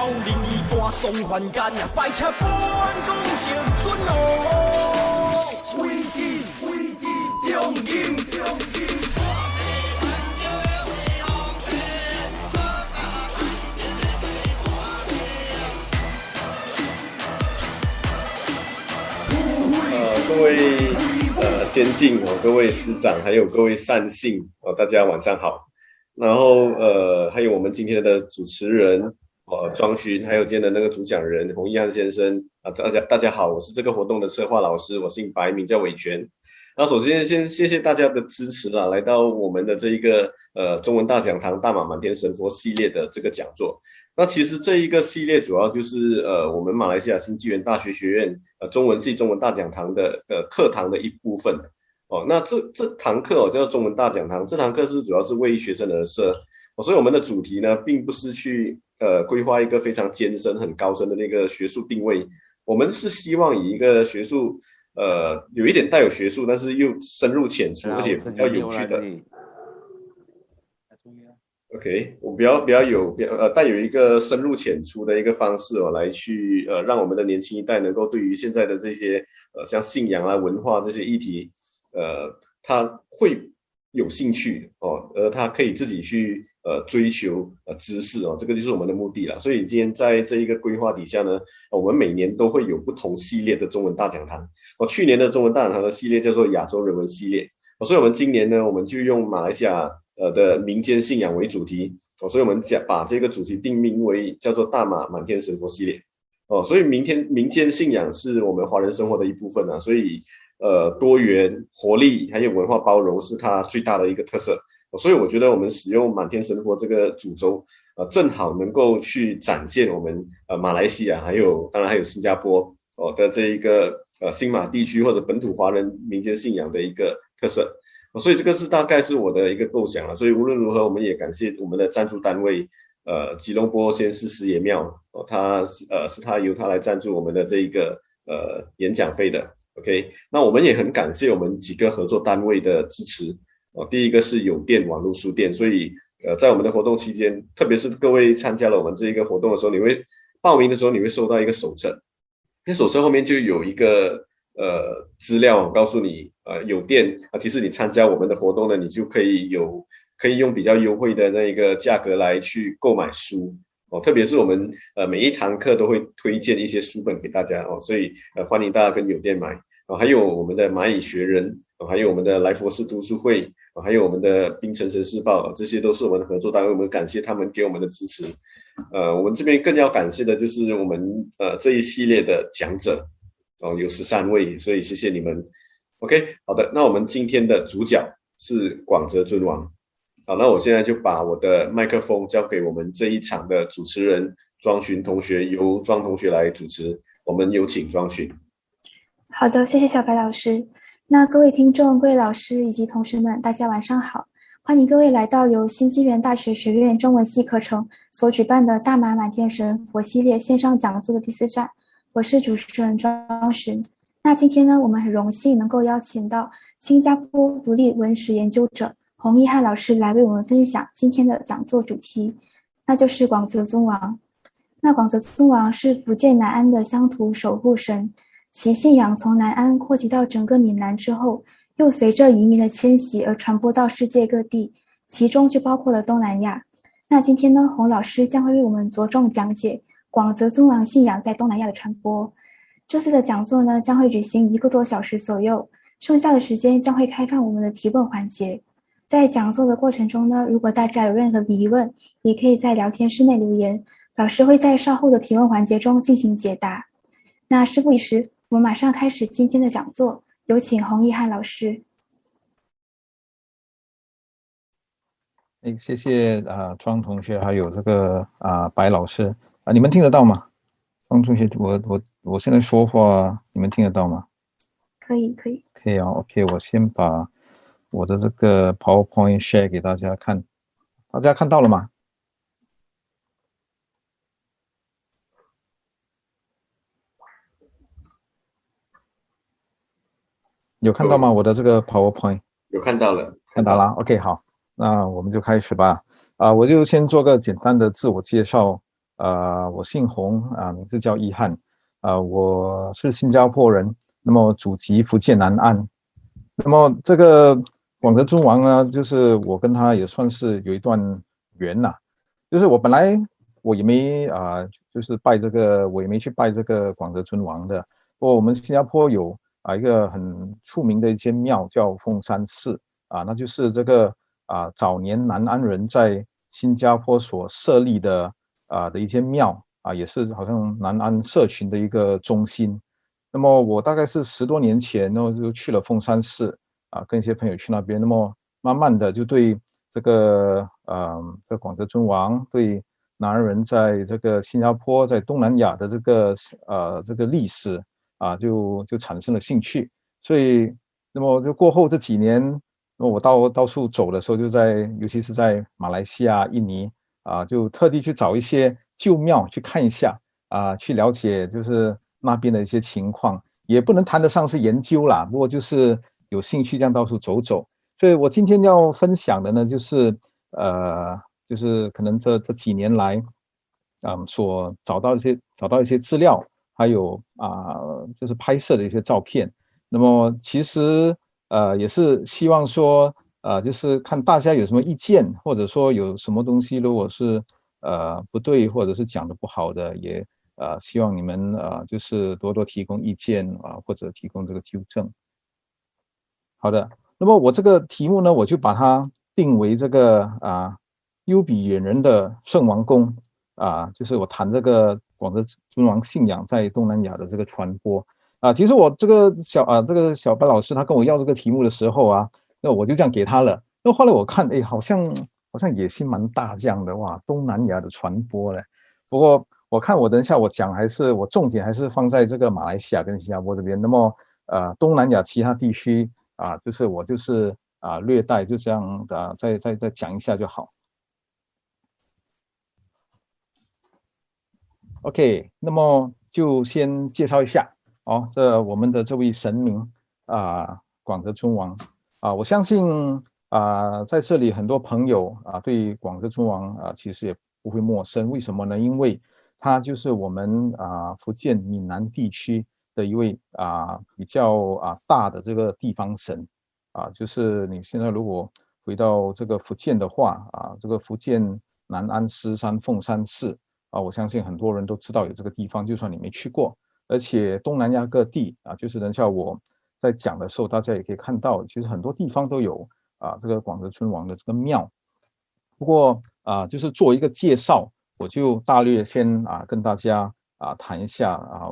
高林一挂送还干呀，拜车半公正尊哦，为地为地中音中音。呃，各位呃先进哦，各位师长，还有各位善信哦，大家晚上好。然后呃，还有我们今天的主持人呃庄勋，还有今天的那个主讲人洪一汉先生啊，大家大家好，我是这个活动的策划老师，我姓白，名叫伟权。那首先先谢谢大家的支持啦，来到我们的这一个呃中文大讲堂大马满天神佛系列的这个讲座。那其实这一个系列主要就是呃我们马来西亚新纪元大学学院呃中文系中文大讲堂的呃课堂的一部分。哦，那这这堂课哦叫做中文大讲堂，这堂课是主要是为学生而设，所以我们的主题呢，并不是去呃规划一个非常艰深、很高深的那个学术定位，我们是希望以一个学术呃有一点带有学术，但是又深入浅出，而且比较有趣的。OK，我比较比较有比较呃带有一个深入浅出的一个方式哦，来去呃让我们的年轻一代能够对于现在的这些呃像信仰啊、文化这些议题。呃，他会有兴趣哦，而他可以自己去呃追求呃知识哦，这个就是我们的目的了。所以今天在这一个规划底下呢，我们每年都会有不同系列的中文大讲堂。哦，去年的中文大讲堂的系列叫做亚洲人文系列，哦，所以我们今年呢，我们就用马来西亚呃的民间信仰为主题，哦，所以我们讲把这个主题定名为叫做大马满天神佛系列。哦，所以明天民间信仰是我们华人生活的一部分啊，所以。呃，多元、活力还有文化包容是它最大的一个特色，所以我觉得我们使用满天神佛这个主轴，呃，正好能够去展现我们呃马来西亚还有当然还有新加坡哦的这一个呃新马地区或者本土华人民间信仰的一个特色，所以这个是大概是我的一个构想了。所以无论如何，我们也感谢我们的赞助单位，呃，吉隆坡先师师爷庙哦，他呃是他由他来赞助我们的这一个呃演讲费的。OK，那我们也很感谢我们几个合作单位的支持哦。第一个是有电网络书店，所以呃，在我们的活动期间，特别是各位参加了我们这一个活动的时候，你会报名的时候，你会收到一个手册，那手册后面就有一个呃资料告诉你，呃，有电啊，其实你参加我们的活动呢，你就可以有可以用比较优惠的那个价格来去购买书哦。特别是我们呃每一堂课都会推荐一些书本给大家哦，所以呃欢迎大家跟有店买哦。还有我们的蚂蚁学人，还有我们的来佛寺读书会，还有我们的冰城城市报，这些都是我们的合作单位，我们感谢他们给我们的支持。呃，我们这边更要感谢的就是我们呃这一系列的讲者，哦，有十三位，所以谢谢你们。OK，好的，那我们今天的主角是广泽尊王。好，那我现在就把我的麦克风交给我们这一场的主持人庄勋同学，由庄同学来主持。我们有请庄勋。好的，谢谢小白老师。那各位听众、各位老师以及同学们，大家晚上好！欢迎各位来到由新纪元大学学院中文系课程所举办的大马满天神佛系列线上讲座的第四站。我是主持人庄勋。那今天呢，我们很荣幸能够邀请到新加坡独立文史研究者洪一汉老师来为我们分享今天的讲座主题，那就是广泽尊王。那广泽尊王是福建南安的乡土守护神。其信仰从南安扩及到整个闽南之后，又随着移民的迁徙而传播到世界各地，其中就包括了东南亚。那今天呢，洪老师将会为我们着重讲解广泽尊王信仰在东南亚的传播。这次的讲座呢，将会举行一个多小时左右，剩下的时间将会开放我们的提问环节。在讲座的过程中呢，如果大家有任何疑问，也可以在聊天室内留言，老师会在稍后的提问环节中进行解答。那事不宜迟。我们马上开始今天的讲座，有请洪一汉老师。哎，谢谢啊，庄同学，还有这个啊，白老师啊，你们听得到吗？庄同学，我我我现在说话，你们听得到吗？可以，可以，可以啊。OK，我先把我的这个 PowerPoint share 给大家看，大家看到了吗？有看到吗？我的这个 PowerPoint 有看到了，看到了。OK，好，那我们就开始吧。啊，我就先做个简单的自我介绍。啊，我姓洪啊，名字叫易汉啊，我是新加坡人，那么祖籍福建南安。那么这个广德尊王呢，就是我跟他也算是有一段缘呐、就是我本来我也没啊，就是拜这个，我也没去拜这个广德尊王的。不过我们新加坡有啊一个很出名的一间庙叫凤山寺啊，那就是这个啊早年南安人在新加坡所设立的。啊的一间庙啊，也是好像南安社群的一个中心。那么我大概是十多年前，然后就去了凤山寺啊，跟一些朋友去那边。那么慢慢的就对这个呃，这广德尊王，对南人在这个新加坡，在东南亚的这个呃这个历史啊，就就产生了兴趣。所以，那么就过后这几年，那我到到处走的时候，就在尤其是在马来西亚、印尼。啊，就特地去找一些旧庙去看一下啊，去了解就是那边的一些情况，也不能谈得上是研究啦，不过就是有兴趣这样到处走走。所以我今天要分享的呢，就是呃，就是可能这这几年来，嗯，所找到一些找到一些资料，还有啊，就是拍摄的一些照片。那么其实呃，也是希望说。呃，就是看大家有什么意见，或者说有什么东西，如果是呃不对，或者是讲的不好的，也呃希望你们呃就是多多提供意见啊，或者提供这个纠正。好的，那么我这个题目呢，我就把它定为这个啊优比远人的圣王宫啊，就是我谈这个广德尊王信仰在东南亚的这个传播啊。其实我这个小啊这个小白老师他跟我要这个题目的时候啊。那我就这样给他了。那后来我看，哎，好像好像野心蛮大这样的哇，东南亚的传播嘞。不过我看我等一下我讲还是我重点还是放在这个马来西亚跟新加坡这边。那么呃，东南亚其他地区啊，就是我就是啊略带就这样的再再再讲一下就好。OK，那么就先介绍一下哦，这我们的这位神明啊，广德尊王。啊，我相信啊，在这里很多朋友啊，对广德尊王啊，其实也不会陌生。为什么呢？因为他就是我们啊福建闽南地区的一位啊比较啊大的这个地方神啊，就是你现在如果回到这个福建的话啊，这个福建南安狮山凤山寺啊，我相信很多人都知道有这个地方，就算你没去过，而且东南亚各地啊，就是等下我。在讲的时候，大家也可以看到，其实很多地方都有啊，这个广德尊王的这个庙。不过啊，就是做一个介绍，我就大略先啊跟大家啊谈一下啊，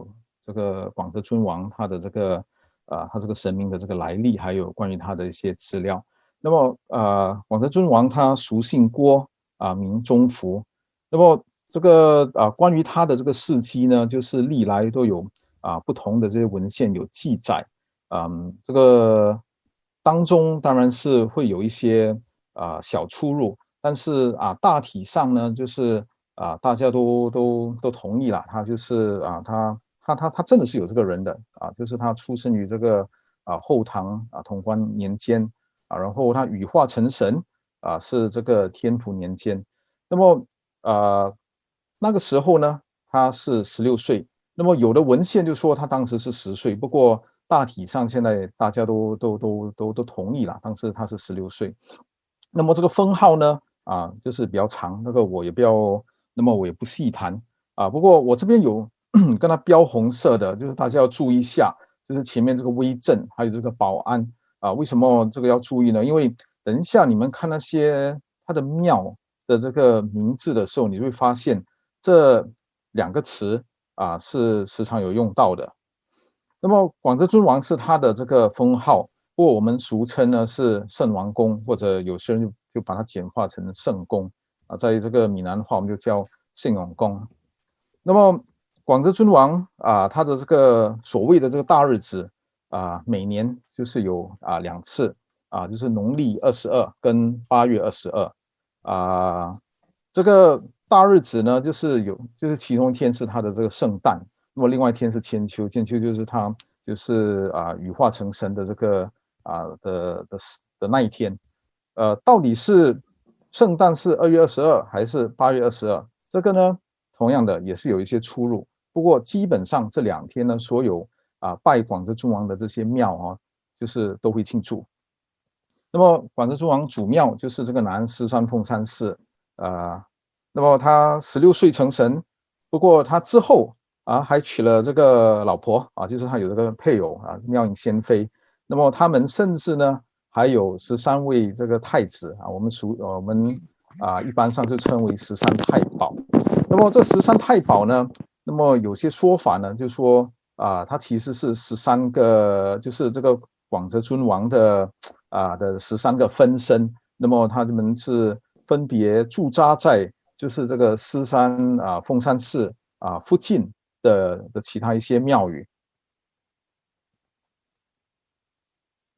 这个广德尊王他的这个啊，他这个神明的这个来历，还有关于他的一些资料。那么啊，广德尊王他俗姓郭啊，名忠福。那么这个啊，关于他的这个事迹呢，就是历来都有啊不同的这些文献有记载。嗯，这个当中当然是会有一些啊、小出入，但是啊大体上呢，就是啊大家都都都同意了，他就是啊他他他他真的是有这个人的啊，就是他出生于这个啊后唐啊同观年间啊，然后他羽化成神啊是这个天福年间，那么啊那个时候呢他是十六岁，那么有的文献就说他当时是十岁，不过。大体上，现在大家都都都都都同意了。当时他是十六岁，那么这个封号呢，啊，就是比较长，那个我也不要，那么我也不细谈啊。不过我这边有 跟它标红色的，就是大家要注意一下，就是前面这个威震，还有这个保安啊。为什么这个要注意呢？因为等一下你们看那些它的庙的这个名字的时候，你会发现这两个词啊是时常有用到的。那么广州尊王是他的这个封号，不过我们俗称呢是圣王宫，或者有些人就就把它简化成圣宫啊，在这个闽南话我们就叫圣王宫。那么广德尊王啊，他的这个所谓的这个大日子啊，每年就是有啊两次啊，就是农历二十二跟八月二十二啊，这个大日子呢，就是有就是其中一天是他的这个圣诞。那么另外一天是千秋，千秋就是他就是啊羽化成神的这个啊的的的那一天，呃，到底是圣诞是二月二十二还是八月二十二？这个呢，同样的也是有一些出入。不过基本上这两天呢，所有啊拜广泽尊王的这些庙啊，就是都会庆祝。那么广泽尊王主庙就是这个南狮山凤山寺啊。那么他十六岁成神，不过他之后啊还娶了这个老婆啊，就是他有这个配偶啊，妙影仙妃。那么他们甚至呢还有十三位这个太子啊，我们属我们啊一般上就称为十三太保。那么这十三太保呢，那么有些说法呢就说啊，他其实是十三个，就是这个广泽尊王的啊的十三个分身。那么他们是分别驻扎在就是这个狮山啊凤山寺啊附近的的其他一些庙宇。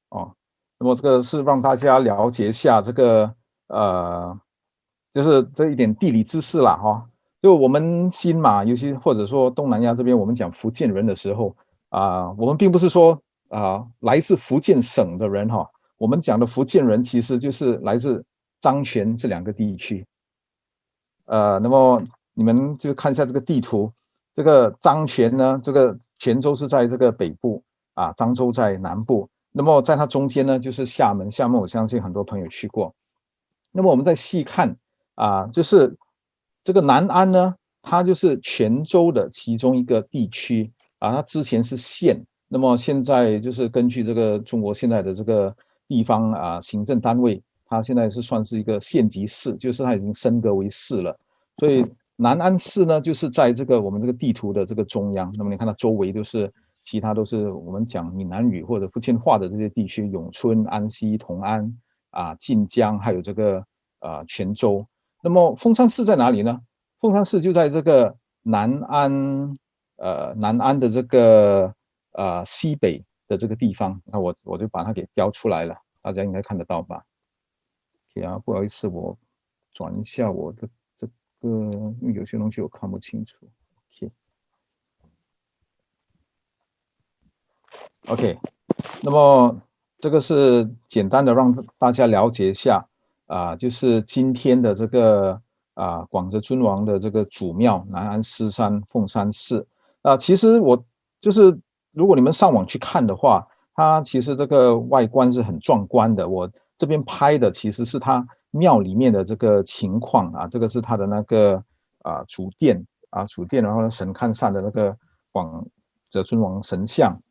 哦，那么这个是让大家了解一下这个呃，就是这一点地理知识啦哈。就我们新马，尤其或者说东南亚这边，我们讲福建人的时候啊，我们并不是说啊来自福建省的人哈，我们讲的福建人其实就是来自漳泉这两个地区。呃，那么你们就看一下这个地图，这个漳泉呢，这个泉州是在这个北部啊，漳州在南部。那么在它中间呢，就是厦门。厦门我相信很多朋友去过。那么我们再细看啊，就是这个南安呢，它就是泉州的其中一个地区啊。它之前是县，那么现在就是根据这个中国现在的这个地方啊行政单位，它现在是算是一个县级市，就是它已经升格为市了。所以南安市呢，就是在这个我们这个地图的这个中央。那么你看它周围都是。其他都是我们讲闽南语或者福建话的这些地区，永春、安溪、同安啊、晋江，还有这个呃泉州。那么凤山寺在哪里呢？凤山寺就在这个南安，呃南安的这个呃西北的这个地方。那我我就把它给标出来了，大家应该看得到吧？OK 啊，不好意思，我转一下我的这个，因为有些东西我看不清楚。OK，那么这个是简单的让大家了解一下啊，就是今天的这个啊广泽尊王的这个主庙南安狮山凤山寺啊，其实我就是如果你们上网去看的话，它其实这个外观是很壮观的。我这边拍的其实是它庙里面的这个情况啊，这个是它的那个啊主殿啊主殿，然后呢神龛上的那个广泽尊王神像。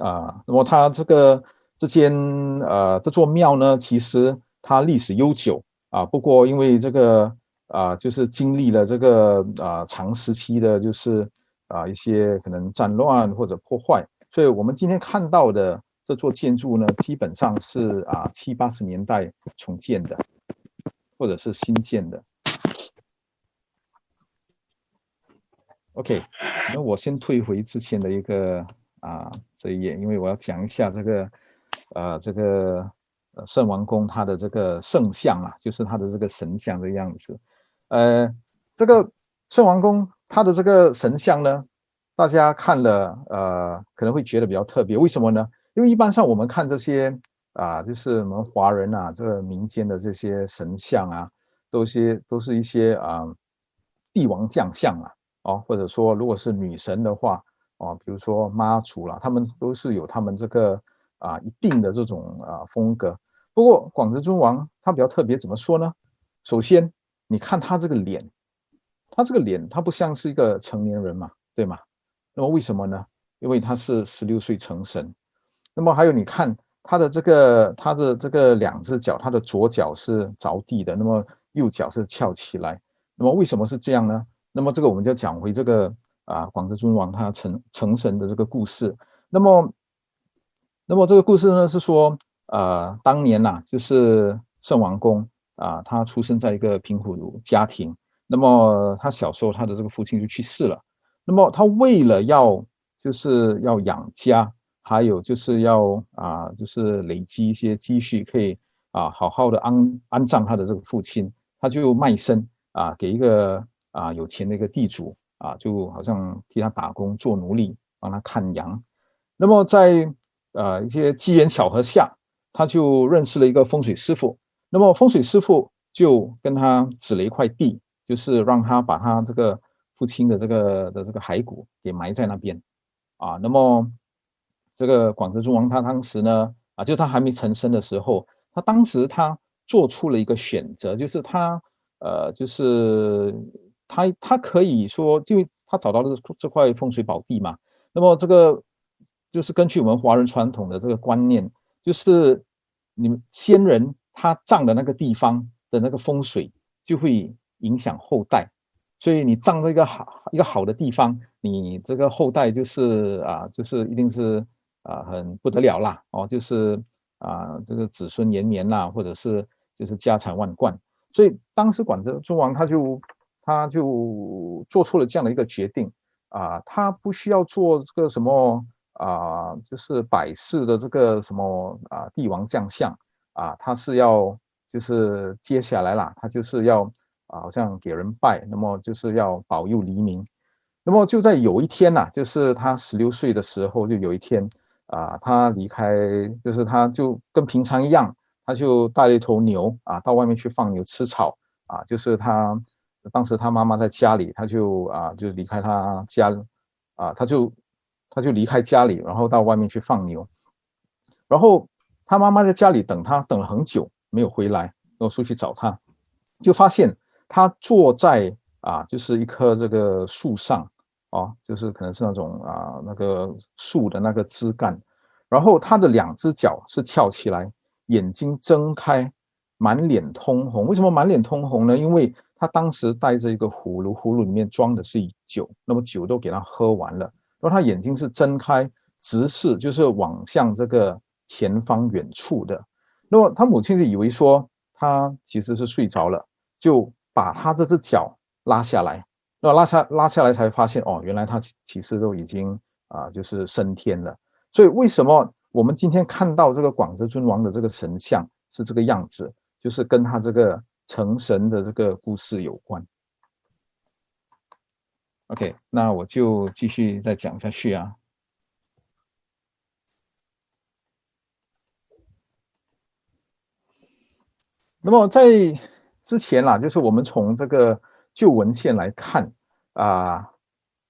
啊，那么它这个这间呃这座庙呢，其实它历史悠久啊，不过因为这个啊，就是经历了这个啊长时期的，就是啊一些可能战乱或者破坏，所以我们今天看到的这座建筑呢，基本上是啊七八十年代重建的，或者是新建的。OK，那我先退回之前的一个。啊，这一页，因为我要讲一下这个，啊，这个圣王宫它的这个圣像啊，就是它的这个神像的样子。呃，这个圣王宫它的这个神像呢，大家看了呃可能会觉得比较特别，为什么呢？因为一般上我们看这些啊，就是我们华人啊，这个民间的这些神像啊，都些都是一些啊帝王将相啊，哦，或者说如果是女神的话。哦，比如说妈祖啦，他们都是有他们这个啊一定的这种啊风格。不过广泽尊王他比较特别，怎么说呢？首先，你看他这个脸，他这个脸他不像是一个成年人嘛，对吗？那么为什么呢？因为他是十六岁成神。那么还有你看他的这个他的这个两只脚，他的左脚是着地的，那么右脚是翘起来。那么为什么是这样呢？那么这个我们就讲回这个。啊，广泽尊王他成成神的这个故事，那么，那么这个故事呢是说，呃，当年呐、就是圣王公啊，他出生在一个贫苦家庭，那么他小时候他的这个父亲就去世了，那么他为了要就是要养家，还有就是要啊，就是累积一些积蓄，可以啊好好的安安葬他的这个父亲，他就卖身啊给一个啊有钱的一个地主。啊，就好像替他打工做奴隶，帮他看羊。那么在呃一些机缘巧合下，他就认识了一个风水师傅。那么风水师傅就跟他指了一块地，就是让他把他这个父亲的这个的这个骸骨给埋在那边，啊，那么这个广泽尊王他当时呢，啊，就他还没成身的时候，他当时他做出了一个选择，就是他呃，就是他他可以说，就他找到了这块风水宝地嘛，那么这个就是根据我们华人传统的这个观念，就是你们先人他葬的那个地方的那个风水就会影响后代。所以你葬在一个好一个好的地方，你这个后代就是啊，就是一定是啊很不得了啦哦，就是啊这个子孙延绵啦，或者是就是家财万贯。所以当时广泽尊王他就他就做出了这样的一个决定啊，他不需要做这个什么啊，就是百世的这个什么啊帝王将相啊，他是要就是接下来啦，他就是要。啊，好像给人拜，那么就是要保佑黎民。那么就在有一天呐、就是他十六岁的时候，就有一天啊，他离开，就是他就跟平常一样，他就带了一头牛啊，到外面去放牛吃草啊。就是他当时他妈妈在家里，他就啊就离开他家啊，他就他就离开家里，然后到外面去放牛。然后他妈妈在家里等他，等了很久没有回来，然后出去找他，就发现。他坐在啊，就是一棵这个树上哦，就是可能是那种啊那个树的那个枝干，然后他的两只脚是翘起来，眼睛睁开，满脸通红。为什么满脸通红呢？因为他当时带着一个葫芦，葫芦里面装的是酒，那么酒都给他喝完了，然后他眼睛是睁开，直视就是往向这个前方远处的。那么他母亲就以为说他其实是睡着了，就。把他这只脚拉下来，那拉下拉下来才发现哦，原来他其实都已经啊，就是升天了。所以为什么我们今天看到这个广泽尊王的这个神像是这个样子，就是跟他这个成神的这个故事有关。OK，那我就继续再讲下去啊。那么在。之前啦，就是我们从这个旧文献来看啊，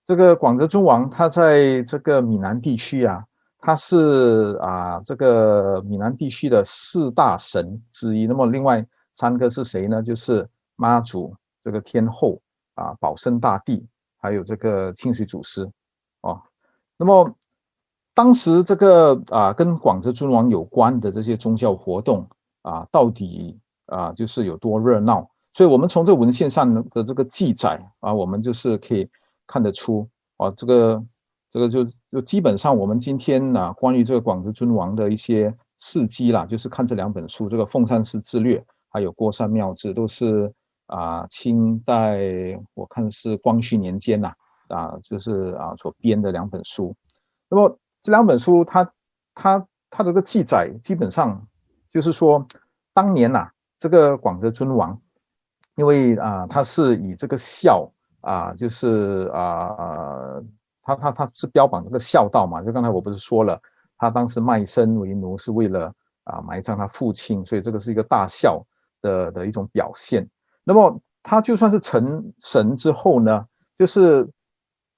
这个广泽尊王他在这个闽南地区啊，他是啊这个闽南地区的四大神之一。那么另外三个是谁呢？就是妈祖、这个天后啊、保生大帝，还有这个清水祖师哦。那么当时这个啊跟广泽尊王有关的这些宗教活动啊，到底？啊，就是有多热闹，所以我们从这文献上的这个记载啊，我们就是可以看得出啊，这个这个就就基本上我们今天呢、关于这个广泽尊王的一些事迹啦，就是看这两本书，这个《凤山寺志略》还有《郭山庙志》，都是啊清代我看是光绪年间呐啊，就是啊所编的两本书。那么这两本书它，它它这个记载基本上就是说当年呐、这个广德尊王，因为啊、他是以这个孝啊、就是啊、他他他是标榜这个孝道嘛。就刚才我不是说了，他当时卖身为奴是为了啊埋葬他父亲，所以这个是一个大孝的的一种表现。那么他就算是成神之后呢，就是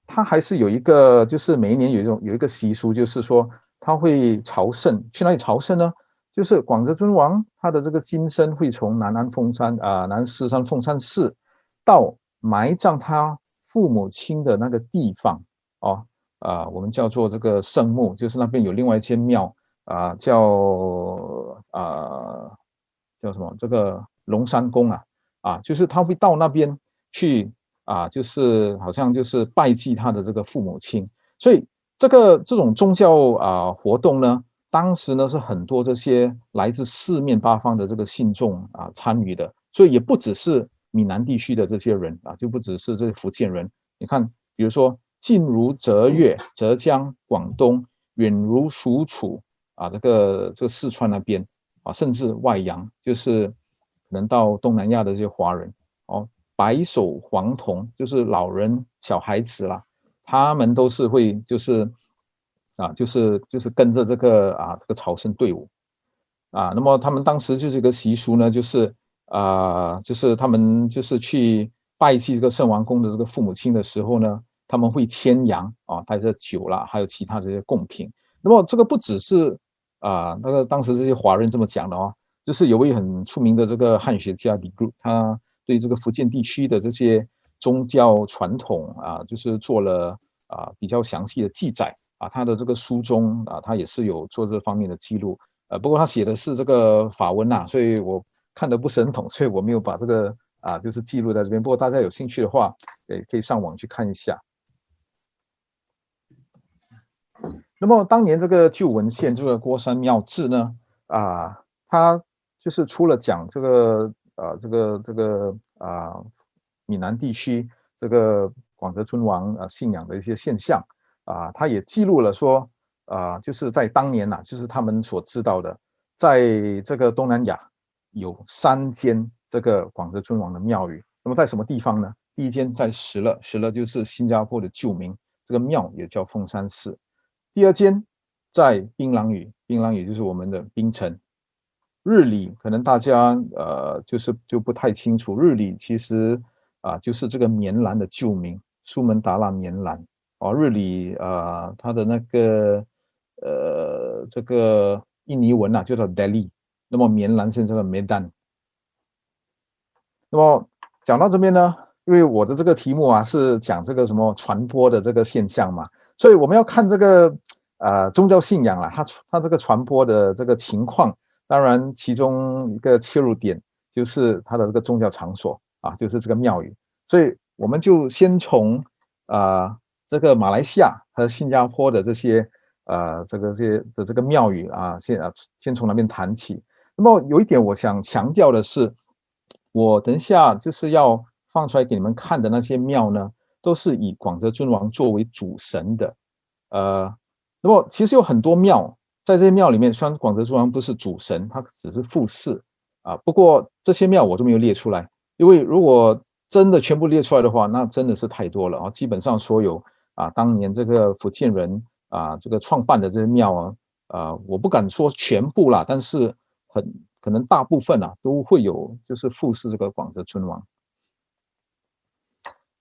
他还是有一个，就是每一年有一种有一个习俗，就是说他会朝圣，去哪里朝圣呢？就是广泽尊王，他的这个金身会从南安凤山啊、呃，南狮山凤山寺到埋葬他父母亲的那个地方哦，啊、我们叫做这个圣墓，就是那边有另外一间庙啊、叫啊、叫什么？这个龙山宫啊，啊，就是他会到那边去啊，就是好像就是拜祭他的这个父母亲，所以这个这种宗教啊、活动呢。当时呢，是很多这些来自四面八方的这个信众啊参与的，所以也不只是闽南地区的这些人啊，就不只是这福建人。你看，比如说近如浙粤、浙江、广东，远如蜀楚啊，这个这个四川那边啊，甚至外洋，就是能到东南亚的这些华人哦，白首黄童，就是老人、小孩子啦，他们都是会就是。啊，就是就是跟着这个啊这个朝圣队伍，啊，那么他们当时就是一个习俗呢，就是啊，就是他们就是去拜祭这个圣王宫的这个父母亲的时候呢，他们会牵羊啊，带着酒啦，还有其他这些贡品。那么这个不只是啊，那个当时这些华人这么讲的哦，就是有位很出名的这个汉学家李禄，他对这个福建地区的这些宗教传统啊，就是做了啊比较详细的记载啊。他的这个书中啊，他也是有做这方面的记录。呃，不过他写的是这个法文呐，所以我看得不是很懂，所以我没有把这个啊，就是记录在这边。不过大家有兴趣的话，也可以上网去看一下。那么当年这个旧文献这个《郭山庙志》呢，啊，他就是除了讲这个呃这个这个啊闽南地区这个广德尊王啊信仰的一些现象啊，他也记录了说。啊，就是在当年呐、啊，就是他们所知道的，在这个东南亚有三间这个广德尊王的庙宇。那么在什么地方呢？第一间在石勒，石勒就是新加坡的旧名，这个庙也叫凤山寺。第二间在槟榔屿，槟榔屿就是我们的槟城。日里可能大家呃就是就不太清楚，日里其实啊就是这个棉兰的旧名，苏门答腊棉兰。哦，日里啊，它的那个。呃，这个印尼文啊，叫做 Delhi。那么棉兰是这个 Medan。那么讲到这边呢，因为我的这个题目啊是讲这个什么传播的这个现象嘛，所以我们要看这个呃宗教信仰啊，它它这个传播的这个情况。当然，其中一个切入点就是它的这个宗教场所啊，就是这个庙宇。所以我们就先从啊、这个马来西亚和新加坡的这些。呃，这个这些的这个庙宇啊，先啊先从那边谈起。那么有一点我想强调的是，我等一下就是要放出来给你们看的那些庙呢，都是以广泽尊王作为主神的。呃，那么其实有很多庙，在这些庙里面，虽然广泽尊王不是主神，他只是附祀啊。不过这些庙我都没有列出来，因为如果真的全部列出来的话，那真的是太多了啊。基本上所有啊，当年这个福建人。啊，这个创办的这些庙啊，啊，我不敢说全部啦，但是很可能大部分啊都会有，就是附祀这个广泽尊王。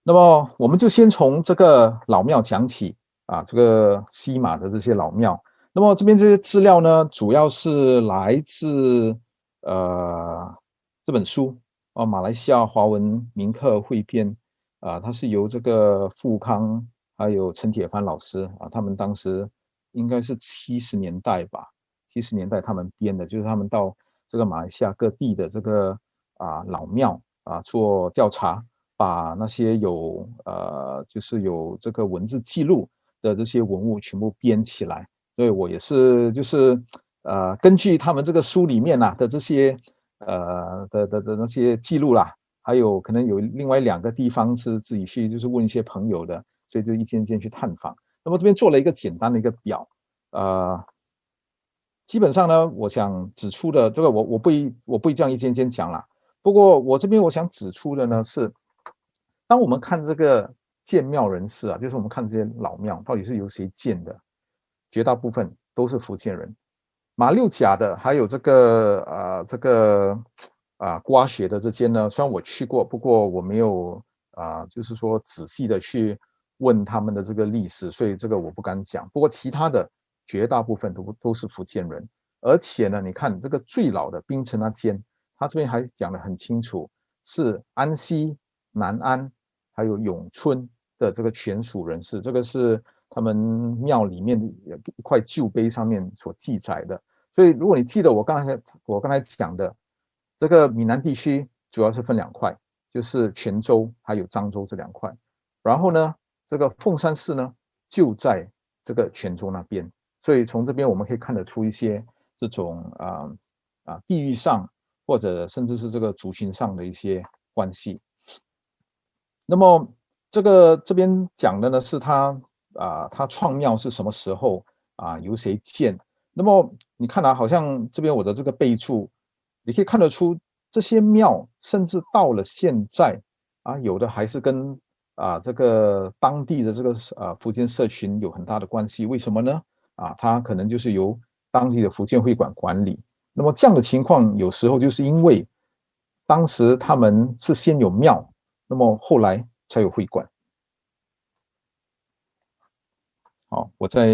那么我们就先从这个老庙讲起啊，这个西马的这些老庙。那么这边这些资料呢，主要是来自呃这本书啊，《马来西亚华文铭刻汇编》啊，它是由这个富康。还有陈铁帆老师啊，他们当时应该是七十年代吧，七十年代他们编的，就是他们到这个马来西亚各地的这个啊老庙啊做调查，把那些有呃就是有这个文字记录的这些文物全部编起来。所以我也是就是呃根据他们这个书里面呐、啊、的这些呃的的的那些记录啦，还有可能有另外两个地方是自己去就是问一些朋友的。所以就一间一间去探访。那么这边做了一个简单的一个表，呃，基本上呢，我想指出的这个我我不一我不一这样一间一间讲了。不过我这边我想指出的呢是，当我们看这个建庙人士啊，就是我们看这些老庙到底是由谁建的，绝大部分都是福建人。马六甲的还有这个呃这个啊瓜学的这间呢，虽然我去过，不过我没有啊，就是说仔细的去。问他们的这个历史，所以这个我不敢讲。不过其他的绝大部分都都是福建人，而且呢，你看这个最老的槟城那间，他这边还讲得很清楚，是安溪、南安还有永春的这个权属人士，这个是他们庙里面的一块旧碑上面所记载的。所以如果你记得我刚才我刚才讲的这个闽南地区，主要是分两块，就是泉州还有漳州这两块，然后呢。这个凤山寺呢，就在这个泉州那边，所以从这边我们可以看得出一些这种啊啊地域上或者甚至是这个族群上的一些关系。那么这个这边讲的呢是他啊他创庙是什么时候啊由谁建？那么你看啊，好像这边我的这个备注，你可以看得出这些庙甚至到了现在啊有的还是跟。啊，这个当地的这个啊福建社群有很大的关系，为什么呢？啊，它可能就是由当地的福建会馆管理。那么这样的情况，有时候就是因为当时他们是先有庙，那么后来才有会馆。好，我在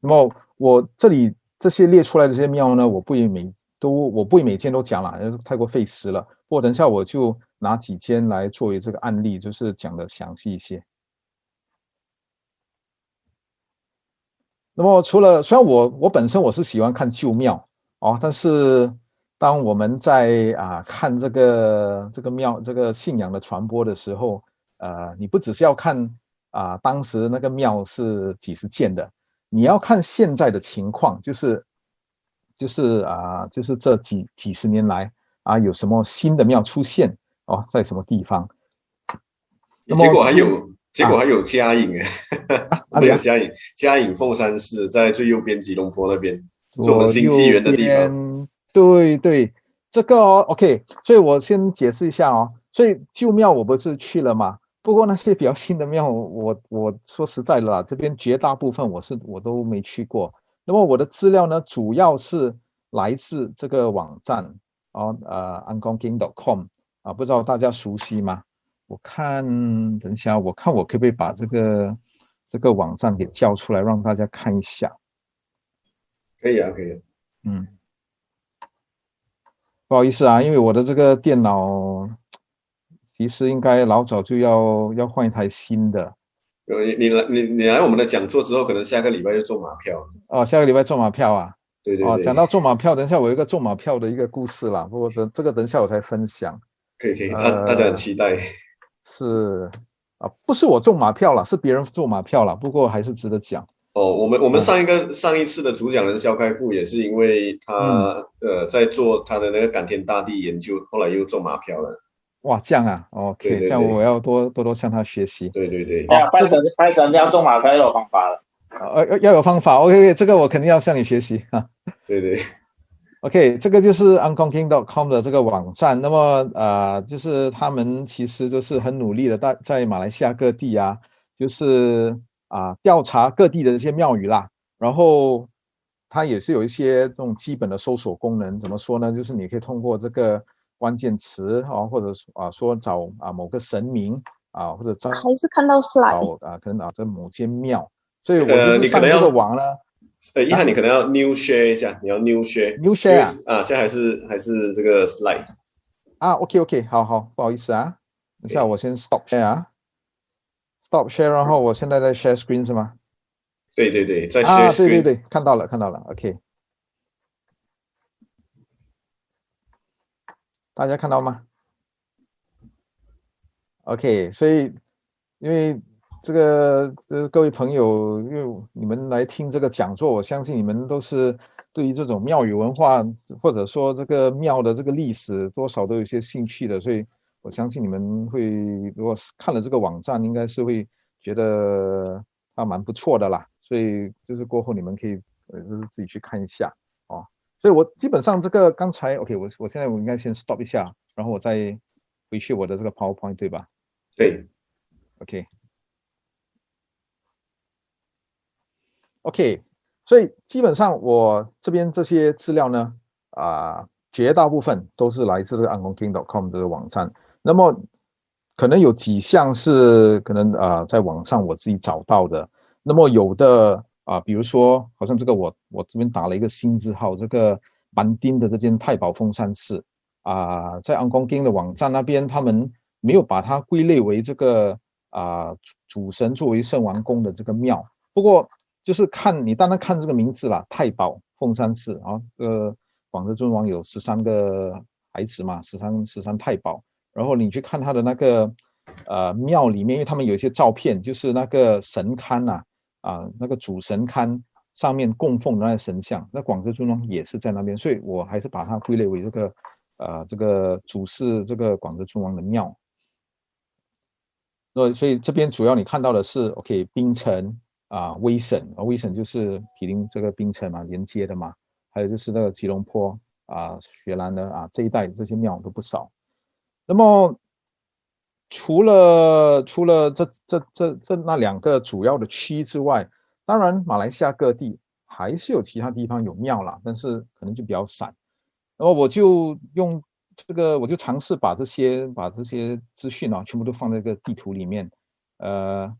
那么我这里这些列出来的这些庙呢，我不会每都我不会每间都讲了，太过费时了。不过等一下我就拿几间来作为这个案例，就是讲的详细一些。那么除了虽然我我本身我是喜欢看旧庙哦，但是当我们在啊看这个这个庙这个信仰的传播的时候，呃，你不只是要看。啊，当时那个庙是几十件的？你要看现在的情况，就是，就是啊，就是这几几十年来啊，有什么新的庙出现哦，在什么地方？结果还有，结果还有嘉颖哎，没有嘉颖，嘉颖凤山寺在最右边吉隆坡那边，是我们新纪元的地方。对对，这个哦，OK，所以我先解释一下哦，所以旧庙我不是去了吗？不过那些比较新的庙，我我说实在的啦，这边绝大部分我是我都没去过。那么我的资料呢，主要是来自这个网站哦，呃，angkongking.com 啊，不知道大家熟悉吗？我看等一下，我看我可不可以把这个这个网站给叫出来，让大家看一下。可以啊，可以。嗯，不好意思啊，因为我的这个电脑。其实应该老早就要要换一台新的。你你来你你来我们的讲座之后，可能下个礼拜就中马票。哦，下个礼拜中马票啊？对对对。哦，讲到中马票，等一下我有一个中马票的一个故事啦。不过等这个等一下我才分享。可以可以，大、呃、大家很期待。是啊，不是我中马票了，是别人中马票了。不过还是值得讲。哦，我们我们上一个、嗯、上一次的主讲人肖开富也是因为他、嗯、呃在做他的那个感天大地研究，后来又中马票了。哇，这样啊，OK，对对对，这样我要多多多向他学习。对对对，啊，拜神拜神要中马票要有方法了，呃，要要有方法，OK，这个我肯定要向你学习。哈。对对，OK，这个就是 angkongking.com 的这个网站，那么呃，就是他们其实就是很努力的在在马来西亚各地啊，就是啊、呃、调查各地的这些庙宇啦，然后它也是有一些这种基本的搜索功能，怎么说呢？就是你可以通过这个。关键词啊，或者啊说找啊某个神明啊，或者找还是看到 slide 啊，可能啊在某间庙，所以我就是上这个网呢。呃，一翰你可能要 new share 一下，你要 new share new share 啊，啊，现在还是还是这个 slide 啊，OK OK，好好，不好意思啊，等下我先 stop share 啊，stop share，然后我现在在 share screen 是吗？对对对，在 share screen，啊，对对对，看到了看到了，OK。大家看到吗？OK，所以因为这个呃各位朋友，因为你们来听这个讲座，我相信你们都是对于这种庙宇文化或者说这个庙的这个历史多少都有些兴趣的，所以我相信你们会如果看了这个网站，应该是会觉得还蛮不错的啦。所以就是过后你们可以呃就是自己去看一下。所以我基本上这个刚才 OK，我我现在我应该先 stop 一下，然后我再回去我的这个 PowerPoint，对吧？对，OK，OK，、okay. okay, 所以基本上我这边这些资料呢，啊、呃，绝大部分都是来自这个 angkongking.com 这个网站。那么可能有几项是可能啊、呃，在网上我自己找到的。那么有的。啊，比如说，好像这个我我这边打了一个新字号，这个班丁的这间太保凤山寺啊，在 angkongking 的网站那边，他们没有把它归类为这个啊主神作为圣王宫的这个庙。不过就是看你单单看这个名字啦，太保凤山寺啊，呃，广德尊王有十三个孩子嘛，十三十三太保，然后你去看他的那个呃庙里面，因为他们有一些照片，就是那个神龛呐、啊。啊，那个主神龛上面供奉的那神像，那广德尊王也是在那边，所以我还是把它归类为这个，呃，这个主祀这个广德尊王的庙。那，所以这边主要你看到的是，OK，槟城啊，威省啊，威省就是毗邻这个槟城嘛，连接的嘛，还有就是那个吉隆坡啊，雪兰的啊这一带这些庙都不少。那么。除了除了这这这这那两个主要的区之外，当然马来西亚各地还是有其他地方有庙啦，但是可能就比较散。那么我就用这个我就尝试把这些把这些资讯啊，全部都放在这个地图里面。呃，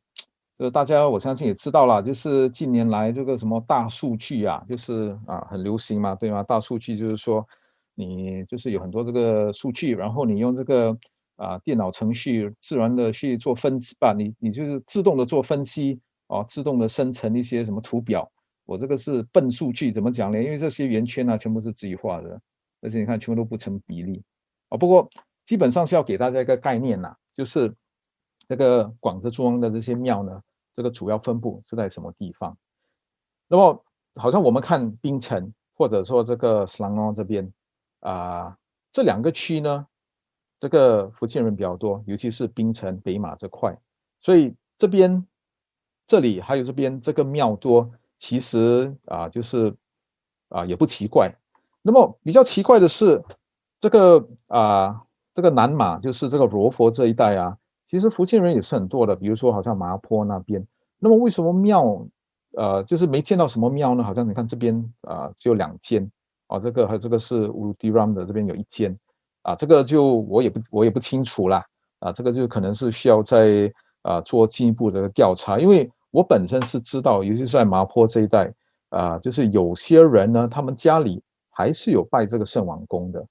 这大家我相信也知道了，就是近年来这个什么大数据啊，就是啊很流行嘛，对吗？大数据就是说你就是有很多这个数据，然后你用这个啊电脑程序自然的去做分析吧，你你就是自动的做分析啊，自动的生成一些什么图表。我这个是笨数据，怎么讲呢？因为这些圆圈啊，全部是自己画的。而且你看，全部都不成比例啊。不过基本上是要给大家一个概念呐，就是这个广州中央的这些庙呢，这个主要分布是在什么地方？那么好像我们看槟城或者说这个斯兰诺这边啊，这两个区呢，这个福建人比较多，尤其是槟城北马这块，所以这边这里还有这边这个庙多，其实啊就是啊也不奇怪。那么比较奇怪的是，这个啊，这个南马就是这个罗佛这一带啊，其实福建人也是很多的。比如说，好像麻坡那边。那么为什么庙，呃，就是没见到什么庙呢？好像你看这边啊，只有两间啊，这个还有这个是乌鲁迪让的这边有一间啊，这个就我也不我也不清楚啦啊，这个就可能是需要再啊做进一步的调查，因为我本身是知道，尤其是在麻坡这一带啊，就是有些人呢，他们家里。还是有拜这个圣王公的。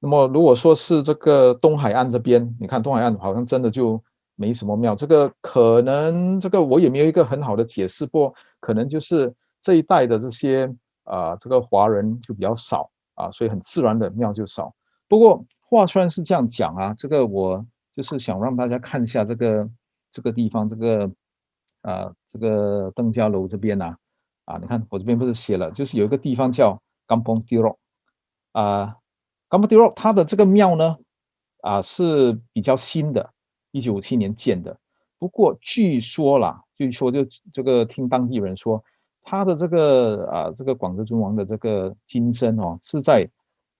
那么如果说是这个东海岸这边，你看东海岸好像真的就没什么庙。这个可能这个我也没有一个很好的解释，过可能就是这一带的这些啊、这个华人就比较少啊，所以很自然的庙就少。不过话虽然是这样讲啊，这个我就是想让大家看一下这个这个地方，这个啊、这个邓家楼这边呐啊，你看我这边不是写了，就是有一个地方叫。Kampong Tirok 啊，Kampong Tirok 它的这个庙呢，啊是比较新的，一九五七年建的。不过据说啦，据说就这个听当地人说，他的这个啊这个广泽尊王的这个金身哦，是在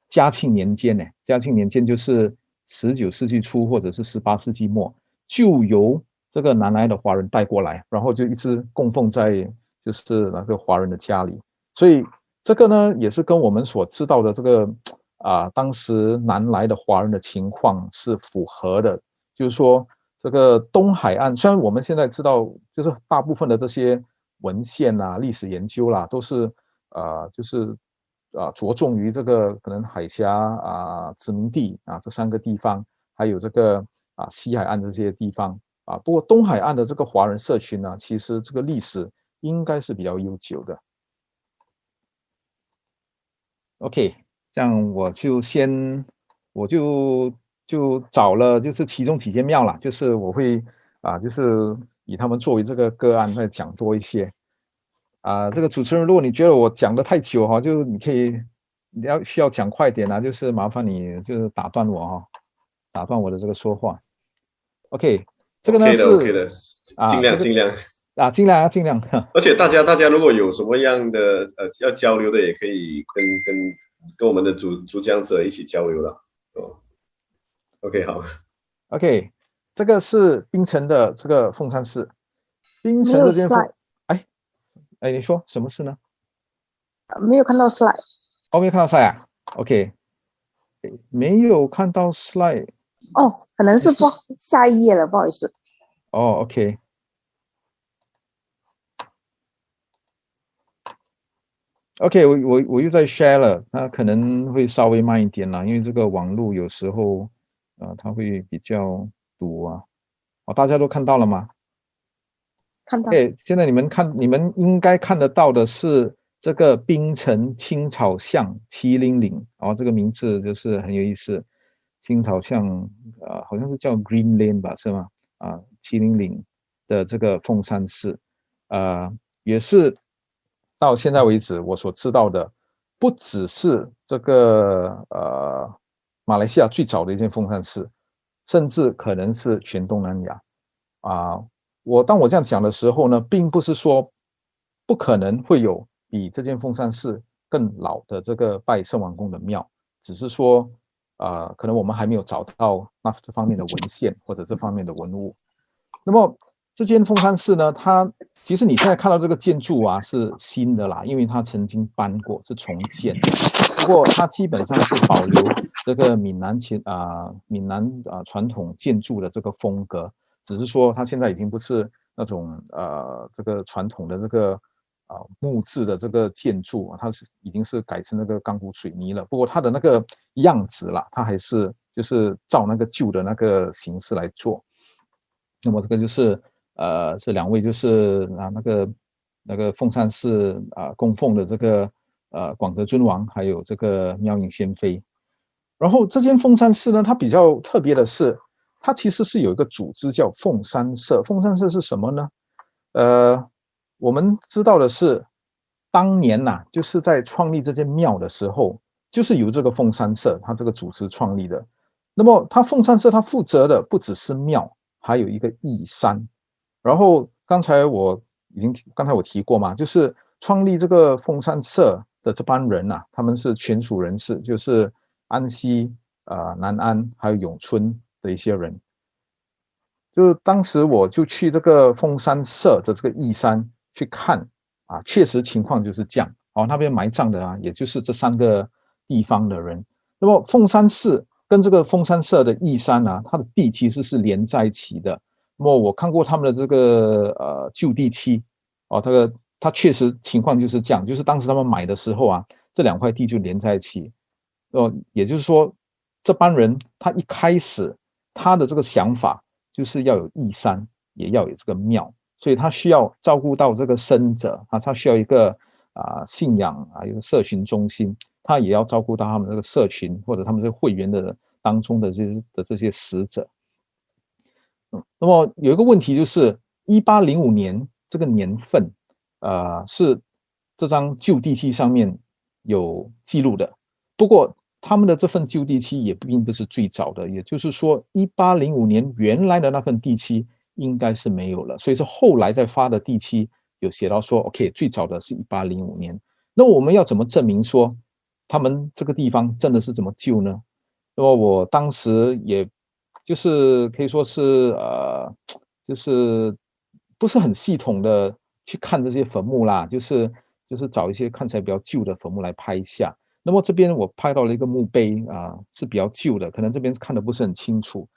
嘉庆年间呢。嘉庆年间就是十九世纪初或者是十八世纪末，就由这个南来的华人带过来，然后就一直供奉在就是那个华人的家里，所以。这个呢，也是跟我们所知道的这个啊，当时南来的华人的情况是符合的。就是说，这个东海岸，虽然我们现在知道，就是大部分的这些文献啊、历史研究啦、都是啊，就是啊，着重于这个可能海峡啊、殖民地啊这三个地方，还有这个啊西海岸的这些地方啊。不过东海岸的这个华人社群呢，其实这个历史应该是比较悠久的。OK，这样我就先，我就就找了，就是其中几间庙了，就是我会啊，就是以他们作为这个个案再讲多一些。啊，这个主持人，如果你觉得我讲的太久哈，就你可以，你要需要讲快点啊，就是麻烦你就是打断我哈，打断我的这个说话。OK，这个呢是 OK 的，尽量尽量。啊，尽量啊，尽量。而且大家，大家如果有什么样的呃要交流的，也可以跟跟跟我们的主主讲者一起交流了。哦，OK，好，OK，这个是冰城的这个凤山寺，冰城这边，哎，哎，你说什么事呢？没有看到 slide，哦，没有看到 slide 啊？OK，没有看到 slide，哦，可能是不下一页了，不好意思。哦，OK。OK，我我我又在 share 了，它可能会稍微慢一点啦，因为这个网络有时候啊、呃，它会比较堵啊。哦，大家都看到了吗？看到。现在你们看，你们应该看得到的是这个槟城青草巷七零零，哦，这个名字就是很有意思。青草巷啊、好像是叫 Green Lane 吧，是吗？啊，七零零的这个凤山寺，啊、也是。到现在为止，我所知道的不只是这个呃马来西亚最早的一间凤山寺，甚至可能是全东南亚啊。我当我这样讲的时候呢，并不是说不可能会有比这间凤山寺更老的这个拜圣王公的庙，只是说啊、可能我们还没有找到那这方面的文献或者这方面的文物。那么这间凤山寺呢，它其实你现在看到这个建筑啊是新的啦，因为它曾经搬过，是重建。不过它基本上是保留这个闽南前啊闽南啊传统建筑的这个风格，只是说它现在已经不是那种呃这个传统的这个啊木质的这个建筑，它是已经是改成那个钢骨水泥了。不过它的那个样子啦，它还是就是照那个旧的那个形式来做。那么这个就是呃这两位就是啊那个那个凤山寺啊供奉的这个。呃，广泽尊王还有这个妙影仙妃，然后这间凤山寺呢，它比较特别的是，它其实是有一个组织叫凤山社。凤山社是什么呢？呃，我们知道的是，当年呐、就是在创立这间庙的时候，就是由这个凤山社它这个组织创立的。那么，它凤山社它负责的不只是庙，还有一个义山。然后刚才我已经刚才我提过嘛，就是创立这个凤山社。的这帮人呐、他们是全属人士，就是安溪、呃、南安还有永春的一些人。就当时我就去这个凤山社的这个义山去看啊，确实情况就是这样。哦，那边埋葬的啊，也就是这三个地方的人。那么凤山寺跟这个凤山社的义山呢、啊，它的地其实是连在一起的。那么我看过他们的这个呃旧地契，哦，这个。它确实情况就是这样，就是当时他们买的时候啊，这两块地就连在一起，哦，也就是说，这帮人他一开始他的这个想法就是要有义山，也要有这个庙，所以他需要照顾到这个生者啊，他需要一个啊信仰啊，一个社群中心，他也要照顾到他们这个社群或者他们这个会员的当中的这些的这些死者。嗯，那么有一个问题就是，一八零五年这个年份。呃，是这张旧地契上面有记录的，不过他们的这份旧地契也并不是最早的，也就是说，一八零五年原来的那份地契应该是没有了，所以是后来再发的地契有写到说，OK，最早的是一八零五年。那我们要怎么证明说他们这个地方真的是怎么旧呢？那么我当时也就是可以说是呃，就是不是很系统的。去看这些坟墓啦，就是就是找一些看起来比较旧的坟墓来拍一下。那么这边我拍到了一个墓碑啊，是比较旧的，可能这边看的不是很清楚。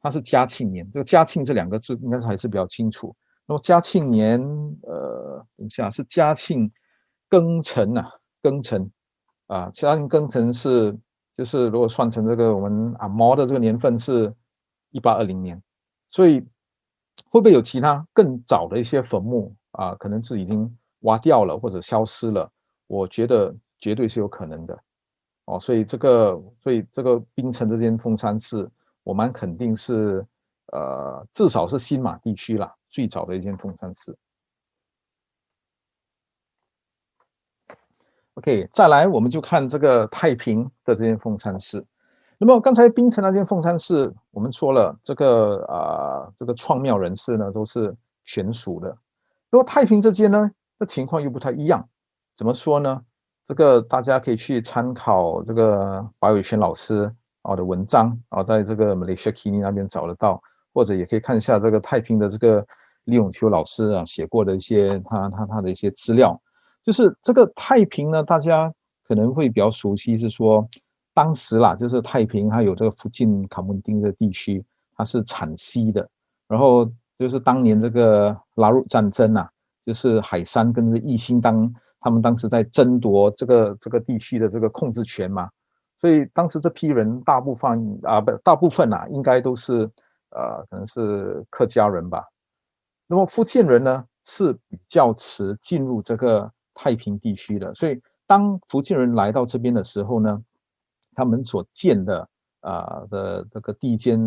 它是嘉庆年，这个嘉庆这两个字应该是还是比较清楚。那么嘉庆年，呃，等一下是嘉庆庚辰呐，庚辰啊，嘉庆庚辰是就是如果算成这个我们啊毛的这个年份是一八二零年，所以会不会有其他更早的一些坟墓？啊，可能是已经挖掉了或者消失了，我觉得绝对是有可能的，哦，所以这个，所以这个槟城这间凤山寺，我蛮肯定是，呃，至少是新马地区啦，最早的一间凤山寺。OK，再来我们就看这个太平的这间凤山寺。那么刚才槟城那间凤山寺，我们说了，这个啊、这个创庙人士呢都是全属的。那么太平这间呢，那情况又不太一样。怎么说呢？这个大家可以去参考这个白伟轩老师啊的文章啊，在这个 Malaysia Kini 那边找得到，或者也可以看一下这个太平的这个李永秋老师啊写过的一些他他他的一些资料。就是这个太平呢，大家可能会比较熟悉，是说当时啦，就是太平还有这个附近卡门丁的地区，它是产锡的，然后。就是当年这个拉入战争啊，就是海山跟这义兴当他们当时在争夺这个这个地区的这个控制权嘛，所以当时这批人大部分啊不大部分啊应该都是呃可能是客家人吧。那么福建人呢是比较迟进入这个太平地区的，所以当福建人来到这边的时候呢，他们所建的啊、的这个第一间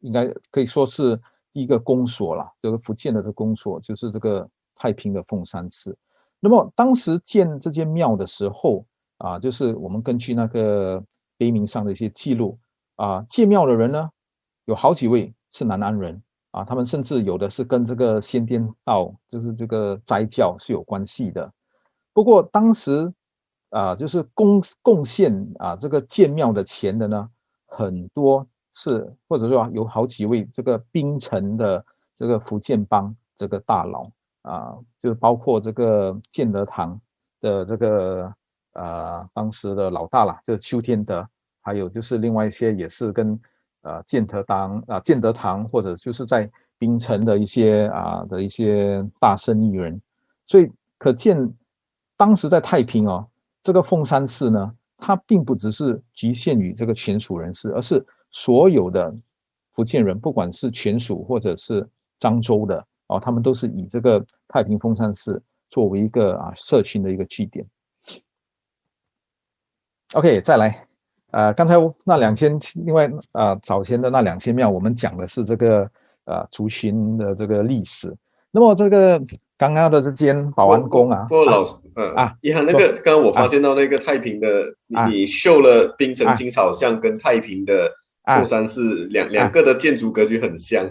应该可以说是。第一个公所啦，这个福建的这公所就是这个太平的凤山寺。那么当时建这间庙的时候啊，就是我们根据那个碑铭上的一些记录啊，建庙的人呢有好几位是南安人啊，他们甚至有的是跟这个先天道，就是这个斋教是有关系的。不过当时啊，就是贡贡献啊这个建庙的钱的呢，很多。是，或者说有好几位这个槟城的这个福建帮这个大佬啊，就包括这个建德堂的这个呃当时的老大啦，就是邱天德，还有就是另外一些也是跟呃建德堂啊建德堂或者就是在槟城的一些啊的一些大生意人，所以可见当时在太平哦，这个凤山寺呢，它并不只是局限于这个权属人士，而是所有的福建人，不管是权属或者是漳州的哦，他们都是以这个太平风山寺作为一个啊社群的一个据点。OK，再来，呃，刚才那两千，另外啊、呃，早前的那两千庙，我们讲的是这个呃族群的这个历史。那么这个刚刚的这间保安宫啊，不过老师，嗯啊，你看那个刚刚我发现到那个太平的，啊、你秀了冰城青草像跟太平的后山寺两两个的建筑格局很像，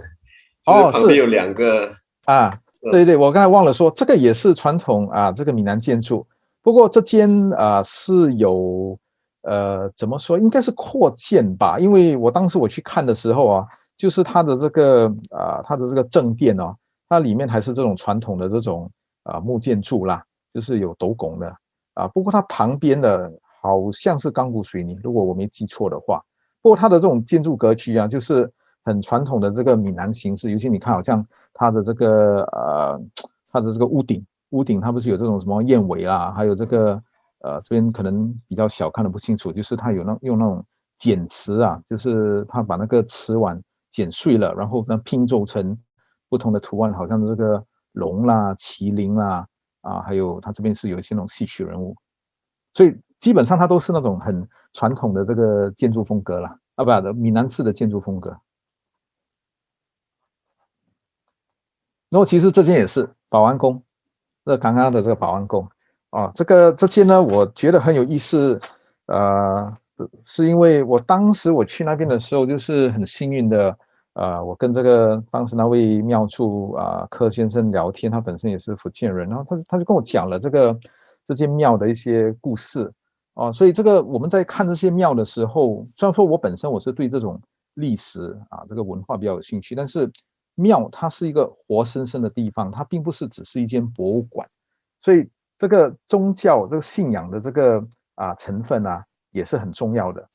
哦，旁边有两个啊，对对，我刚才忘了说，这个也是传统啊，这个闽南建筑，不过这间啊是有。呃，怎么说？应该是扩建吧，因为我当时我去看的时候啊，就是它的这个啊、呃，它的这个正殿哦，它里面还是这种传统的这种啊、呃、木建筑啦，就是有斗拱的啊。不过它旁边的好像是钢骨水泥，如果我没记错的话。不过它的这种建筑格局啊，就是很传统的这个闽南形式，尤其你看，好像它的这个呃，它的这个屋顶，屋顶它不是有这种什么燕尾啊，还有这个。呃，这边可能比较小，看的不清楚。就是他有那用那种剪瓷啊，就是他把那个瓷碗剪碎了，然后呢拼凑成不同的图案，好像这个龙啦、麒麟啦，啊，还有他这边是有一些那种戏曲人物，所以基本上它都是那种很传统的这个建筑风格啦。啊，不，闽南式的建筑风格。然后其实这间也是保安宫，这刚刚的这个保安宫。啊，这个这些呢，我觉得很有意思，呃，是因为我当时我去那边的时候，就是很幸运的，呃，我跟这个当时那位庙处啊柯先生聊天，他本身也是福建人，然后他他就跟我讲了这个这间庙的一些故事，啊，所以这个我们在看这些庙的时候，虽然说我本身我是对这种历史啊这个文化比较有兴趣，但是庙它是一个活生生的地方，它并不是只是一间博物馆，所以。这个宗教这个信仰的这个啊成分啊也是很重要的。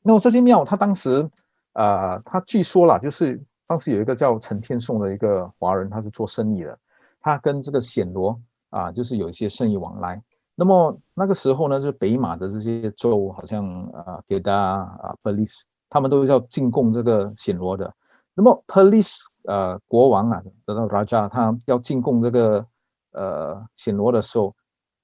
那么这间庙，它当时啊，他据说啦，就是当时有一个叫陈天颂的一个华人，他是做生意的，他跟这个暹罗啊，就是有一些生意往来。那么那个时候呢，就是北马的这些州，好像啊，Kedah 啊，Perlis，他们都是要进贡这个暹罗的。那么 Perlis 呃国王啊，得到 Raja，他要进贡这个。呃，暹罗的时候，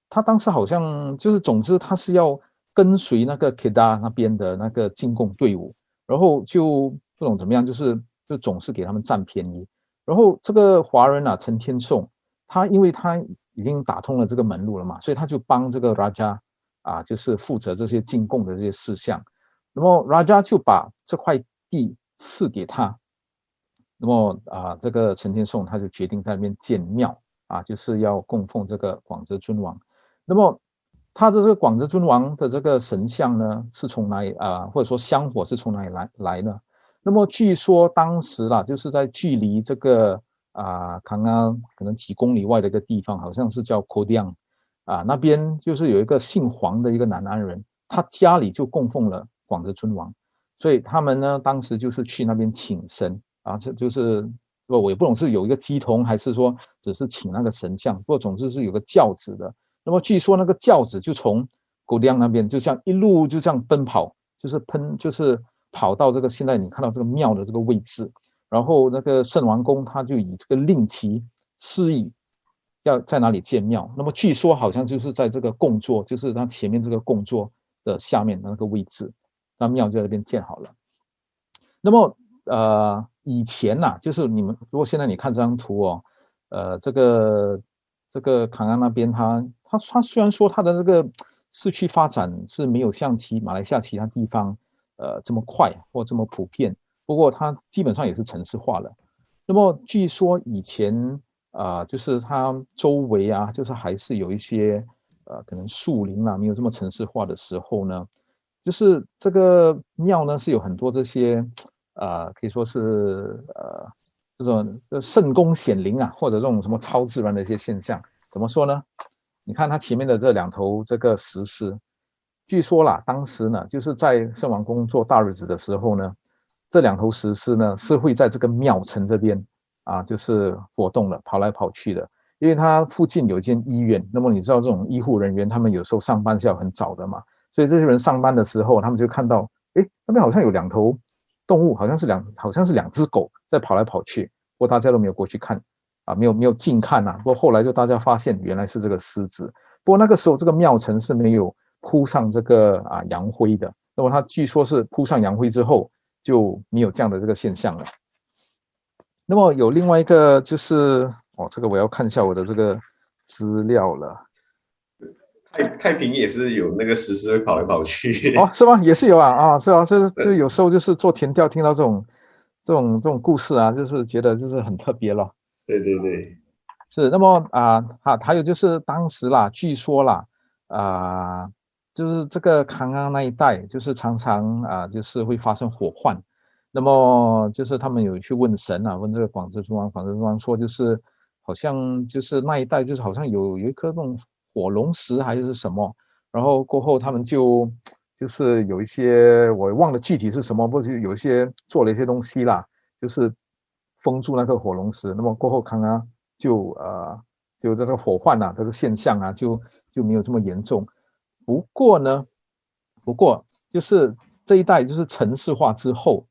他当时好像就是，总之他是要跟随那个 Kedah 那边的那个进贡队伍，然后就不懂怎么样，就是就总是给他们占便宜。然后这个华人啊，陈天颂，他因为他已经打通了这个门路了嘛，所以他就帮这个 Raja 啊，就是负责这些进贡的这些事项。那么 Raja 就把这块地赐给他，那么啊，这个陈天颂他就决定在那边建庙。啊，就是要供奉这个广泽尊王。那么他的这个广泽尊王的这个神像呢，是从哪里啊？或者说香火是从哪里来来呢？那么据说当时啦，就是在距离这个啊，刚刚可能几公里外的一个地方，好像是叫 Kodiang 啊，那边就是有一个姓黄的一个南安人，他家里就供奉了广泽尊王，所以他们呢，当时就是去那边请神啊，这就是。不，我也不懂是有一个乩童，还是说只是请那个神像。不过总之是有个轿子的。那么据说那个轿子就从古亮那边，就像一路就这样奔跑，就是喷，就是跑到这个现在你看到这个庙的这个位置。然后那个圣王公他就以这个令旗示意要在哪里建庙。那么据说好像就是在这个供座，就是他前面这个供座的下面的那个位置，那庙就在那边建好了。那么呃。以前呐、啊，就是你们如果现在你看这张图哦，呃，这个这个康安那边它，它它虽然说它的这个市区发展是没有像其马来西亚其他地方呃这么快或这么普遍，不过它基本上也是城市化了。那么据说以前啊、就是它周围啊，就是还是有一些呃可能树林啊，没有这么城市化的时候呢，就是这个庙呢是有很多这些。呃，可以说是呃，这种圣功显灵啊，或者这种什么超自然的一些现象，怎么说呢？你看它前面的这两头这个石狮，据说啦，当时呢，就是在圣王宫做大日子的时候呢，这两头石狮呢是会在这个庙城这边啊，就是活动的，跑来跑去的。因为它附近有一间医院，那么你知道这种医护人员，他们有时候上班是要很早的嘛，所以这些人上班的时候，他们就看到，诶，那边好像有两头动物，好像是两，好像是两只狗在跑来跑去，不过大家都没有过去看，啊，没有没有近看呐、啊。不过后来就大家发现原来是这个狮子，不过那个时候这个庙城是没有铺上这个啊阳灰的，那么它据说是铺上阳灰之后就没有这样的这个现象了。那么有另外一个就是。哦，这个我要看一下我的这个资料了。太太平也是有那个石狮会跑来跑去。哦，是吗？也是有啊，啊，是啊，这就有时候就是做田调，听到这种这种这种故事啊，就是觉得就是很特别了。对对对，是。那么啊，哈，还有就是当时啦，据说啦，啊，就是这个康安那一带，就是常常啊，就是会发生火患。那么就是他们有去问神啊，问这个广泽尊王，广泽尊王说就是。好像就是那一带，就是好像有有一颗那种火龙石还是什么，然后过后他们就就是有一些我忘了具体是什么，不是有一些做了一些东西啦，就是封住那个火龙石。那么过后康啊就呃就这个火患啊这个现象啊就就没有这么严重。不过呢，不过就是这一代就是城市化之后，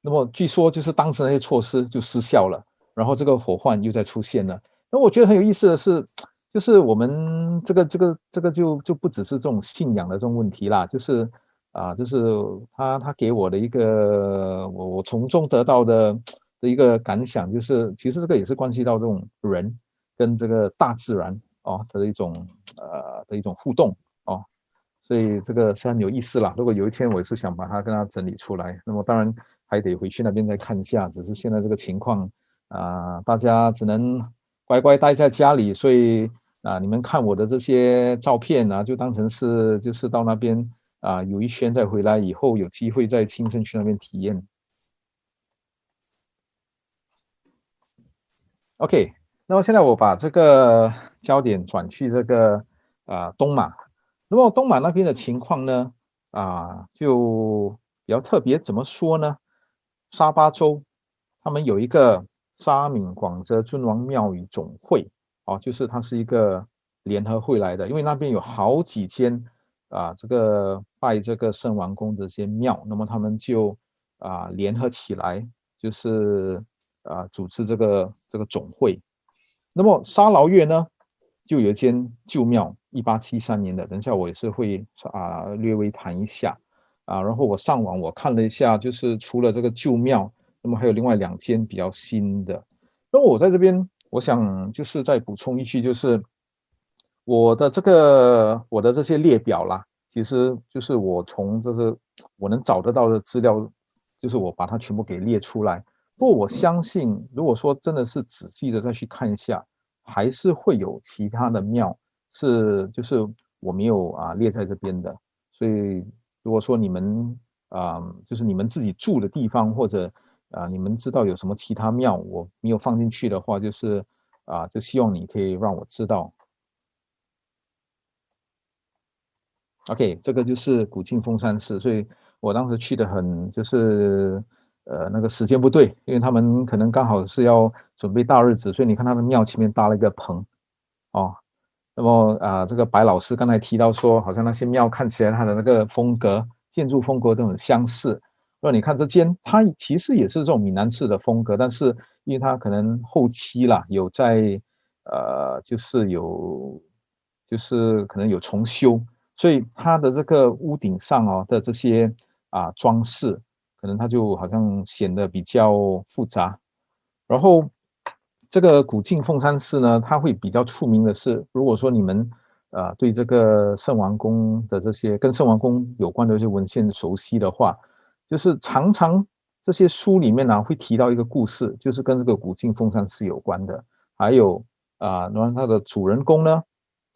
那么据说就是当时那些措施就失效了。然后这个火患又再出现了，那我觉得很有意思的是，就是我们这个这个这个就就不只是这种信仰的这种问题啦，就是啊，就是他他给我的一个我我从中得到的的一个感想，就是其实这个也是关系到这种人跟这个大自然哦的一种呃的一种互动哦，所以这个是很有意思啦。如果有一天我也是想把它跟它整理出来，那么当然还得回去那边再看一下，只是现在这个情况。啊，大家只能乖乖待在家里，所以啊，你们看我的这些照片啊，就当成是就是到那边啊游一圈再回来，以后有机会再亲身去那边体验。OK，那么现在我把这个焦点转去这个啊东马，那么东马那边的情况呢啊就比较特别，怎么说呢？沙巴州他们有一个。沙闽广泽尊王庙宇总会，哦，就是它是一个联合会来的，因为那边有好几间啊，这个拜这个圣王公的这些庙，那么他们就啊联合起来，就是啊组织这个这个总会。那么沙劳越呢，就有一间旧庙，一八七三年的，等一下我也是会啊略微谈一下啊，然后我上网我看了一下，就是除了这个旧庙。那么还有另外两间比较新的，那我在这边，我想就是再补充一句，就是我的这个我的这些列表啦，其实就是我从这个我能找得到的资料，就是我把它全部给列出来。不过我相信，如果说真的是仔细的再去看一下，还是会有其他的庙是就是我没有啊列在这边的。所以如果说你们啊，就是你们自己住的地方或者啊，你们知道有什么其他庙我没有放进去的话，就是啊，就希望你可以让我知道。OK，这个就是古晋峰山寺，所以我当时去的很就是呃那个时间不对，因为他们可能刚好是要准备大日子，所以你看他的庙前面搭了一个棚哦。那么啊，这个白老师刚才提到说，好像那些庙看起来它的那个风格、建筑风格都很相似。那你看这间，它其实也是这种闽南式的风格，但是因为它可能后期啦有在，呃，就是有，就是可能有重修，所以它的这个屋顶上哦的这些啊装饰，可能它就好像显得比较复杂。然后这个古晋凤山寺呢，它会比较出名的是，如果说你们啊对这个圣王宫的这些跟圣王宫有关的这些文献熟悉的话。就是常常这些书里面呢、会提到一个故事，就是跟这个古晋凤山寺有关的。还有啊，然后它的主人公呢，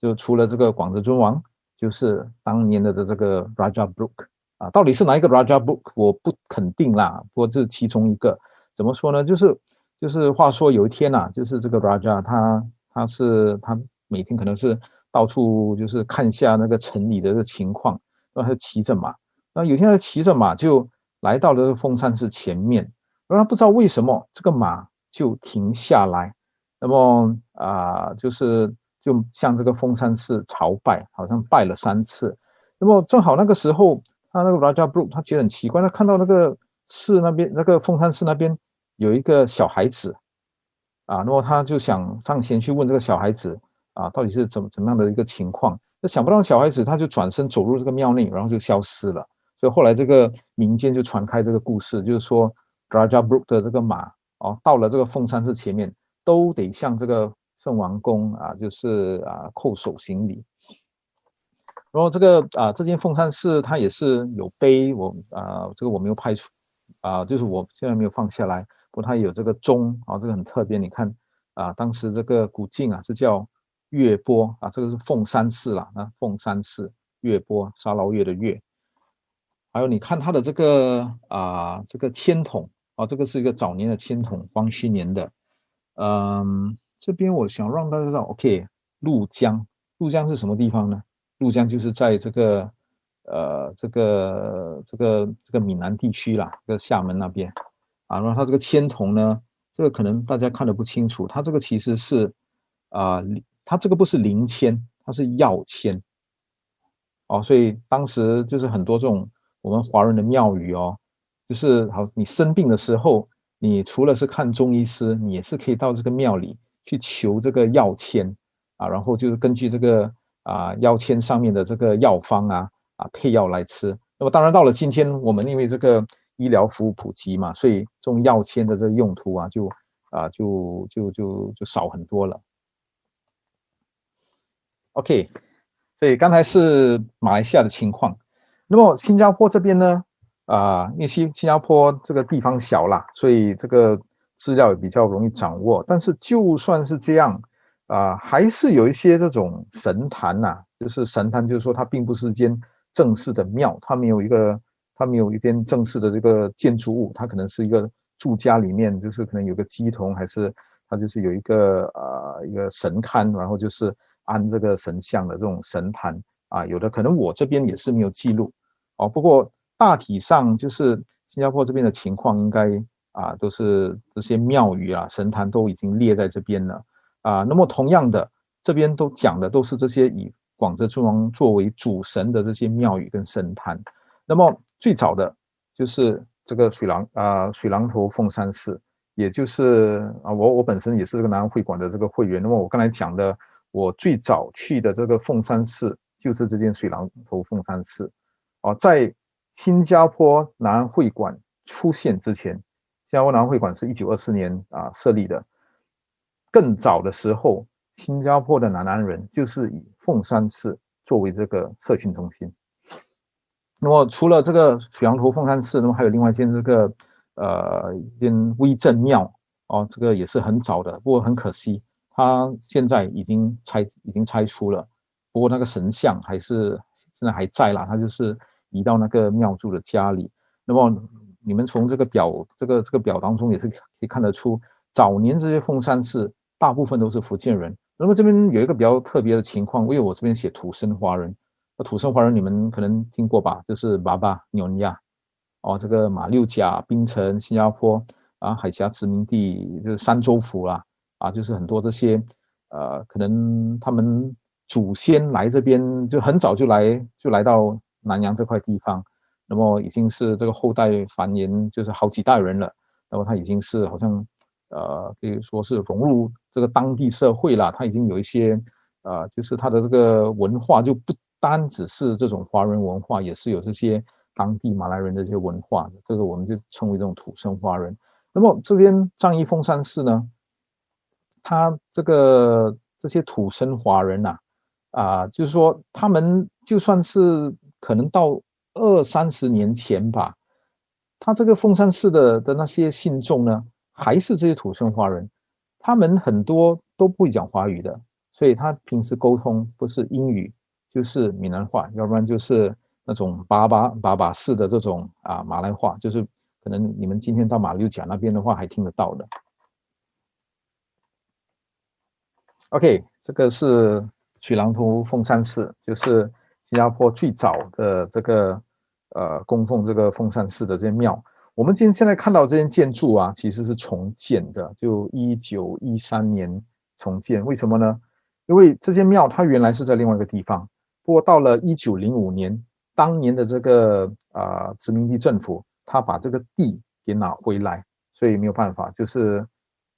就除了这个广泽尊王，就是当年的的这个 Raja Brook 啊，到底是哪一个 Raja Brook，我不肯定啦。不过这是其中一个，怎么说呢？就是就是话说有一天呐、啊，就是这个 Raja 他他是他每天可能是到处就是看一下那个城里的这个情况，然后他骑着马，那有一天他骑着马就来到了这个凤山寺前面，然后他不知道为什么这个马就停下来，那么啊、就是就向这个凤山寺朝拜，好像拜了三次，那么正好那个时候他那个 Raja Brooke 他觉得很奇怪，他看到那个寺那边那个凤山寺那边。有一个小孩子，啊，那么他就想上前去问这个小孩子，啊，到底是怎么怎么样的一个情况？那想不到小孩子他就转身走入这个庙内，然后就消失了。所以后来这个民间就传开这个故事，就是说 Raja Brook 的这个马，哦，到了这个凤山寺前面，都得向这个圣王宫啊，就是啊叩首行礼。然后这个啊，这间凤山寺它也是有碑，我啊，这个我没有拍出，啊，就是我现在没有放下来。不过，它有这个钟啊，这个很特别。你看啊，当时这个古镜啊是叫月波啊，这个是凤山寺啦，啊，凤山寺月波沙捞越的月。还有你看它的这个啊，这个签筒啊，这个是一个早年的签筒，光绪年的。嗯，这边我想让大家知道，OK，鹭江，鹭江是什么地方呢？鹭江就是在这个呃，这个这个这个闽南地区啦，这个厦门那边。啊，然后它这个签筒呢，这个可能大家看的不清楚，它这个其实是啊，它这个不是灵签，它是药签。哦，所以当时就是很多这种我们华人的庙宇哦，就是好，你生病的时候，你除了是看中医师，你也是可以到这个庙里去求这个药签啊，然后就是根据这个啊药签上面的这个药方啊啊配药来吃。那么当然到了今天，我们因为这个。医疗服务普及嘛，所以这种药签的这个用途啊，就啊就就就就少很多了。OK，所以刚才是马来西亚的情况。那么新加坡这边呢，啊，因为新新加坡这个地方小啦，所以这个资料也比较容易掌握。但是就算是这样啊，还是有一些这种神坛呐、就是神坛，就是说它并不是间正式的庙，它没有一个。它没有一间正式的这个建筑物，它可能是一个住家里面，就是可能有个鸡童，还是它就是有一个呃一个神龛，然后就是安这个神像的这种神坛啊，有的可能我这边也是没有记录哦。不过大体上就是新加坡这边的情况，应该啊都是这些庙宇啊神坛都已经列在这边了啊。那么同样的，这边都讲的都是这些以广泽尊王作为主神的这些庙宇跟神坛，那么。最早的就是这个水榔啊，水榔头凤山寺，也就是啊，我我本身也是这个南安会馆的这个会员。那么我刚才讲的，我最早去的这个凤山寺就是这间水龙头凤山寺。啊，在新加坡南安会馆出现之前，新加坡南安会馆是一九二四年啊设立的。更早的时候，新加坡的南安人就是以凤山寺作为这个社群中心。那么除了这个水龙头凤山寺，那么还有另外一间这个呃一间威震庙哦，这个也是很早的，不过很可惜，它现在已经拆已经拆除了。不过那个神像还是现在还在啦，他就是移到那个庙祝的家里。那么你们从这个表这个这个表当中也是可以看得出，早年这些凤山寺大部分都是福建人。那么这边有一个比较特别的情况，因为我这边写土生华人。那土生华人，你们可能听过吧？就是爸爸、纽尼亚，哦，这个马六甲、槟城、新加坡啊，海峡殖民地就是三州府啦，啊，就是很多这些，呃，可能他们祖先来这边就很早就来，就来到南洋这块地方，那么已经是这个后代繁衍，就是好几代人了。那么他已经是好像，呃，可以说是融入这个当地社会了。他已经有一些，呃，就是他的这个文化就不。单只是这种华人文化，也是有这些当地马来人的这些文化，这个我们就称为这种土生华人。那么这间樟宜凤山寺呢，他这个这些土生华人呐，啊就是说他们就算是可能到二三十年前吧，他这个凤山寺的的那些信众呢，还是这些土生华人，他们很多都不会讲华语的，所以他平时沟通不是英语。就是闽南话，要不然就是那种巴巴巴巴式的这种啊马来话，就是可能你们今天到马六甲那边的话还听得到的。OK，这个是水榔头凤山寺，就是新加坡最早的这个呃供奉这个凤山寺的这间庙。我们今天现在看到这间建筑啊，其实是重建的，就一九一三年重建。为什么呢？因为这间庙它原来是在另外一个地方，不过到了一九零五年，当年的这个啊、殖民地政府，他把这个地给拿回来，所以没有办法，就是。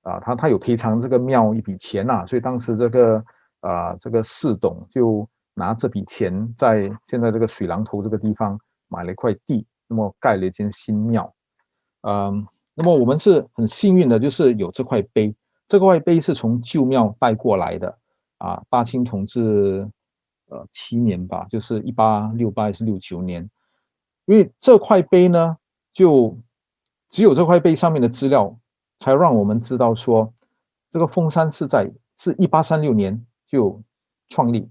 啊，他他有赔偿这个庙一笔钱呐、所以当时这个啊这个四董就拿这笔钱在现在这个水榔头这个地方买了一块地，那么盖了一间新庙。嗯，那么我们是很幸运的，就是有这块碑，这块碑是从旧庙带过来的啊，大清统治呃七年吧，就是一八六八还是六九年，因为这块碑呢，就只有这块碑上面的资料。才让我们知道说，这个封山是在是一八三六年就创立，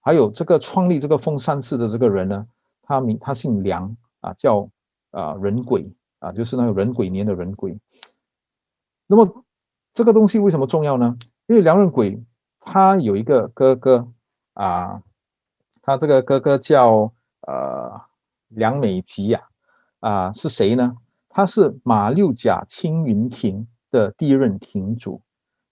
还有这个创立这个封山寺的这个人呢，他名他姓梁啊，叫啊人鬼啊，就是那个人鬼年的人鬼。那么这个东西为什么重要呢？因为梁壬癸他有一个哥哥啊，他这个哥哥叫呃梁美吉呀啊，是谁呢？他是马六甲青云亭的第一任亭主，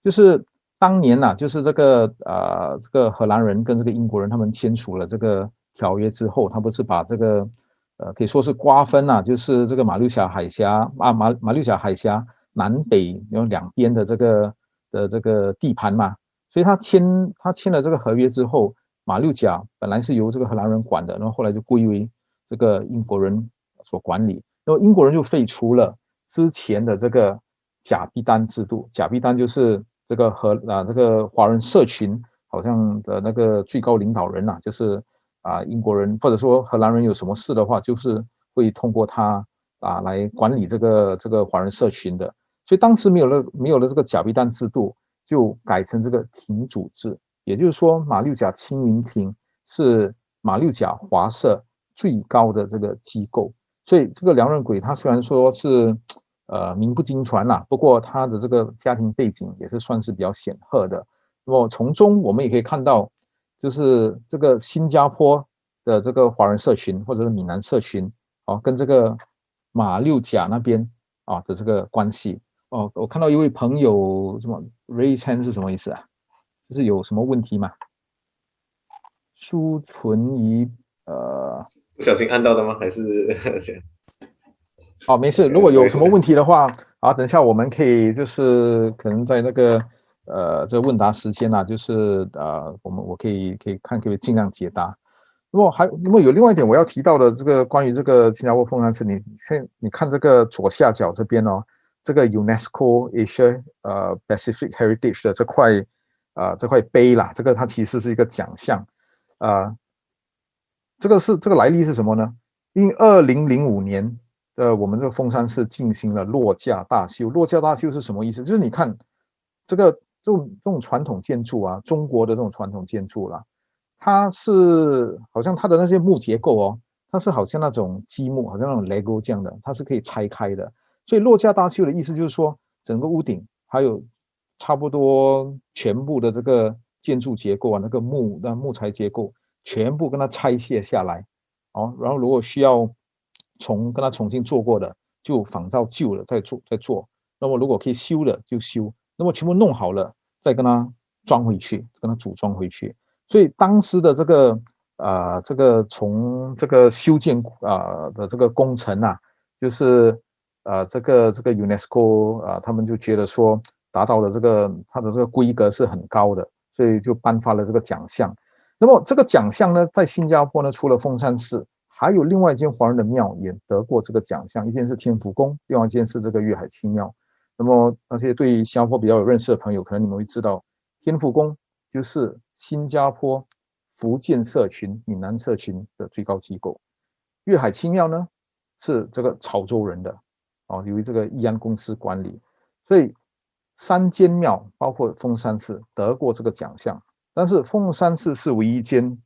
就是当年呐、啊，就是这个呃，这个荷兰人跟这个英国人他们签署了这个条约之后，他不是把这个呃可以说是瓜分呐、啊，就是这个马六甲海峡啊马马六甲海峡南北有两边的这个的这个地盘嘛，所以他签他签了这个合约之后，马六甲本来是由这个荷兰人管的，然后后来就归为这个英国人所管理。然后英国人就废除了之前的这个假币单制度，假币单就是这个和啊这个华人社群好像的那个最高领导人呐、啊，就是啊英国人或者说荷兰人有什么事的话，就是会通过他啊来管理这个这个华人社群的。所以当时没有了没有了这个假币单制度，就改成这个亭主制，也就是说马六甲青云亭是马六甲华社最高的这个机构。所以这个梁壬癸他虽然说是，呃名不经传啦，不过他的这个家庭背景也是算是比较显赫的。那么从中我们也可以看到，就是这个新加坡的这个华人社群或者是闽南社群啊，跟这个马六甲那边啊的这个关系。哦，我看到一位朋友什么 raise hand 是什么意思啊？就是有什么问题吗？苏存疑呃。不小心按到的吗？还是？哦，没事。如果有什么问题的话，啊，等一下我们可以就是可能在那个呃这问答时间呐、啊，就是呃我们我可以可以看可以尽量解答。那么还那么有另外一点我要提到的这个关于这个新加坡凤山寺，你看你看这个左下角这边哦，这个 UNESCO Asia 呃 Pacific Heritage 的这块啊、呃、这块碑啦，这个它其实是一个奖项啊。这个是这个来历是什么呢？因为二零零五年的我们这个凤山寺进行了落架大修。落架大修是什么意思？就是你看这个这种这种传统建筑啊，中国的这种传统建筑啦，它是好像它的那些木结构哦，它是好像那种积木，好像那种 Lego 这样的，它是可以拆开的。所以落架大修的意思就是说，整个屋顶还有差不多全部的这个建筑结构啊，那个木那木材结构。全部跟它拆卸下来，哦，然后如果需要重跟他重新做过的，就仿照旧的再做再做。那么如果可以修的就修，那么全部弄好了再跟他装回去，跟他组装回去。所以当时的这个啊、呃，这个从这个修建啊的这个工程啊，就是啊、呃、这个这个 UNESCO 啊，他们就觉得说达到了这个它的这个规格是很高的，所以就颁发了这个奖项。那么这个奖项呢，在新加坡呢，除了凤山寺，还有另外一间华人的庙也得过这个奖项，一间是天福宫，另外一间是这个粤海清庙。那么那些对新加坡比较有认识的朋友，可能你们会知道，天福宫就是新加坡福建社群、闽南社群的最高机构，粤海清庙呢是这个潮州人的，哦，由于这个义安公司管理，所以三间庙包括凤山寺得过这个奖项。但是凤山寺是唯一间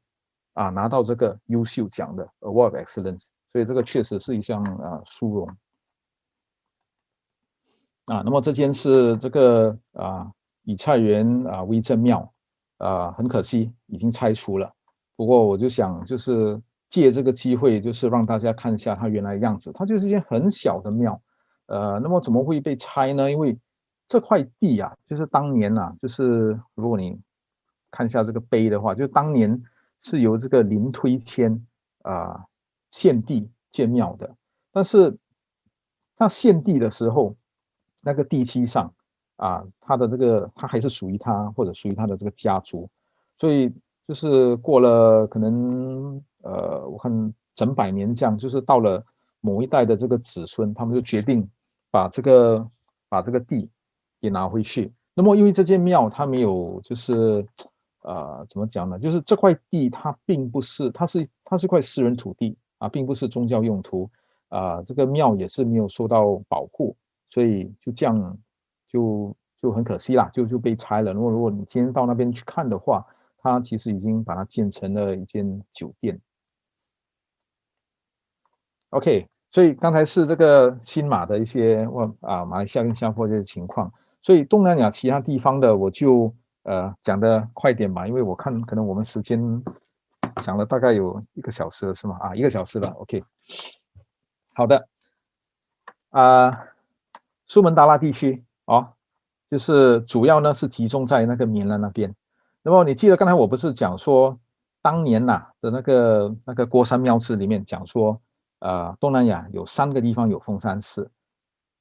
啊拿到这个优秀奖的 Award of Excellence，所以这个确实是一项啊殊荣啊。那么这间是这个啊以菜园啊威震庙啊，很可惜已经拆除了。不过我就想，就是借这个机会，就是让大家看一下它原来的样子。它就是一间很小的庙，呃，那么怎么会被拆呢？因为这块地啊，就是当年呐、啊，就是如果你看一下这个碑的话，就当年是由这个林推谦啊献地建庙的，但是他献地的时候，那个地契上。啊，他的这个他还是属于他，或者属于他的这个家族，所以就是过了可能呃，我看整百年这样，就是到了某一代的这个子孙，他们就决定把这个把这个地给拿回去。那么因为这间庙它没有就是呃怎么讲呢？就是这块地它并不是，它是它是块私人土地啊，并不是宗教用途啊，这个庙也是没有受到保护，所以就这样。就就很可惜啦，就就被拆了。如果如果你今天到那边去看的话，它其实已经把它建成了一间酒店。OK，所以刚才是这个新马的一些问啊，马来西亚跟新加坡这些情况。所以东南亚其他地方的，我就呃讲的快点吧，因为我看可能我们时间讲了大概有一个小时了，是吗？啊，一个小时了。OK，好的。啊，苏门答腊地区。哦，就是主要呢是集中在那个棉兰那边。那么你记得刚才我不是讲说，当年呐、的那个那个郭山庙志里面讲说，呃，东南亚有三个地方有封山寺。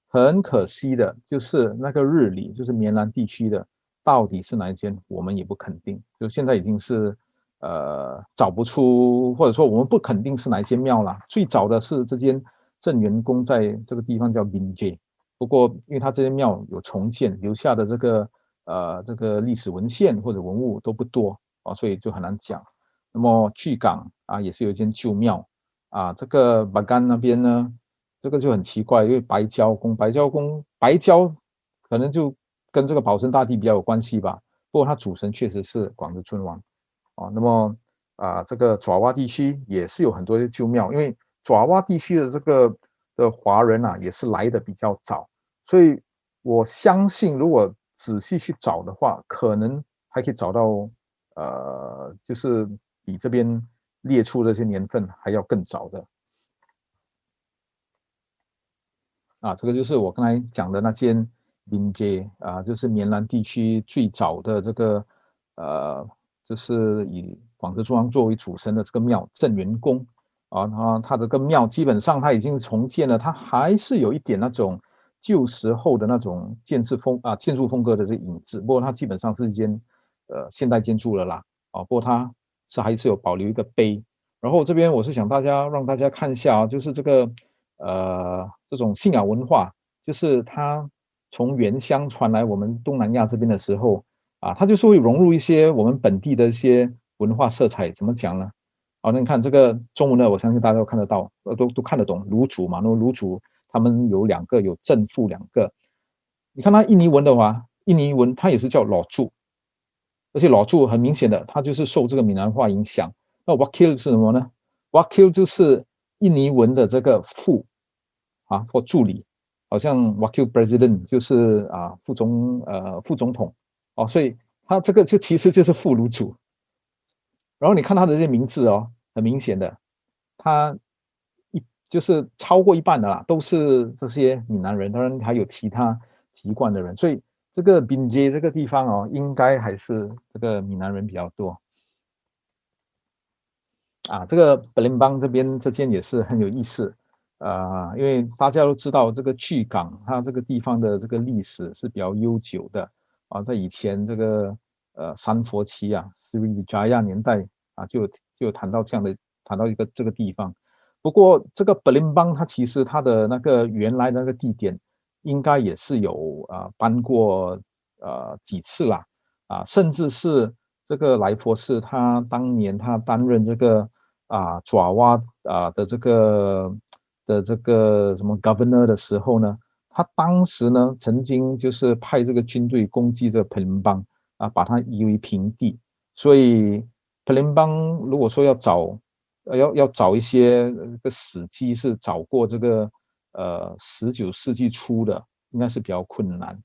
很可惜的就是那个日里，就是棉兰地区的，到底是哪一间，我们也不肯定。就现在已经是呃找不出，或者说我们不肯定是哪一间庙了。最早的是这间镇元宫在这个地方叫明街。不过，因为它这间庙有重建，留下的这个呃这个历史文献或者文物都不多啊，所以就很难讲。那么巨港啊，也是有一间旧庙啊。这个巴干那边呢，这个就很奇怪，因为白礁宫，白礁宫，白礁可能就跟这个保生大帝比较有关系吧。不过它主神确实是广德尊王啊。那么啊，这个爪哇地区也是有很多的旧庙，因为爪哇地区的这个。的华人啊，也是来的比较早，所以我相信，如果仔细去找的话，可能还可以找到，呃，就是比这边列出这些年份还要更早的。啊，这个就是我刚才讲的那间林街啊，就是棉兰地区最早的这个，呃，就是以广德尊王作为主神的这个庙镇元宫。啊，它它这个庙基本上它已经重建了，它还是有一点那种旧时候的那种建筑风啊，建筑风格的这个影子。不过它基本上是一间呃现代建筑了啦。啊，不过它是还是有保留一个碑。然后这边我是想大家让大家看一下啊，就是这个呃这种信仰文化，就是它从原乡传来我们东南亚这边的时候啊，它就是会融入一些我们本地的一些文化色彩。怎么讲呢？好，那你看这个中文呢，我相信大家都看得到，呃，都都看得懂。卢祖嘛，那么卢祖他们有两个，有正副两个。你看它印尼文的话，印尼文它也是叫老柱，而且老柱很明显的，它就是受这个闽南话影响。那 wakil 是什么呢？wakil 就是印尼文的这个副啊或助理，好像 wakil president 就是啊副总呃副总统哦，所以他这个就其实就是副卢祖。然后你看他的这些名字哦。很明显的，他一就是超过一半的啦，都是这些闽南人，当然还有其他籍贯的人，所以这个宾街这个地方哦，应该还是这个闽南人比较多。啊，这个本林邦这边这间也是很有意思啊，因为大家都知道这个巨港，它这个地方的这个历史是比较悠久的啊，在以前这个呃三佛齐啊，斯里加亚年代啊就。就谈到这样的，谈到一个这个地方。不过这个本林邦，它其实它的那个原来那个地点，应该也是有啊搬过呃几次啦啊，甚至是这个莱佛士他当年他担任这个啊爪哇啊的这个的这个什么 governor 的时候呢，他当时呢曾经就是派这个军队攻击这个本林邦啊，把它夷为平地，所以。本林邦如果说要找，要要找一些个史迹是找过这个，呃，十九世纪初的，应该是比较困难。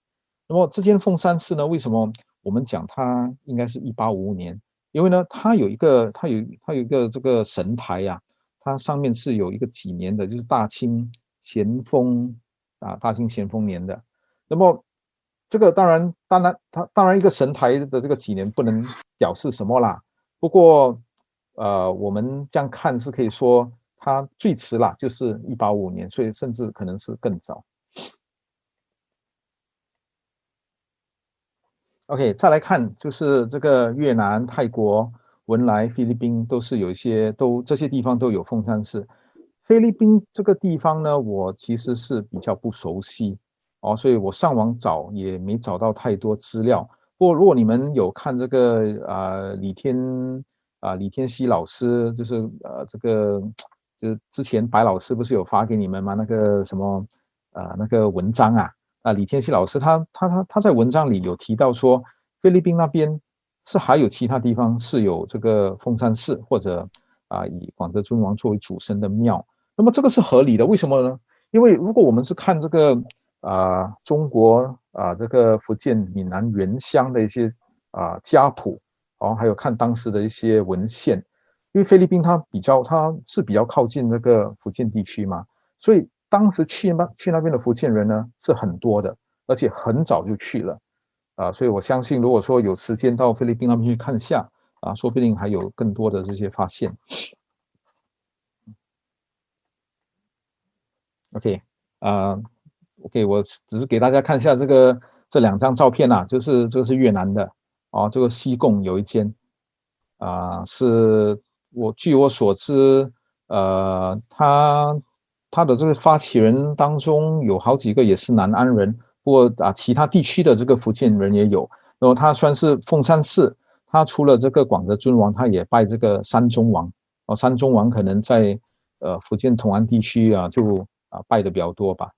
那么这间凤山寺呢，为什么我们讲它应该是一八五五年？因为呢，它有一个，它有它有一个这个神台呀、啊，它上面是有一个几年的，就是大清咸丰啊，大清咸丰年的。那么这个当然，当然它当然一个神台的这个几年不能表示什么啦。不过呃，我们这样看是可以说它最迟啦，就是一八五年，所以甚至可能是更早。OK，再来看就是这个越南、泰国、文莱、菲律宾都是有一些都这些地方都有凤山寺。菲律宾这个地方呢，我其实是比较不熟悉哦，所以我上网找也没找到太多资料。不过如果你们有看这个啊、李天啊、李天熙老师，就是呃这个就是之前白老师不是有发给你们吗？那个什么啊、呃、那个文章啊。啊，李天熙老师他他他他在文章里有提到说，菲律宾那边是还有其他地方是有这个凤山寺或者啊以广泽尊王作为主神的庙，那么这个是合理的，为什么呢？因为如果我们是看这个啊中国啊这个福建闽南原乡的一些啊家谱然哦，还有看当时的一些文献，因为菲律宾它比较它是比较靠近那个福建地区嘛，所以。当时去那去那边的福建人呢是很多的，而且很早就去了，啊，所以我相信，如果说有时间到菲律宾那边去看下，啊，说不定还有更多的这些发现。OK，啊，OK，我只是给大家看一下这个这两张照片呐，就是这个是越南的，啊，这个西贡有一间，啊，是我据我所知，呃，他。他的这个发起人当中有好几个也是南安人，不过啊，其他地区的这个福建人也有。然后他算是凤山寺，他除了这个广德尊王，他也拜这个山中王。哦，山中王可能在呃福建同安地区啊，就啊拜的比较多吧。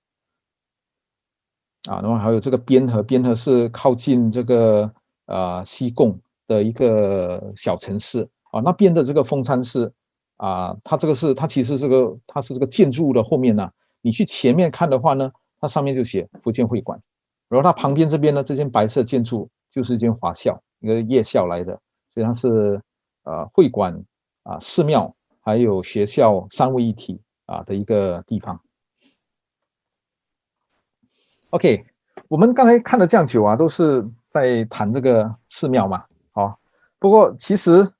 啊，然后还有这个边河，边河是靠近这个呃西贡的一个小城市啊，那边的这个凤山寺。啊，它这个是它其实这个它是这个建筑物的后面呢，你去前面看的话呢，它上面就写福建会馆，然后它旁边这边呢，这间白色建筑就是一间华校，一个夜校来的，所以它是呃会馆啊寺庙还有学校三位一体啊的一个地方。OK，我们刚才看了这样久啊，都是在谈这个寺庙嘛，好，不过其实。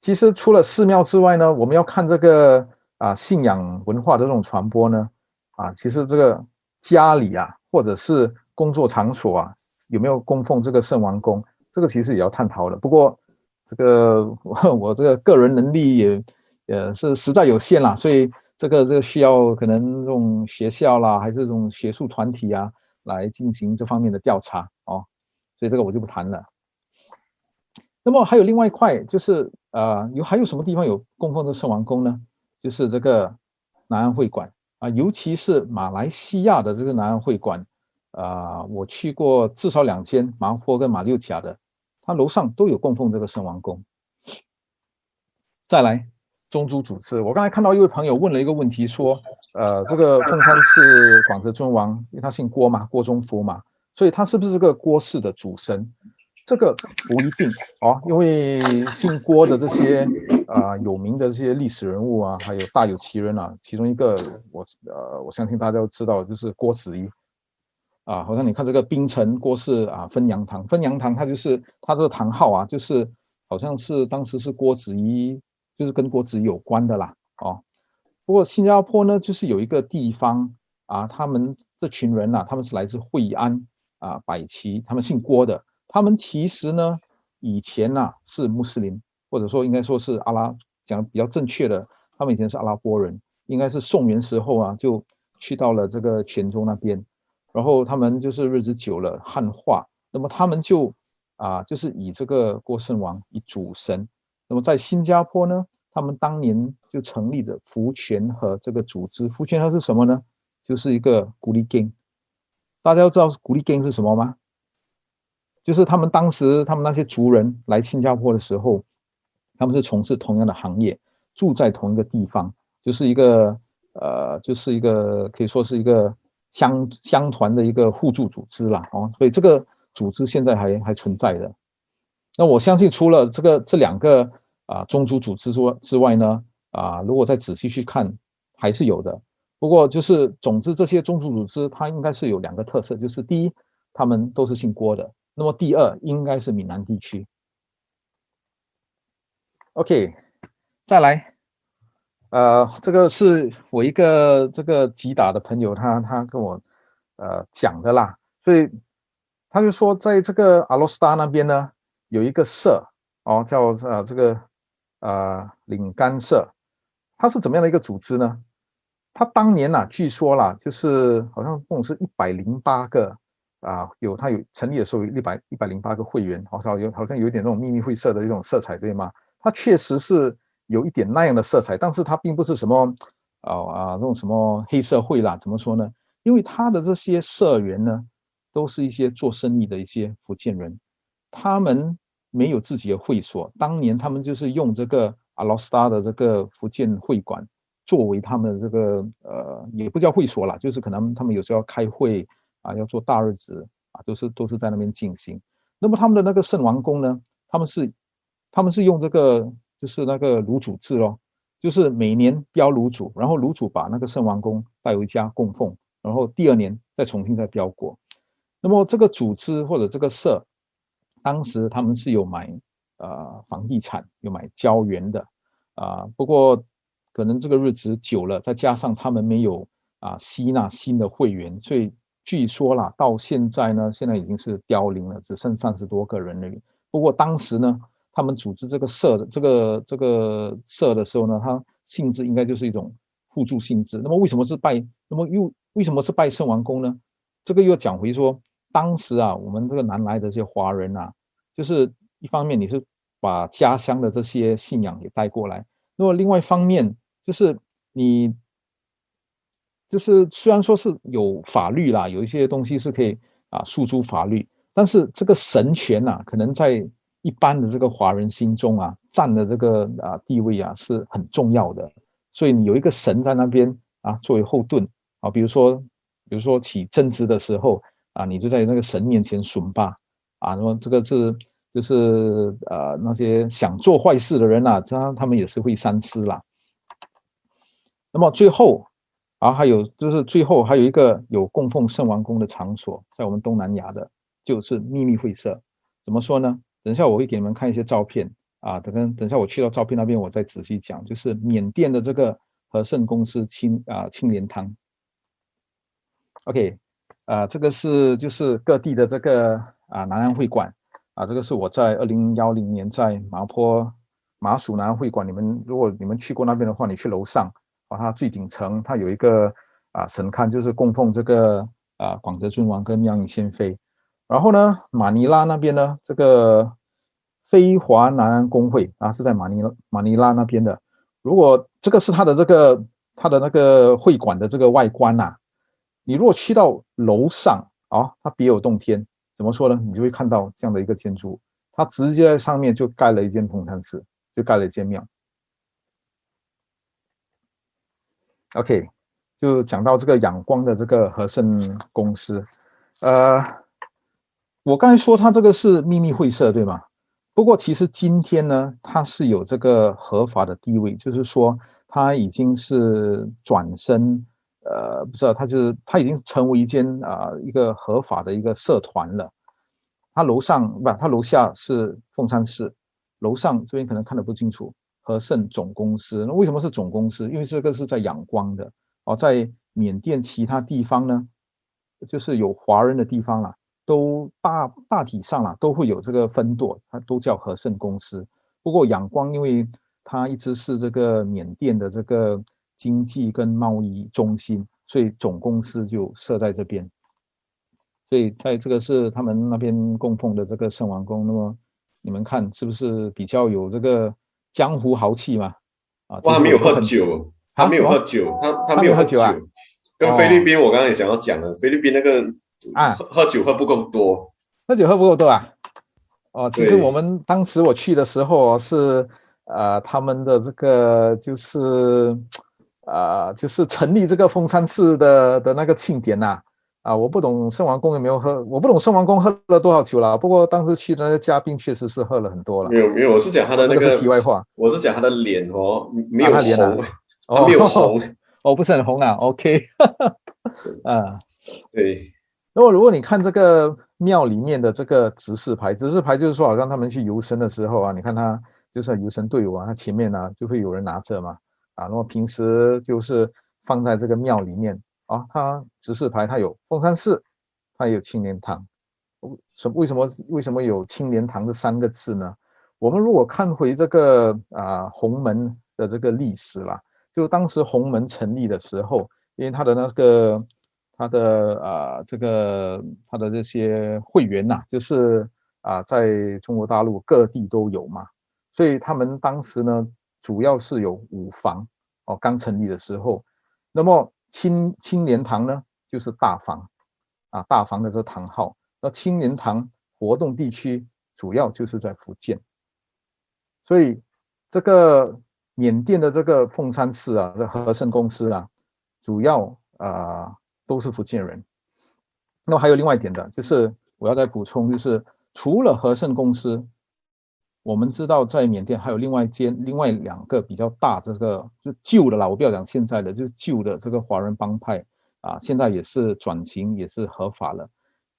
其实除了寺庙之外呢，我们要看这个啊信仰文化的这种传播呢，啊，其实这个家里啊，或者是工作场所啊，有没有供奉这个圣王宫，这个其实也要探讨的。不过这个我，我这个个人能力也也是实在有限啦，所以这个这个需要可能这种学校啦，还是这种学术团体啊，来进行这方面的调查哦。所以这个我就不谈了。那么还有另外一块就是。呃，有还有什么地方有供奉的圣王宫呢？就是这个南安会馆啊，尤其是马来西亚的这个南安会馆啊，我去过至少两间，马坡跟马六甲的，它楼上都有供奉这个圣王公。再来，宗族主祀，我刚才看到一位朋友问了一个问题，说，呃，这个凤山寺广泽尊王，因为他姓郭嘛，郭宗福嘛，所以他是不是这个郭氏的主神？这个不一定哦，因为姓郭的这些啊、有名的这些历史人物啊，还有大有其人啊，其中一个我呃我相信大家都知道，就是郭子仪啊。好像你看这个槟城郭氏啊分阳堂，分阳堂它就是它这个堂号啊，就是好像是当时是郭子仪，就是跟郭子仪有关的啦。哦，不过新加坡呢，就是有一个地方啊，他们这群人呐、啊，他们是来自惠安啊百旗，他们姓郭的。他们其实呢，以前呐、啊、是穆斯林，或者说应该说是阿拉，讲比较正确的，他们以前是阿拉伯人，应该是宋元时候啊就去到了这个泉州那边，然后他们就是日子久了汉化，那么他们就啊就是以这个郭圣王以主神，那么在新加坡呢，他们当年就成立的福泉和这个组织，福泉和是什么呢？就是一个古力经，大家都知道古力经是什么吗？就是他们当时，他们那些族人来新加坡的时候，他们是从事同样的行业，住在同一个地方，就是一个呃，就是一个可以说是一个乡乡团的一个互助组织啦，哦，所以这个组织现在还还存在的。那我相信除了这个这两个啊宗族组织之之外呢，啊，如果再仔细去看，还是有的。不过就是总之这些宗族组织它应该是有两个特色，就是第一，他们都是姓郭的，那么第二应该是闽南地区。OK，再来。呃，这个是我一个这个吉打的朋友，他他跟我呃讲的啦，所以他就说，在这个阿罗斯达那边呢，有一个社哦，叫呃这个呃岭干社，它是怎么样的一个组织呢？他当年呐、啊，据说啦，就是好像共是一百零八个啊，有他有成立的时候有一百一百零八个会员，好像有好像有点那种秘密会社的一种色彩，对吗？他确实是。有一点那样的色彩，但是它并不是什么啊啊那种什么黑社会啦，怎么说呢？因为他的这些社员呢，都是一些做生意的一些福建人，他们没有自己的会所，当年他们就是用这个阿罗斯达的这个福建会馆作为他们的这个呃，也不叫会所啦，就是可能他们有时候要开会啊，要做大日子啊，都是都是在那边进行。那么他们的那个圣王宫呢，他们是他们是用这个。就是那个炉主制咯，就是每年标炉主，然后炉主把那个圣王宫带回家供奉，然后第二年再重新再标过。那么这个组织或者这个社，当时他们是有买呃房地产，有买胶原的啊、不过可能这个日子久了，再加上他们没有啊、吸纳新的会员，所以据说啦，到现在呢，现在已经是凋零了，只剩三十多个人而已。不过当时呢。他们组织这个社的这个这个社的时候呢，它性质应该就是一种互助性质。那么为什么是拜？那么又为什么是拜圣王公呢？这个又讲回说，当时啊，我们这个南来的这些华人啊，就是一方面你是把家乡的这些信仰给带过来，那么另外一方面就是你就是虽然说是有法律啦，有一些东西是可以啊诉诸法律，但是这个神权呐，可能在。一般的这个华人心中啊，占的这个啊地位啊是很重要的，所以你有一个神在那边啊作为后盾啊，比如说比如说起争执的时候啊，你就在那个神面前损吧啊，那么这个是就是呃那些想做坏事的人呐、啊，他他们也是会三思啦。那么最后然后还有就是最后还有一个有供奉圣王公的场所，在我们东南亚的就是秘密会社，怎么说呢？等一下，我会给你们看一些照片啊。等等，等一下我去到照片那边，我再仔细讲。就是缅甸的这个和盛公司青啊青莲汤。OK，啊，这个是就是各地的这个啊南安会馆啊。这个是我在二零幺零年在麻坡麻蜀南安会馆。你们如果你们去过那边的话，你去楼上啊，它最顶层它有一个啊神龛，就是供奉这个啊广德尊王跟妙音仙妃。然后呢，马尼拉那边呢，这个非华南安公会啊，是在马尼马尼拉那边的。如果这个是他的这个他的那个会馆的这个外观呐、你如果去到楼上啊，它别有洞天。怎么说呢？你就会看到这样的一个建筑，它直接在上面就盖了一间铜禅寺，就盖了一间庙。OK，就讲到这个仰光的这个和盛公司，呃。我刚才说他这个是秘密会社，对吗？不过其实今天呢，他是有这个合法的地位，就是说他已经是转身，呃，不知道他就是他已经成为一间啊、一个合法的一个社团了。他楼上不，他楼下是凤山寺，楼上这边可能看得不清楚，和盛总公司。那为什么是总公司？因为这个是在仰光的哦，在缅甸其他地方呢，就是有华人的地方啦。都大大体上啊，都会有这个分舵，它都叫和盛公司。不过仰光，因为它一直是这个缅甸的这个经济跟贸易中心，所以总公司就设在这边。所以在这个是他们那边供奉的这个圣王宫。那么你们看是不是比较有这个江湖豪气嘛？啊，哇，他没有喝酒，他没有喝酒，他他没有喝酒啊。跟菲律宾，我刚才也想要讲了，菲律宾那个。啊，喝酒喝不够多，喝酒喝不够多啊！哦，其实我们当时我去的时候是，呃，他们的这个就是，啊、呃，就是成立这个凤山寺的的那个庆典呐。啊，我不懂圣王宫有没有喝，我不懂圣王宫喝了多少酒了。不过当时去的那个嘉宾确实是喝了很多了。没有没有，我是讲他的那个，这个是题外话。我是讲他的脸哦，没有红，啊他脸啊、没有红，哦，哦，不是很红啊。OK，啊，对。那么如果你看这个庙里面的这个指示牌，指示牌就是说，好像他们去游神的时候啊，你看他就是游神队伍啊，他前面呢、啊、就会有人拿着嘛，啊，那么平时就是放在这个庙里面。啊，它指示牌，它有凤山寺，它也有青莲堂。什为什么为什么有青莲堂这三个字呢？我们如果看回这个啊洪门的这个历史啦，就当时洪门成立的时候，因为他的那个他的啊这个他的这些会员呐，就是啊在中国大陆各地都有嘛，所以他们当时呢主要是有五房哦，刚成立的时候，那么。青青莲堂呢，就是大房，啊，大房的这堂号。那青莲堂活动地区主要就是在福建，所以这个缅甸的这个凤山寺啊，这和盛公司啊，主要啊、都是福建人。那么还有另外一点的，就是我要再补充，就是除了和盛公司。我们知道，在缅甸还有另外一间、另外两个比较大，这个就旧的啦，我不要讲现在的，就是旧的这个华人帮派啊，现在也是转型，也是合法了。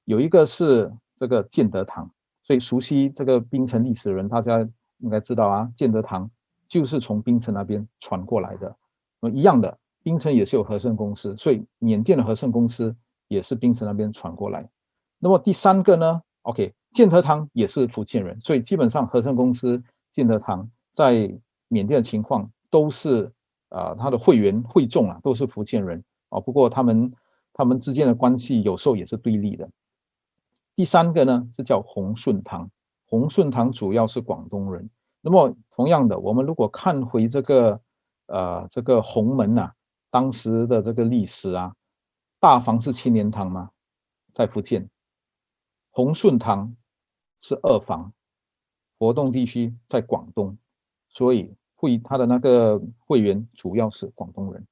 有一个是这个建德堂，所以熟悉这个槟城历史的人，大家应该知道啊，建德堂就是从槟城那边传过来的。那一样的，槟城也是有和盛公司，所以缅甸的和盛公司也是槟城那边传过来。那么第三个呢？OK。建德堂也是福建人，所以基本上和盛公司、建德堂在缅甸的情况都是啊、呃，他的会员会众啊都是福建人啊。不过他们他们之间的关系有时候也是对立的。第三个呢是叫洪顺堂，洪顺堂主要是广东人。那么同样的，我们如果看回这个呃这个洪门呐，当时的这个历史啊，大房是青年堂吗？在福建，洪顺堂。是二房，活动地区在广东，所以会他的那个会员主要是广东人，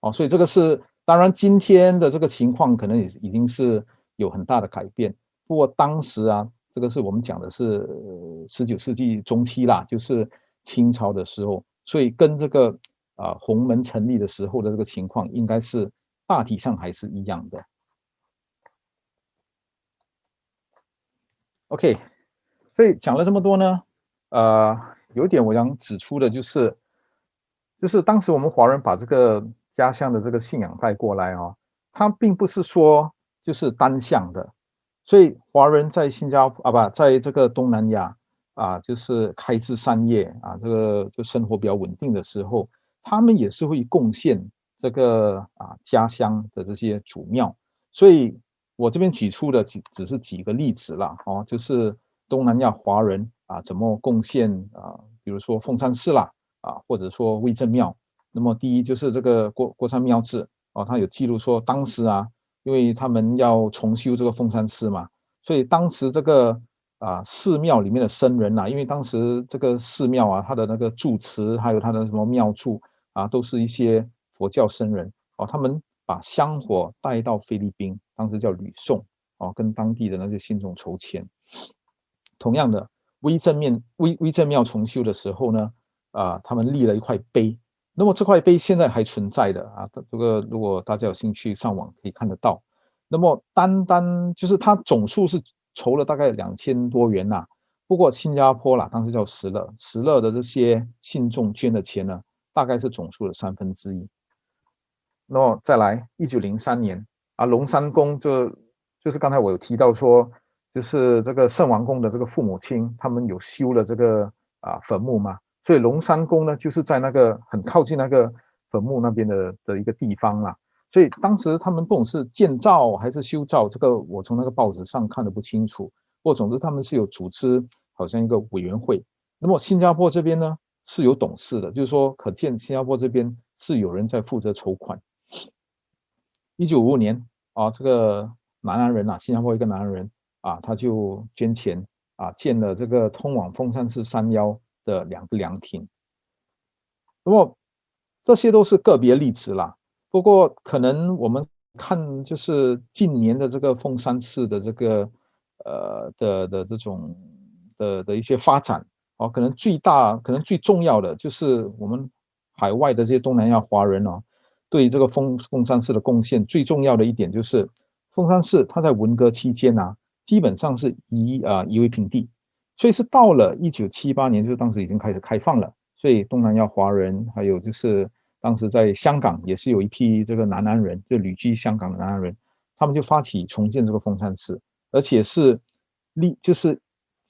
哦，所以这个是当然今天的这个情况可能也已经是有很大的改变。不过当时啊，这个是我们讲的是十九世纪中期啦，就是清朝的时候，所以跟这个啊洪门成立的时候的这个情况应该是大体上还是一样的。OK，所以讲了这么多呢，呃，有点我想指出的就是，就是当时我们华人把这个家乡的这个信仰带过来哦，它并不是说就是单向的，所以华人在新加坡啊，不，在这个东南亚啊，就是开枝散叶啊，这个就生活比较稳定的时候，他们也是会贡献这个啊家乡的这些祖庙，所以。我这边举出的只只是几个例子了哦，就是东南亚华人啊怎么贡献啊，比如说凤山寺啦啊，或者说威正庙。那么第一就是这个郭郭山庙志哦，他有记录说当时啊，因为他们要重修这个凤山寺嘛，所以当时这个啊寺庙里面的僧人呐，因为当时这个寺庙啊，它的那个住持还有它的什么庙祝啊，都是一些佛教僧人哦，他们。把香火带到菲律宾，当时叫吕宋哦，跟当地的那些信众筹钱。同样的，威震庙威威震庙重修的时候呢，啊、他们立了一块碑。那么这块碑现在还存在的啊，这个如果大家有兴趣上网可以看得到。那么单单就是它总数是筹了大概两千多元呐、不过新加坡啦，当时叫石勒，石勒的这些信众捐的钱呢，大概是总数的三分之一。那么再来，一九零三年啊，龙山宫就就是刚才我有提到说，就是这个圣王宫的这个父母亲，他们有修了这个啊坟墓嘛，所以龙山宫呢就是在那个很靠近那个坟墓那边的的一个地方啦。所以当时他们不管是建造还是修造，这个我从那个报纸上看的不清楚。不过总之他们是有组织，好像一个委员会。那么新加坡这边呢是有董事的，就是说可见新加坡这边是有人在负责筹款。一九五五年啊，这个南安人啊，新加坡一个南安人啊，他就捐钱啊，建了这个通往凤山寺山腰的两个凉亭。那么这些都是个别例子啦。不过可能我们看就是近年的这个凤山寺的这个呃的的这种的的一些发展哦，可能最大可能最重要的就是我们海外的这些东南亚华人哦，对这个凤凤山寺的贡献最重要的一点就是凤山寺它在文革期间啊，基本上是夷啊夷为平地，所以是到了一九七八年，就是当时已经开始开放了，所以东南亚华人还有就是。当时在香港也是有一批这个南安人，就旅居香港的南安人，他们就发起重建这个凤山寺，而且是立就是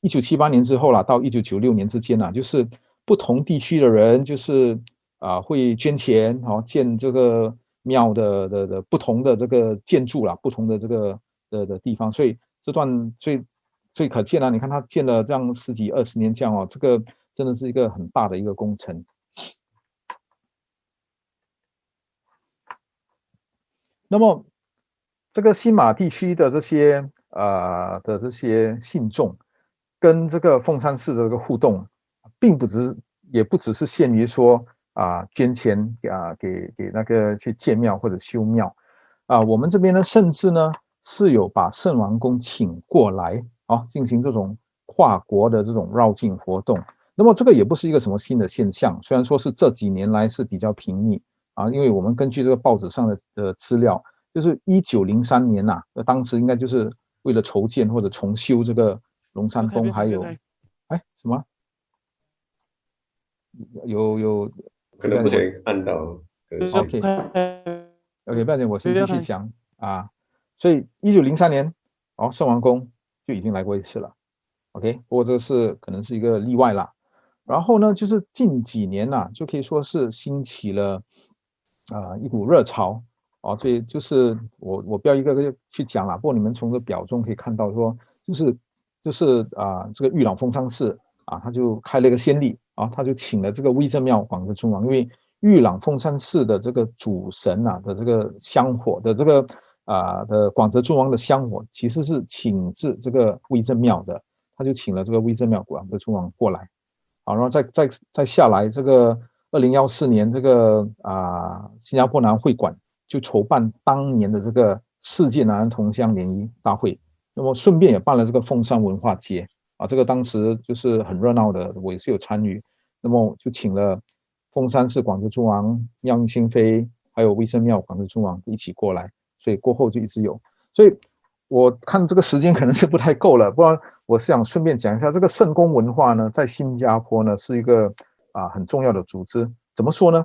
一九七八年之后了，到一九九六年之间呢，就是不同地区的人就是啊会捐钱，好建这个庙的的的不同的这个建筑啦，不同的这个的的地方，所以这段最最可见啊，你看他建了这样十几二十年这样哦，这个真的是一个很大的一个工程。那么，这个新马地区的这些呃的这些信众，跟这个凤山寺的这个互动，并不只是也不只是限于说啊捐钱啊给给那个去建庙或者修庙啊，我们这边呢，甚至呢是有把圣王公请过来啊，进行这种跨国的这种绕境活动。那么这个也不是一个什么新的现象，虽然说是这几年来是比较频密。啊，因为我们根据这个报纸上的的资料，就是一九零三年呐、啊，那当时应该就是为了筹建或者重修这个龙山宫，还有，哎，什么？有有，可能不小心按到。OK，OK，不要紧，我先继续讲啊。所以一九零三年，哦，圣王公就已经来过一次了。OK，不过这个是可能是一个例外啦。然后呢，就是近几年呐、啊，就可以说是兴起了。啊、呃，一股热潮啊，所以就是我我不要一个个去讲了。不过你们从这表中可以看到说，就是就是啊，这个玉朗凤山市啊，他就开了一个先例啊，他就请了这个威正庙广泽尊王，因为玉朗凤山寺的这个主神啊的这个香火的这个啊的广泽尊王的香火，其实是请自这个威正庙的，他就请了这个威正庙广泽尊王过来，好，然后再再再下来这个。二零幺四年，这个啊，新加坡南会馆就筹办当年的这个世界南安同乡联谊大会，那么顺便也办了这个凤山文化节啊，这个当时就是很热闹的，我也是有参与。那么就请了凤山寺广泽尊王、央清妃，还有威生庙广泽尊王一起过来，所以过后就一直有。所以我看这个时间可能是不太够了，不然我是想顺便讲一下这个圣宫文化呢，在新加坡呢是一个。啊，很重要的组织，怎么说呢？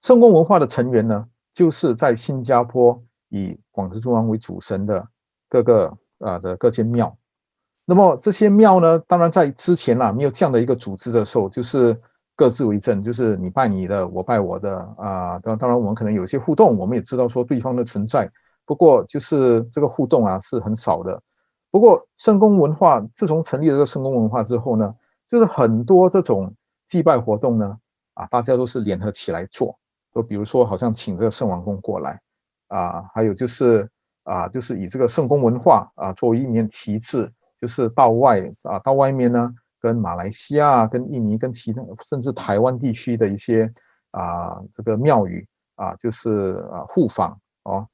圣宫文化的成员呢，就是在新加坡以广泽尊王为主神的各个啊的各间庙。那么这些庙呢，当然在之前啊没有这样的一个组织的时候，就是各自为政，就是你拜你的，我拜我的啊。当当然我们可能有些互动，我们也知道说对方的存在，不过就是这个互动啊是很少的。不过圣宫文化自从成立了这个圣宫文化之后呢，就是很多这种。祭拜活动呢，啊，大家都是联合起来做，就比如说，好像请这个圣王公过来，啊，还有就是啊，就是以这个圣宫文化啊作为一面旗帜，就是到外啊，到外面呢，跟马来西亚、跟印尼、跟其他甚至台湾地区的一些啊这个庙宇啊，就是啊互访哦。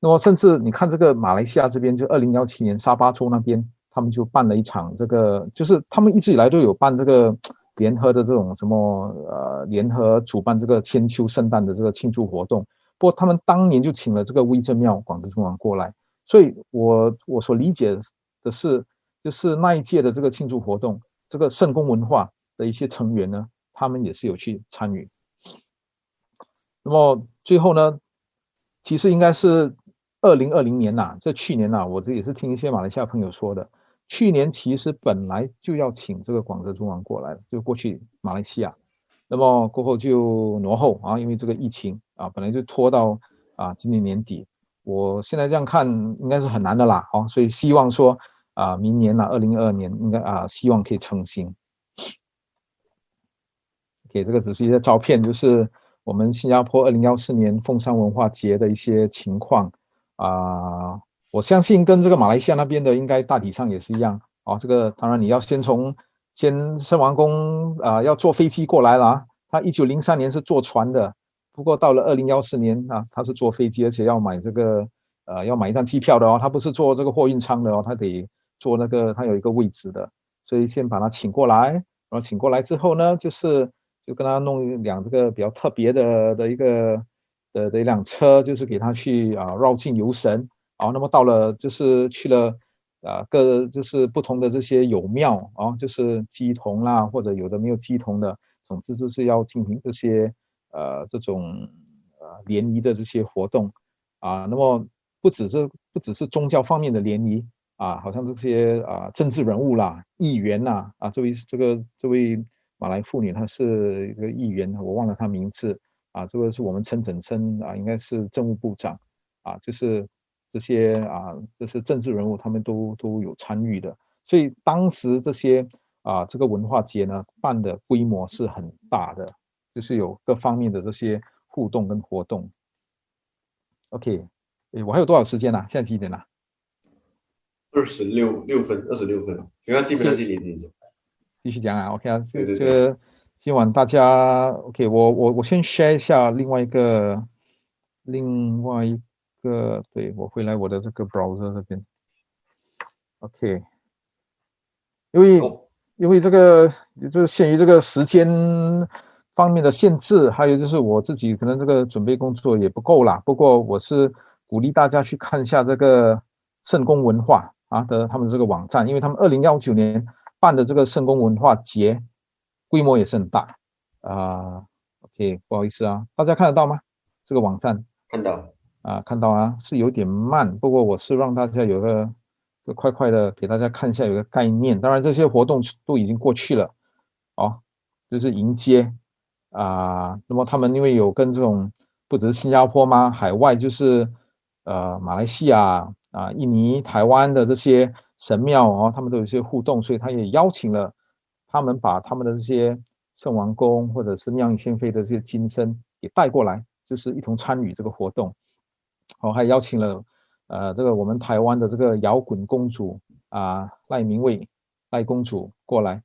那么甚至你看这个马来西亚这边，就二零幺七年沙巴州那边，他们就办了一场这个，就是他们一直以来都有办这个。联合的这种什么呃，联合主办这个千秋圣诞的这个庆祝活动，不过他们当年就请了这个威震庙广德宗王过来，所以我我所理解的是，就是那一届的这个庆祝活动，这个圣公文化的一些成员呢，他们也是有去参与。那么最后呢，其实应该是二零二零年呐、这去年呐、我这也是听一些马来西亚朋友说的。去年其实本来就要请这个广泽尊王过来，就过去马来西亚，那么过后就挪后啊，因为这个疫情啊，本来就拖到啊今年年底。我现在这样看，应该是很难的啦，哦，所以希望说啊，明年呢，二零二二年应该啊，希望可以成行。给这个只是一些照片，就是我们新加坡二零幺四年凤山文化节的一些情况啊。我相信跟这个马来西亚那边的应该大体上也是一样啊。这个当然你要先从先圣王宫啊，要坐飞机过来了啊。他一九零三年是坐船的，不过到了二零幺四年啊，他是坐飞机，而且要买这个呃要买一张机票的哦，他不是坐这个货运舱的哦，他得坐那个他有一个位置的，所以先把他请过来，然后请过来之后呢，就是就跟他弄一辆这个比较特别的的一个的的一辆车，就是给他去啊绕境游神。好，那么到了就是去了，啊，各就是不同的这些有庙啊，就是鸡童啦，或者有的没有鸡童的，总之就是要进行这些呃这种呃联谊的这些活动啊。那么不只是不只是宗教方面的联谊啊，好像这些啊政治人物啦、议员呐啊，这位这个这位马来妇女，她是一个议员，我忘了她名字啊，这个是我们陈整生啊，应该是政务部长啊，就是。这些啊，这些政治人物，他们都都有参与的，所以当时这些啊，这个文化节呢，办的规模是很大的，就是有各方面的这些互动跟活动。OK，诶，我还有多少时间呢？现在几点了？二十六六分，二十六分。没关系，没关系，你你继续讲啊。OK 啊，这个这个今晚大家 OK，我我我先 share 一下另外一个另外一。个对，我回来我的这个 browser 这边，OK，因为因为这个就是限于这个时间方面的限制，还有就是我自己可能这个准备工作也不够啦。不过我是鼓励大家去看一下这个圣公文化啊的他们这个网站，因为他们二零幺九年办的这个圣公文化节规模也是很大啊。OK，不好意思啊，大家看得到吗？这个网站看到。啊，看到啊，是有点慢，不过我是让大家有个，就快快的给大家看一下有个概念。当然这些活动都已经过去了，哦，就是迎接啊。那么他们因为有跟这种不只是新加坡吗？海外就是呃马来西亚啊、印尼、台湾的这些神庙哦，他们都有一些互动，所以他也邀请了他们把他们的这些圣王公或者是妙音仙妃的这些金身也带过来，就是一同参与这个活动。我还邀请了，呃，这个我们台湾的这个摇滚公主啊，赖明蔚赖公主过来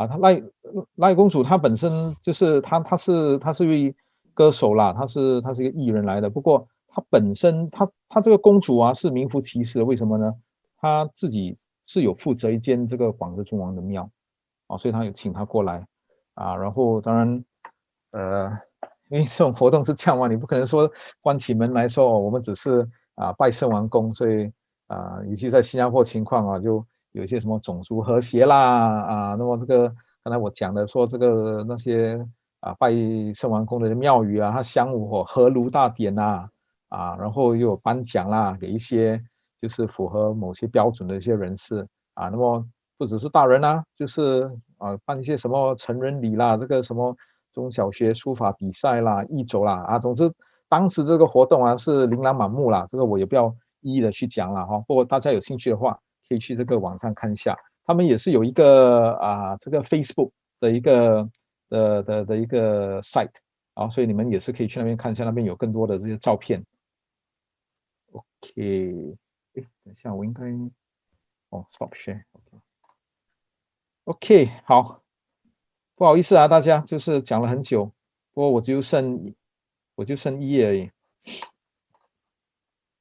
啊。她赖赖公主她本身就是她她是她是一位歌手啦，她是她是一个艺人来的。不过她本身她她这个公主啊是名副其实的，为什么呢？她自己是有负责一间这个广德尊王的庙啊，所以她有请她过来啊。然后当然，呃。因为这种活动是这样嘛，你不可能说关起门来说，我们只是啊拜圣王公，所以啊，尤其在新加坡情况啊，就有一些什么种族和谐啦啊，那么这个刚才我讲的说这个那些啊拜圣王公的庙宇啊，它香火合炉大典呐啊，然后又有颁奖啦，给一些就是符合某些标准的一些人士啊，那么不只是大人呐，就是啊办一些什么成人礼啦，这个什么。中小学书法比赛啦，一周啦啊，总之当时这个活动啊是琳琅满目啦，这个我也不要一一的去讲了哈。不过大家有兴趣的话，可以去这个网站看一下，他们也是有一个啊这个 Facebook 的一个的的的一个 site 啊，所以你们也是可以去那边看一下，那边有更多的这些照片。OK，哎，等一下我应该哦 Stop Share。OK，好。不好意思啊，大家就是讲了很久，不过我就剩我就剩一页而已。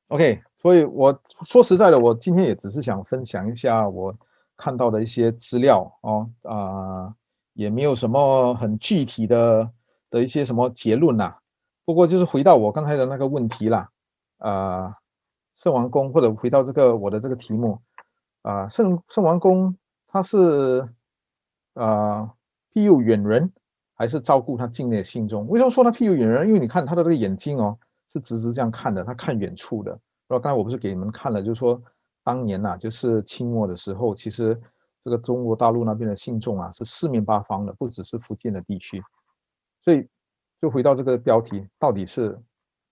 OK，所以我说实在的，我今天也只是想分享一下我看到的一些资料哦，啊、也没有什么很具体的的一些什么结论呐。不过就是回到我刚才的那个问题啦，啊、圣王公或者回到这个我的这个题目啊、圣圣王公他是啊。庇佑远人，还是照顾他境内的信众？为什么说他庇佑远人？因为你看他的这个眼睛哦，是直直这样看的，他看远处的。然后刚才我不是给你们看了，就是说当年呐、啊，就是清末的时候，其实这个中国大陆那边的信众啊，是四面八方的，不只是福建的地区。所以就回到这个标题，到底是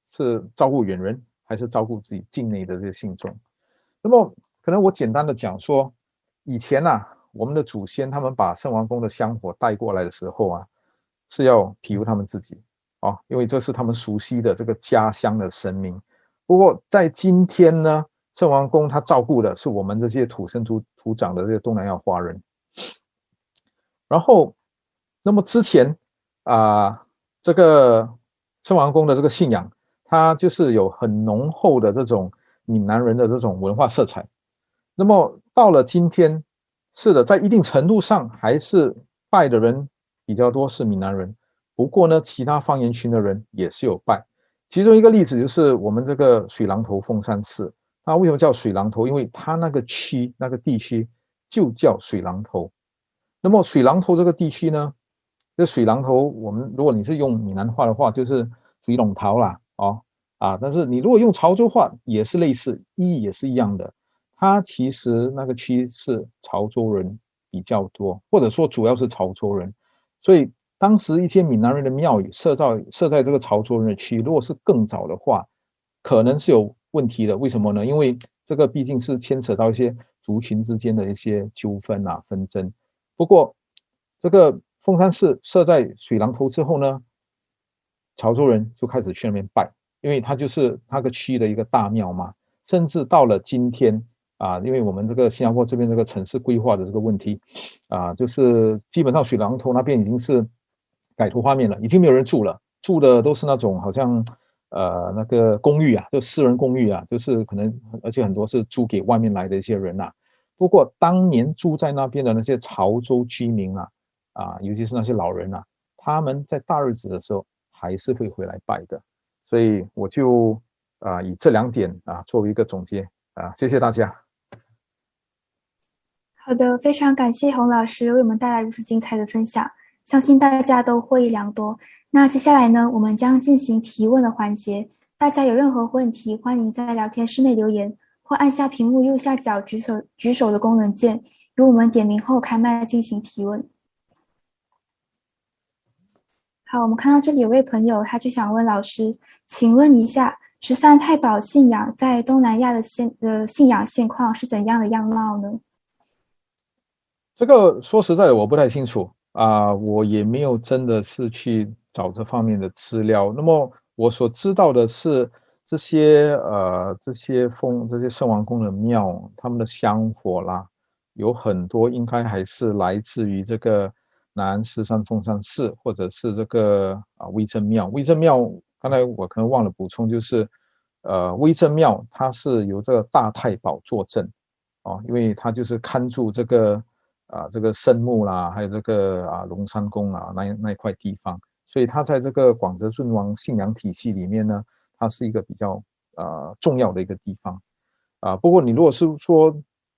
是照顾远人，还是照顾自己境内的这些信众？那么可能我简单的讲说，以前呐、啊。我们的祖先他们把圣王宫的香火带过来的时候啊，是要庇佑他们自己啊，因为这是他们熟悉的这个家乡的神明。不过在今天呢，圣王宫他照顾的是我们这些土生土土长的这些东南亚华人。然后，那么之前啊，这个圣王宫的这个信仰，它就是有很浓厚的这种闽南人的这种文化色彩。那么到了今天，是的，在一定程度上还是拜的人比较多，是闽南人。不过呢，其他方言群的人也是有拜。其中一个例子就是我们这个水榔头凤山寺，它为什么叫水榔头？因为它那个区那个地区就叫水榔头。那么水榔头这个地区呢，这水榔头，我们如果你是用闽南话的话，就是水龙头啦，哦啊，但是你如果用潮州话，也是类似，意义也是一样的。它其实那个区是潮州人比较多，或者说主要是潮州人，所以当时一些闽南人的庙宇设在设在这个潮州人的区，如果是更早的话，可能是有问题的。为什么呢？因为这个毕竟是牵扯到一些族群之间的一些纠纷啊纷争。不过这个凤山寺设在水榔头之后呢，潮州人就开始去那边拜，因为它就是那个区的一个大庙嘛。甚至到了今天。啊，因为我们这个新加坡这边这个城市规划的这个问题，啊，就是基本上水榔头那边已经是改头换面了，已经没有人住了，住的都是那种好像呃那个公寓啊，就私人公寓啊，就是可能而且很多是租给外面来的一些人呐、啊。不过当年住在那边的那些潮州居民啊，啊，尤其是那些老人啊，他们在大日子的时候还是会回来拜的。所以我就啊以这两点啊作为一个总结啊，谢谢大家。好的，非常感谢洪老师为我们带来如此精彩的分享，相信大家都获益良多。那接下来呢，我们将进行提问的环节，大家有任何问题，欢迎在聊天室内留言，或按下屏幕右下角举手举手的功能键，由我们点名后开麦进行提问。好，我们看到这里有位朋友，他就想问老师，请问一下，十三太保信仰在东南亚的现呃信仰现况是怎样的样貌呢？这个说实在的，我不太清楚啊，我也没有真的是去找这方面的资料。那么我所知道的是，这些呃这些凤这些圣王宫的庙，他们的香火啦，有很多应该还是来自于这个南狮山凤山寺，或者是这个啊威正庙。威正庙刚才我可能忘了补充，就是呃威正庙它是由这个大太保坐镇啊，因为他就是看住这个。啊，这个圣木啦，还有这个啊龙山宫啊，那那一块地方，所以它在这个广泽顺王信仰体系里面呢，它是一个比较呃重要的一个地方啊。不过你如果是说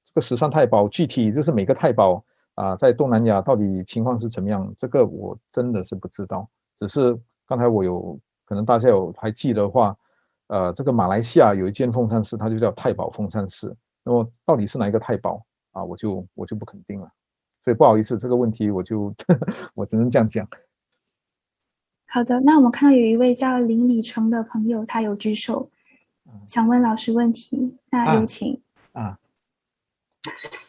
这个十三太保具体就是每个太保啊，在东南亚到底情况是怎么样，这个我真的是不知道。只是刚才我有可能大家有还记得话，呃，这个马来西亚有一间凤山寺，它就叫太保凤山寺。那么到底是哪一个太保啊？我就我就不肯定了。所以不好意思，这个问题我就呵呵 我只能这样讲。好的，那我们看到有一位叫林李成的朋友，他有举手，想问老师问题。那有请。啊。啊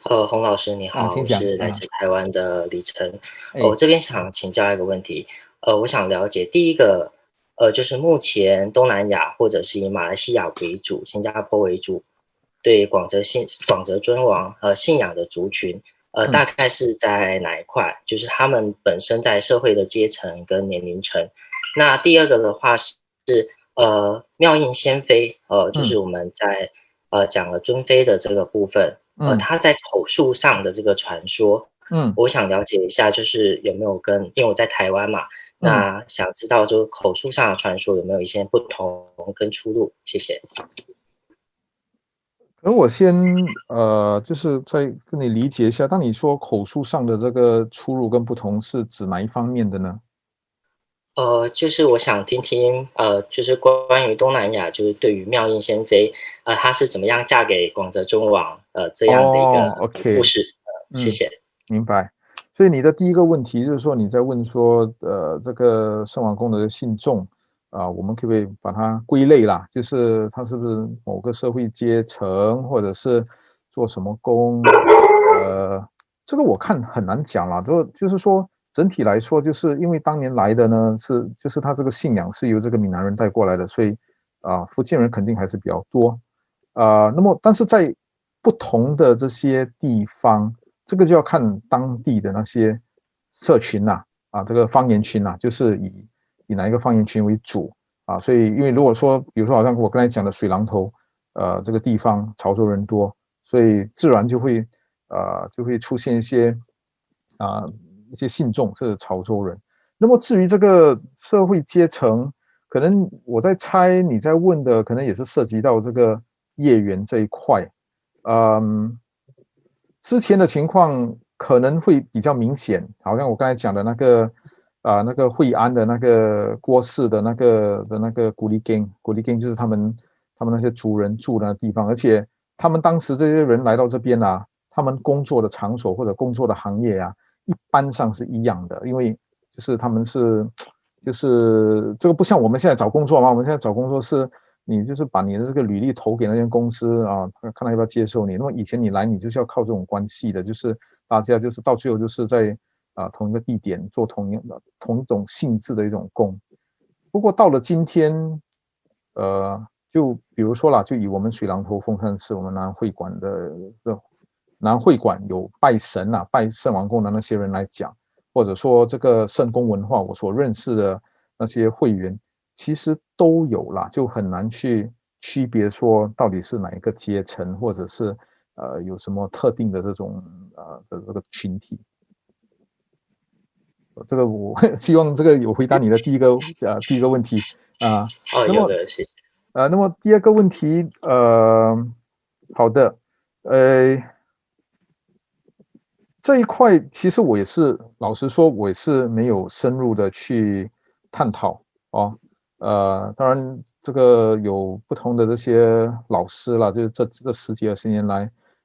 呃，洪老师你好，啊、我是来自台湾的李成。啊、我这边想请教一个问题。呃，我想了解第一个，呃，就是目前东南亚或者是以马来西亚为主、新加坡为主，对广泽信广泽尊王呃信仰的族群。呃，大概是在哪一块？就是他们本身在社会的阶层跟年龄层。那第二个的话是，呃，妙印仙妃，呃，就是我们在呃讲了尊妃的这个部分，呃，他在口述上的这个传说，嗯，我想了解一下，就是有没有跟，因为我在台湾嘛，那想知道就口述上的传说有没有一些不同跟出入？谢谢。那我先呃，就是再跟你理解一下，当你说口述上的这个出入跟不同，是指哪一方面的呢？呃，就是我想听听，呃，就是关于东南亚，就是对于妙音仙妃，呃，她是怎么样嫁给广泽中王，呃，这样的一个故事。哦 okay. 呃，谢谢。嗯，明白。所以你的第一个问题就是说，你在问说，呃，这个圣王宫的信众。啊，我们可不可以把它归类啦？就是他是不是某个社会阶层，或者是做什么工？呃，这个我看很难讲啦。就就是说，整体来说，就是因为当年来的呢，是就是他这个信仰是由这个闽南人带过来的，所以啊，福建人肯定还是比较多。啊，那么但是在不同的这些地方，这个就要看当地的那些社群呐、啊。这个方言群啊，就是以以哪一个方言群为主啊，所以因为如果说比如说好像我刚才讲的水榔头，呃这个地方潮州人多，所以自然就会呃就会出现一些啊一些信众是潮州人。那么至于这个社会阶层，可能我在猜你在问的可能也是涉及到这个业缘这一块，嗯，之前的情况可能会比较明显，好像我刚才讲的那个啊、那个惠安的那个郭氏的那个的那个古里根，古里根就是他们他们那些族人住的地方，而且他们当时这些人来到这边啊，他们工作的场所或者工作的行业啊，一般上是一样的，因为。就是他们是，就是这个不像我们现在找工作嘛。我们现在找工作是，你就是把你的这个履历投给那间公司啊，看他要不要接受你。那么以前你来，你就是要靠这种关系的，就是大家就是到最后就是在啊同一个地点做同样的同一种性质的一种供。不过到了今天，呃，就比如说啦，就以我们水龙头凤山寺我们南会馆的的南会馆有拜神啊、拜圣王公的那些人来讲。或者说这个圣公文化，我所认识的那些会员，其实都有啦，就很难去区别说到底是哪一个阶层，或者是呃有什么特定的这种呃的这个群体。这个我 希望这个有回答你的第一个呃第一个问题啊。好，有的，谢谢。呃，那么第二个问题，呃，好的，呃。这一块其实我也是，老实说，我也是没有深入的去探讨哦。呃，当然这个有不同的这些老师了，就是这这十几二十年来，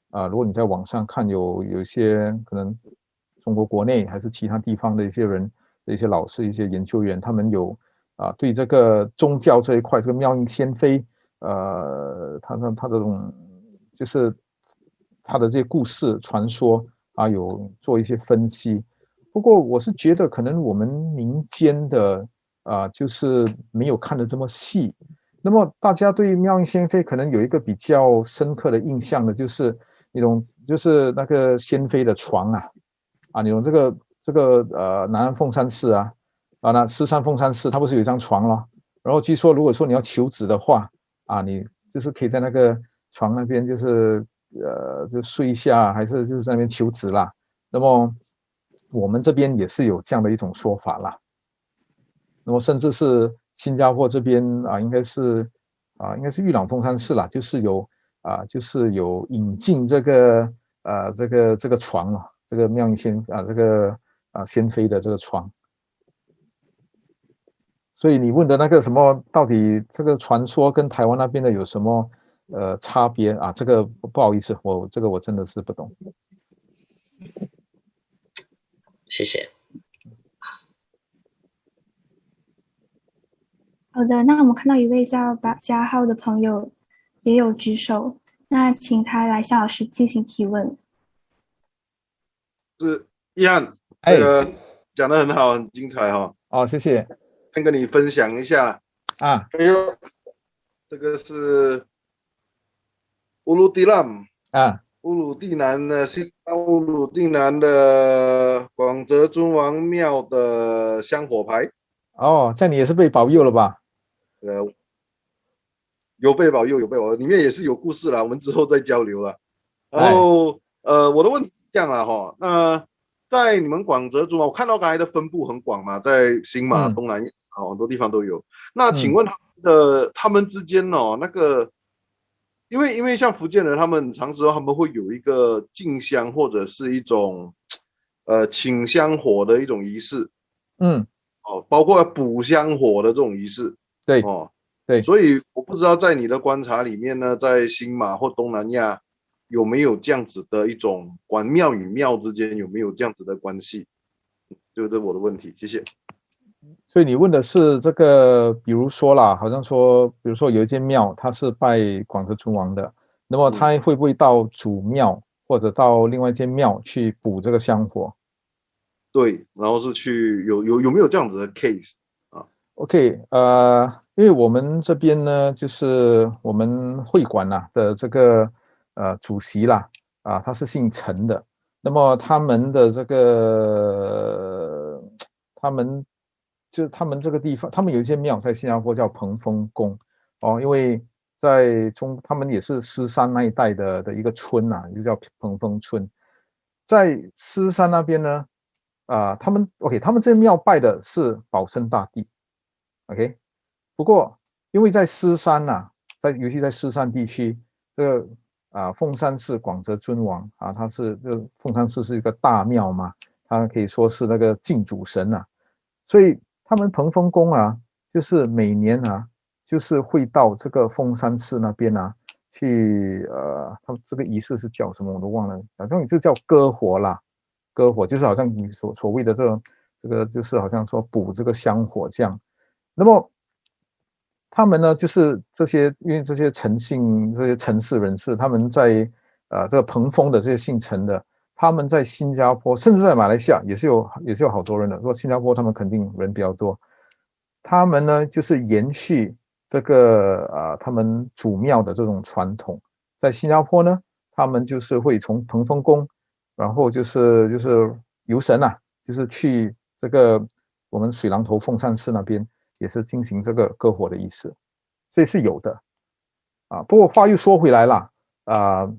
啊、呃，如果你在网上看有有一些可能中国国内还是其他地方的一些人的一些老师、一些研究员，他们有啊、对这个宗教这一块，这个妙音仙飞，呃，他他他这种就是他的这些故事传说。啊，有做一些分析，不过我是觉得可能我们民间的啊，就是没有看得这么细。那么大家对妙音仙飞可能有一个比较深刻的印象的，就是那种就是那个仙飞的床啊，啊，你用这个这个呃南安凤山寺啊，啊那狮山凤山寺它不是有一张床咯？然后据说如果说你要求子的话，啊，你就是可以在那个床那边就是。呃，就睡一下，还是就是在那边求子啦。那么我们这边也是有这样的一种说法啦。那么甚至是新加坡这边啊，应该是啊，应该是玉朗凤山寺啦，就是有啊，就是有引进这个呃，这个这个床啊，这个妙音仙啊，这个啊仙飞的这个床。所以你问的那个什么，到底这个传说跟台湾那边的有什么？呃，差别啊，这个不好意思，我这个我真的是不懂。谢谢。好的，那我们看到一位叫把加号的朋友也有举手，那请他来向老师进行提问。是一翰，这个讲得很好，很精彩哈、哦。好、哦，谢谢。先跟你分享一下啊。哎呦，这个是。乌鲁地兰啊，乌鲁地南的西乌鲁地南的广泽尊王庙的香火牌。哦，这样你也是被保佑了吧？呃，有被保佑，有被保佑，里面也是有故事啦，我们之后再交流了。然后，呃，我的问题这样了哈，那在你们广泽尊王，我看到刚才的分布很广嘛，在新马、东南亚，好、多地方都有。那请问他们的、嗯、他们之间哦，那个。因为因为像福建人，他们常时候他们会有一个进香或者是一种，呃，请香火的一种仪式，嗯，哦，包括补香火的这种仪式，对，哦，对，所以我不知道在你的观察里面呢，在新马或东南亚有没有这样子的一种关庙与庙之间有没有这样子的关系，就是这我的问题，谢谢。所以你问的是这个，比如说啦，好像说，比如说有一间庙，它是拜广德尊王的，那么他会不会到主庙或者到另外一间庙去补这个香火？对，然后是去有有有没有这样子的 case 啊？OK，呃，因为我们这边呢，就是我们会馆呐的这个呃主席啦，啊，他是姓陈的，那么他们的这个。他们就他们这个地方，他们有一些庙在新加坡叫彭丰宫哦，因为在中他们也是狮山那一带的的一个村呐、啊，就叫彭丰村，在狮山那边呢，啊、他们 OK，他们这庙拜的是保生大帝，OK，不过因为在狮山呐、在尤其在狮山地区，这个。啊，凤山寺广泽尊王啊，他是这个凤山寺是一个大庙嘛，他可以说是那个敬主神呐、所以他们彭丰宫啊，就是每年啊，就是会到这个凤山寺那边啊，去呃，他们这个仪式是叫什么我都忘了，反正就叫割火啦，割火就是好像你所所谓的这种这个就是好像说补这个香火这样，那么。他们呢，就是这些，因为这些陈姓这些陈氏人士，他们在呃这个彭丰的这些姓陈的，他们在新加坡，甚至在马来西亚也是有也是有好多人的。说新加坡他们肯定人比较多，他们呢就是延续这个啊、呃、他们祖庙的这种传统，在新加坡呢，他们就是会从彭丰宫，然后就是就是游神呐、啊，就是去这个我们水榔头凤山寺那边。也是进行这个割火的意思，所以是有的，啊，不过话又说回来了，啊，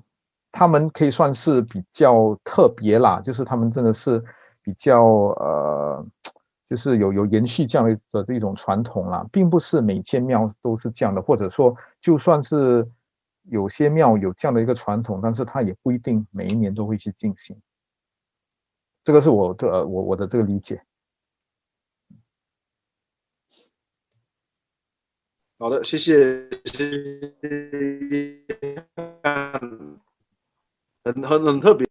他们可以算是比较特别啦，就是他们真的是比较呃，就是有有延续这样的这种传统啦，并不是每间庙都是这样的，或者说就算是有些庙有这样的一个传统，但是它也不一定每一年都会去进行，这个是我的我我的这个理解。好的，谢谢，很很很特别。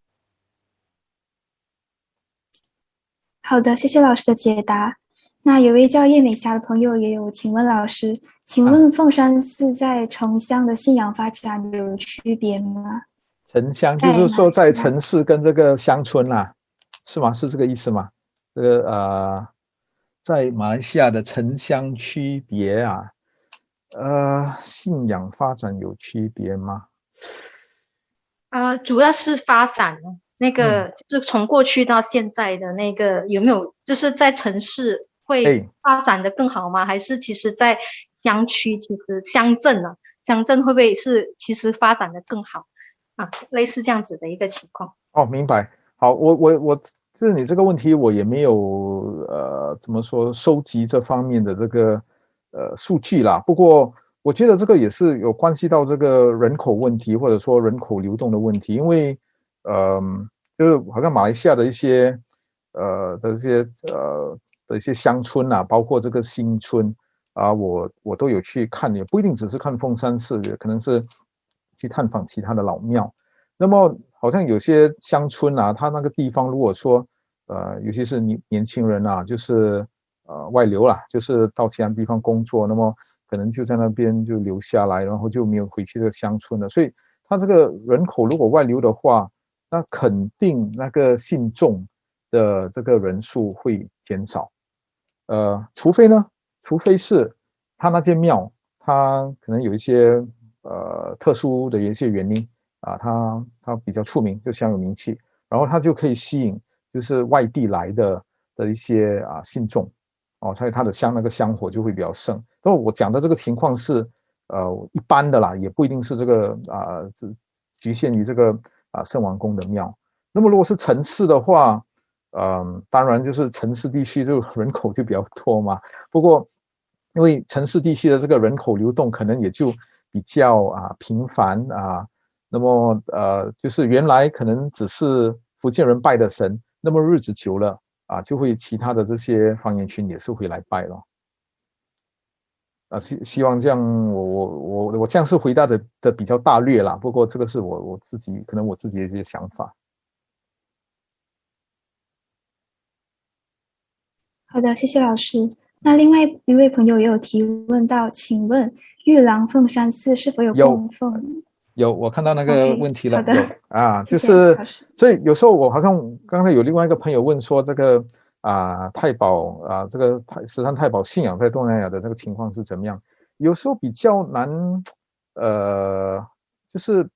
好的，谢谢老师的解答。那有位叫叶美霞的朋友也有，请问老师，请问凤山寺在城乡的信仰发展有区别吗？城乡就是说在城市跟这个乡村呐、啊，是吗？是这个意思吗？这个呃，在马来西亚的城乡区别啊。呃，信仰发展有区别吗？呃，主要是发展那个，就是从过去到现在的那个，有没有就是在城市会发展的更好吗？还是其实在乡区，其实乡镇呢？乡镇会不会是其实发展的更好啊？类似这样子的一个情况。哦，明白。好，我我我，就是你这个问题，我也没有呃，怎么说，收集这方面的这个。呃，数据啦。不过我觉得这个也是有关系到这个人口问题，或者说人口流动的问题。因为，呃，就是好像马来西亚的一些，呃的一些呃的一些乡村呐，包括这个新村啊，我我都有去看，也不一定只是看凤山寺，也可能是去探访其他的老庙。那么，好像有些乡村啊，它那个地方，如果说呃，尤其是年年轻人啊，就是。呃，外流了，就是到其他地方工作，那么可能就在那边就留下来，然后就没有回去这个乡村了。所以，他这个人口如果外流的话，那肯定那个信众的这个人数会减少。呃，除非呢，除非是他那间庙，他可能有一些呃特殊的一些原因啊，他他比较出名，就享有名气，然后他就可以吸引就是外地来的的一些啊信众。哦，所以它的香那个香火就会比较盛。那么我讲的这个情况是，呃，一般的啦，也不一定是这个啊，只、呃、局限于这个啊圣王宫的庙。那么如果是城市的话，嗯、当然就是城市地区就人口就比较多嘛。不过因为城市地区的这个人口流动可能也就比较啊频繁啊，那么呃，就是原来可能只是福建人拜的神，那么日子久了。啊，就会其他的这些方言群也是会来拜咯。啊，希希望这样我，我我我我这样是回答的的比较大略啦。不过这个是我我自己可能我自己的一些想法。好的，谢谢老师。那另外一位朋友也有提问到，请问玉郎凤山寺是否有供奉？有，我看到那个问题了。Okay, 有 啊，就是，所以有时候我好像刚才有另外一个朋友问说，这个啊太保啊，这个太十三太保信仰在东南亚的这个情况是怎么样？有时候比较难，呃，就是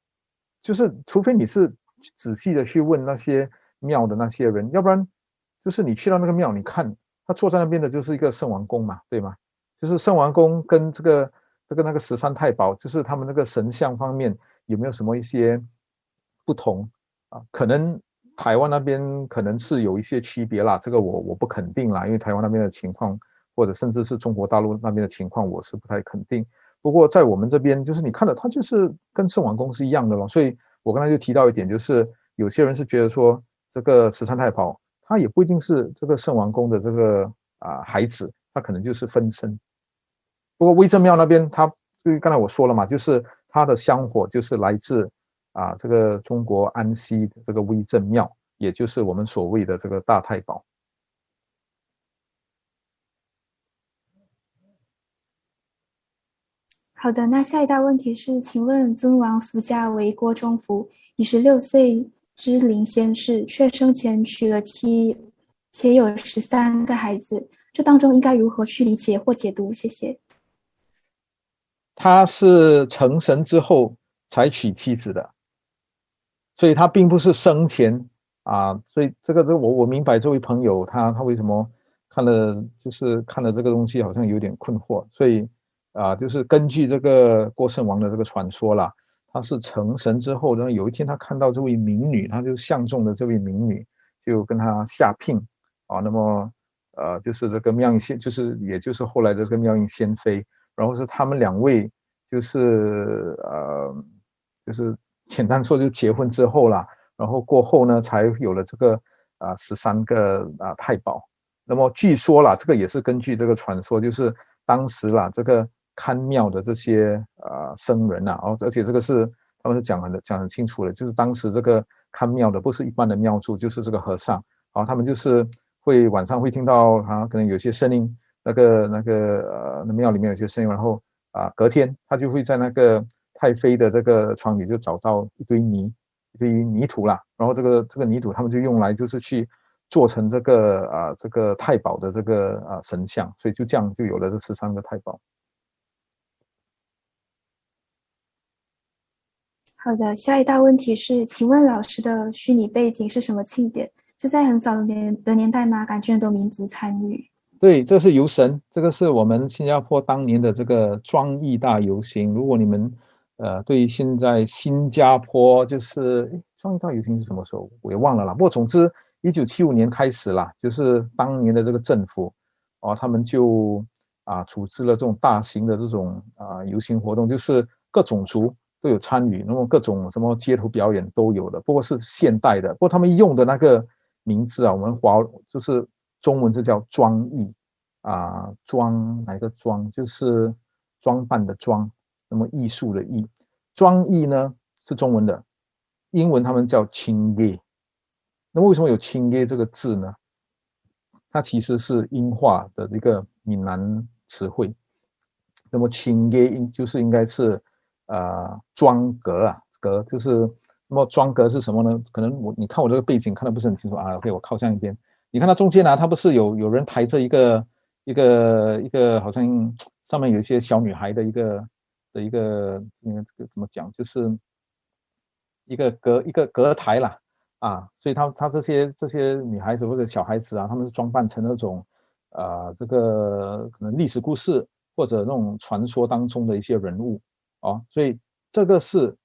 就是，除非你是仔细的去问那些庙的那些人，要不然就是你去到那个庙，你看他坐在那边的就是一个圣王宫嘛，对吗？就是圣王宫跟这个这个那个十三太保，就是他们那个神像方面有没有什么一些不同啊？可能台湾那边可能是有一些区别啦，这个我我不肯定啦，因为台湾那边的情况，或者甚至是中国大陆那边的情况，我是不太肯定。不过在我们这边，就是你看到他就是跟圣王宫是一样的咯，所以我刚才就提到一点，就是有些人是觉得说这个十三太保他也不一定是这个圣王宫的这个啊、孩子，他可能就是分身。不过威震庙那边，他就刚才我说了嘛，就是他的香火就是来自啊这个中国安溪的这个威震庙，也就是我们所谓的这个大太保。好的，那下一道问题是，请问尊王俗家为郭忠福，已十六岁之龄仙士，却生前娶了妻，且有十三个孩子，这当中应该如何去理解或解读？谢谢。他是成神之后才娶妻子的，所以他并不是生前啊，所以这个这我我明白这位朋友他他为什么看了就是看了这个东西好像有点困惑，所以啊就是根据这个郭圣王的这个传说啦，他是成神之后，然后有一天他看到这位民女，他就相中了这位民女，就跟他下聘啊，那么呃就是这个妙音仙，就是也就是后来的这个妙音仙妃。然后是他们两位，就是呃，就是简单说就结婚之后啦，然后过后呢，才有了这个啊十三个啊太保。那么据说啦，这个也是根据这个传说，就是当时啦，这个看庙的这些啊僧人呐，哦，而且这个是他们是讲很讲很清楚的，就是当时这个看庙的不是一般的庙祝，就是这个和尚，啊，他们就是会晚上会听到啊，可能有些声音。那个那个呃，庙里面有些声音，然后啊，隔天他就会在那个太妃的这个床里就找到一堆泥，一堆泥土啦，然后这个这个泥土他们就用来就是去做成这个啊这个太保的这个啊神像，所以就这样就有了这十三个太保。好的，下一道问题是，请问老师的虚拟背景是什么庆典？是在很早的年的年代吗？感觉很多民族参与。对，这是游神，这个是我们新加坡当年的这个庄艺大游行。如果你们，呃，对于现在新加坡就是庄艺大游行是什么时候，我也忘了啦。不过总之，一九七五年开始啦，就是当年的这个政府，哦，他们就啊组织了这种大型的这种啊游行活动，就是各种族都有参与，那么各种什么街头表演都有的，不过是现代的。不过他们用的那个名字啊，我们华就是。中文就叫装艺啊，装哪个装？就是装扮的装，那么艺术的艺。装艺呢是中文的，英文他们叫青叶。那么为什么有青叶这个字呢？它其实是英化的一个闽南词汇。那么青叶应就是应该是呃庄格啊，格就是那么庄格是什么呢？可能我你看我这个背景看得不是很清楚啊，OK，我靠向一边。你看它中间呢、啊，它不是有有人抬着一个一个一个好像上面有一些小女孩的一个的一个那个怎么讲，就是一个隔一个隔台啦啊，所以他他这些这些女孩子或者小孩子啊，他们是装扮成那种啊这个可能历史故事或者那种传说当中的一些人物啊，所以这个是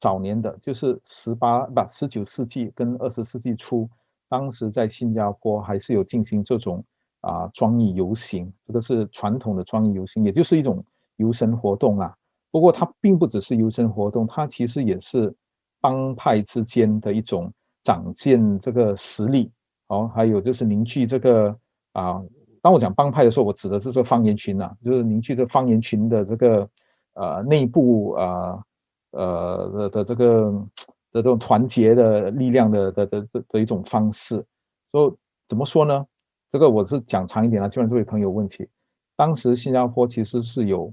早年的，就是十八不十九世纪跟二十世纪初。当时在新加坡还是有进行这种啊庄艺游行，这个是传统的庄艺游行，也就是一种游神活动啦。不过它并不只是游神活动，它其实也是帮派之间的一种展现这个实力，哦，还有就是凝聚这个啊。当我讲帮派的时候，我指的是这个方言群呐、啊，就是凝聚这方言群的这个呃内部啊呃的的这个。的这种团结的力量的的的的的一种方式，所以怎么说呢？这个我是讲长一点啊，就让这位朋友问题。当时新加坡其实是有，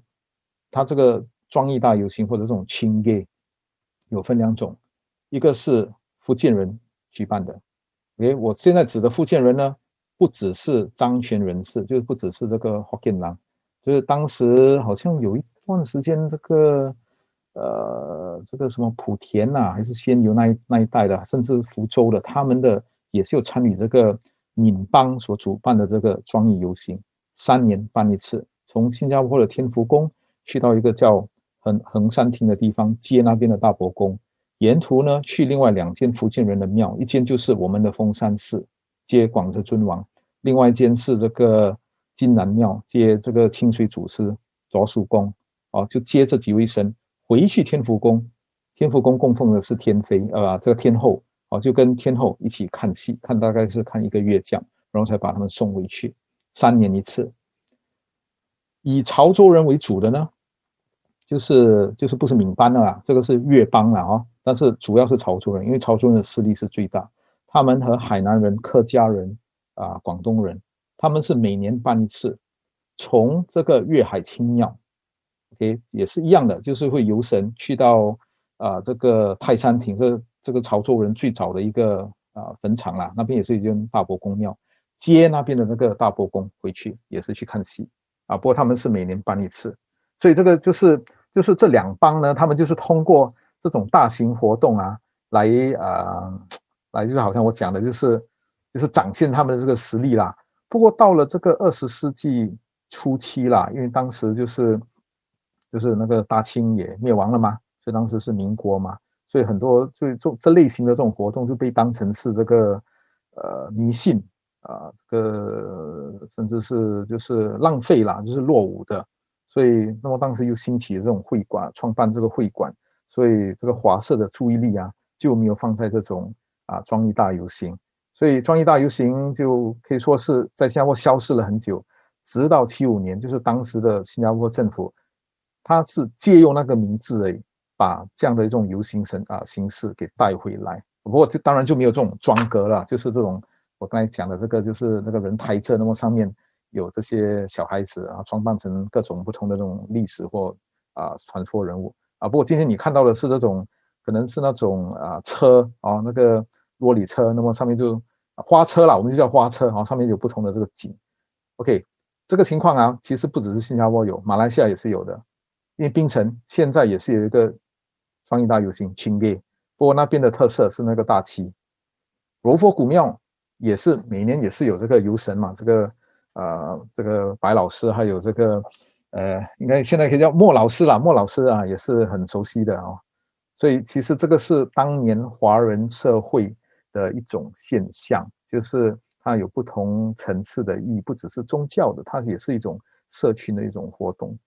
他这个庄艺大游行或者这种青叶，有分两种，一个是福建人举办的。诶，我现在指的福建人呢，不只是漳泉人士，就是不只是这个霍建人，就是当时好像有一段时间这个。呃，这个什么莆田呐、还是仙游那一那一带的，甚至福州的，他们的也是有参与这个闽邦所主办的这个庄义游行，三年办一次，从新加坡的天福宫去到一个叫横横山亭的地方接那边的大伯公，沿途呢去另外两间福建人的庙，一间就是我们的封山寺接广泽尊王，另外一间是这个金南庙接这个清水祖师卓叔公，哦，就接这几位神回去天福宫，天福宫供奉的是天妃，呃，这个天后。哦，就跟天后一起看戏，看大概是看一个月这样，然后才把他们送回去。三年一次，以潮州人为主的呢，就是就是不是闽班的啦，这个是粤邦了哦。但是主要是潮州人，因为潮州人的势力是最大。他们和海南人、客家人啊、广东人，他们是每年办一次，从这个粤海清庙，OK 也是一样的，就是会游神去到啊这个泰山亭这。这个潮州人最早的一个啊坟场啦，那边也是一间大伯公庙，接那边的那个大伯公回去也是去看戏啊。不过他们是每年办一次，所以这个就是就是这两帮呢，他们就是通过这种大型活动啊，来啊来就是好像我讲的，就是就是展现他们的这个实力啦。不过到了这个二十世纪初期啦，因为当时就是就是那个大清也灭亡了嘛，所以当时是民国嘛。所以很多就这这类型的这种活动就被当成是这个呃迷信啊，这个甚至是就是浪费啦，就是落伍的。所以那么当时又兴起这种会馆，创办这个会馆，所以这个华社的注意力啊就没有放在这种啊庄一大游行。所以庄一大游行就可以说是在新加坡消失了很久，直到七五年，就是当时的新加坡政府，他是借用那个名字而已。把这样的一种游行神啊形式给带回来，不过这当然就没有这种庄格了，就是这种我刚才讲的这个，就是那个人抬着，那么上面有这些小孩子啊，装扮成各种不同的这种历史或啊传说人物啊。不过今天你看到的是这种，可能是那种啊车啊那个玻璃车，那么上面就花车啦，我们就叫花车啊，上面有不同的这个景。OK，这个情况啊，其实不只是新加坡有，马来西亚也是有的，因为槟城现在也是有一个。庄义大游行，清烈。不过那边的特色是那个大旗。罗佛古庙也是每年也是有这个游神嘛，这个呃这个白老师，还有这个呃应该现在可以叫莫老师啦，莫老师啊也是很熟悉的哦。所以其实这个是当年华人社会的一种现象，就是它有不同层次的意义，不只是宗教的，它也是一种社群的一种活动，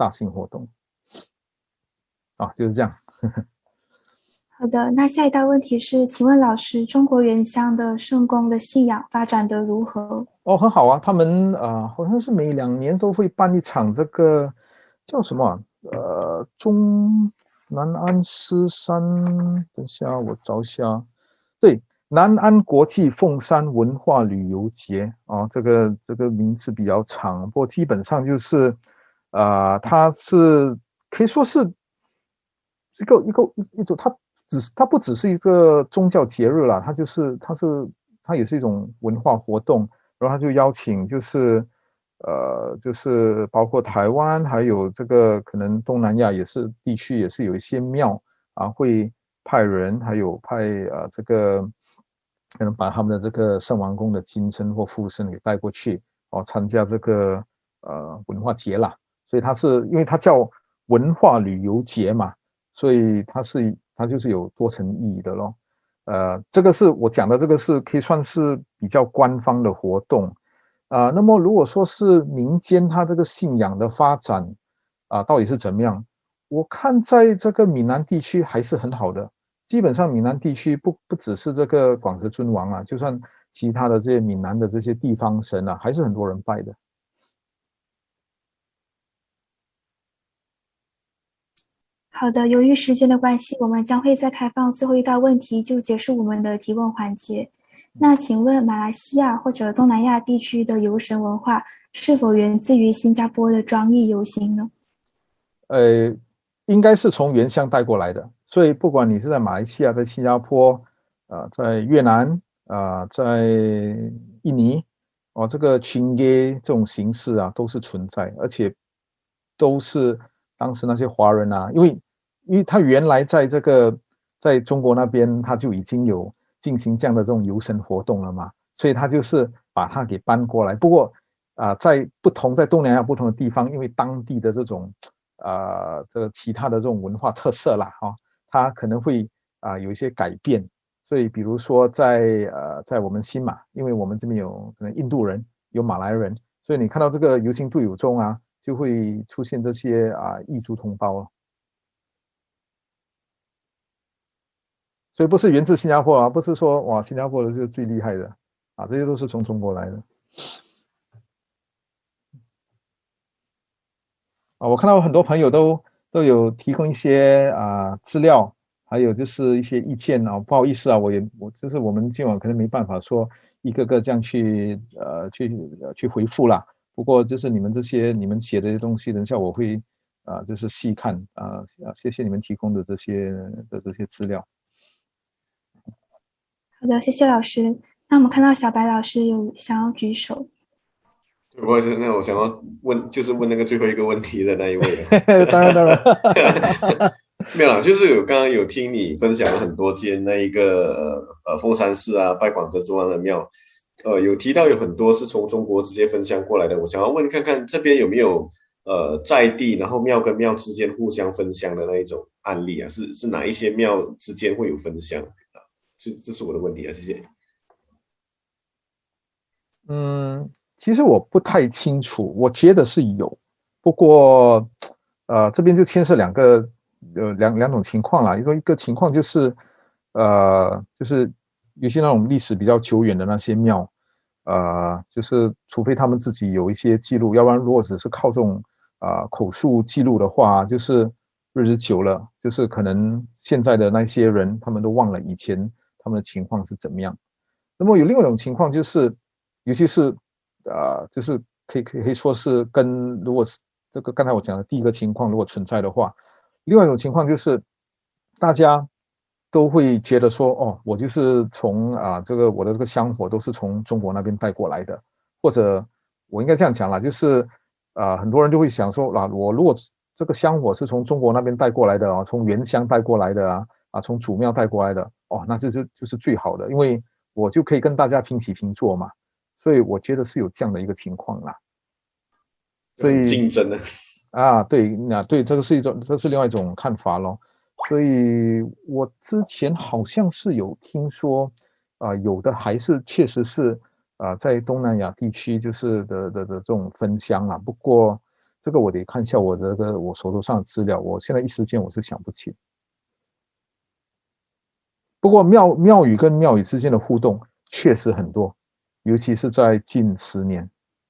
大型活动。啊，就是这样。好的，那下一道问题是，请问老师，中国原乡的圣公的信仰发展得如何？哦，很好啊，他们啊、呃，好像是每两年都会办一场这个叫什么？呃，中南安狮山，等下我找一下，对，南安国际凤山文化旅游节啊、哦，这个这个名字比较长，不过基本上就是啊、呃，它是可以说是。一个一个一一种，它只是它不只是一个宗教节日啦，它就是它是它也是一种文化活动，然后他就邀请就是呃就是包括台湾还有这个可能东南亚也是地区也是有一些庙啊会派人还有派啊这个可能把他们的这个圣王宫的金身或副身给带过去哦参加这个呃文化节啦，所以它是因为它叫文化旅游节嘛。所以它是它就是有多层意义的咯，呃，这个是我讲的，这个是可以算是比较官方的活动，啊、那么如果说是民间它这个信仰的发展啊、到底是怎么样？我看在这个闽南地区还是很好的，基本上闽南地区不不只是这个广泽尊王啊，就算其他的这些闽南的这些地方神啊，还是很多人拜的。好的，由于时间的关系，我们将会再开放最后一道问题，就结束我们的提问环节。那请问，马来西亚或者东南亚地区的游神文化是否源自于新加坡的庄义游行呢？呃，应该是从原乡带过来的。所以，不管你是在马来西亚、在新加坡、啊、呃，在越南、啊、呃，在印尼，哦，这个群耶这种形式啊，都是存在，而且都是当时那些华人啊，因为。因为他原来在这个在中国那边，他就已经有进行这样的这种游神活动了嘛，所以他就是把它给搬过来。不过啊，在不同在东南亚不同的地方，因为当地的这种呃这个其他的这种文化特色啦，哈，它可能会啊有一些改变。所以比如说在呃在我们新马，因为我们这边有可能印度人，有马来人，所以你看到这个游行队伍中啊，就会出现这些啊异族同胞。所以不是源自新加坡啊，不是说哇新加坡的是最厉害的啊，这些都是从中国来的。啊，我看到很多朋友都都有提供一些啊资料，还有就是一些意见啊，不好意思啊，我也我就是我们今晚可能没办法说一个个这样去呃去去回复啦。不过就是你们这些你们写的这些东西，等一下我会啊就是细看啊啊，谢谢你们提供的这些的这些资料。好的，谢谢老师。那我们看到小白老师有想要举手。不好意思，那我想要问，就是问那个最后一个问题的那一位。当然当然，没有啦，就是有刚刚有听你分享了很多间那一个呃凤山寺啊，拜广泽中央的庙，呃，有提到有很多是从中国直接分享过来的。我想要问看看这边有没有呃在地，然后庙跟庙之间互相分享的那一种案例啊？是是哪一些庙之间会有分香？这这是我的问题啊，谢谢。嗯，其实我不太清楚，我觉得是有，不过，呃，这边就牵涉两个，呃，两两种情况啦。你说一个情况就是，呃，就是有些那种历史比较久远的那些庙，呃，就是除非他们自己有一些记录，要不然如果只是靠这种啊、口述记录的话，就是日子久了，就是可能现在的那些人他们都忘了以前。他们的情况是怎么样？那么有另外一种情况，就是，尤其是，啊、就是可以可以可以说是跟如果是这个刚才我讲的第一个情况如果存在的话，另外一种情况就是，大家都会觉得说，哦，我就是从啊、这个我的这个香火都是从中国那边带过来的，或者我应该这样讲啦，就是啊、很多人就会想说，啊我如果这个香火是从中国那边带过来的啊，从原乡带过来的啊。啊，从祖庙带过来的哦，那这就就是最好的，因为我就可以跟大家平起平坐嘛，所以我觉得是有这样的一个情况啦。所以竞争的啊，对，那对，这个是一种，这是另外一种看法咯。所以我之前好像是有听说，啊，有的还是确实是啊，在东南亚地区就是的的的这种分香啊。不过这个我得看一下我的这个我手头上的资料，我现在一时间我是想不起。不过庙庙宇跟庙宇之间的互动确实很多，尤其是在近十年。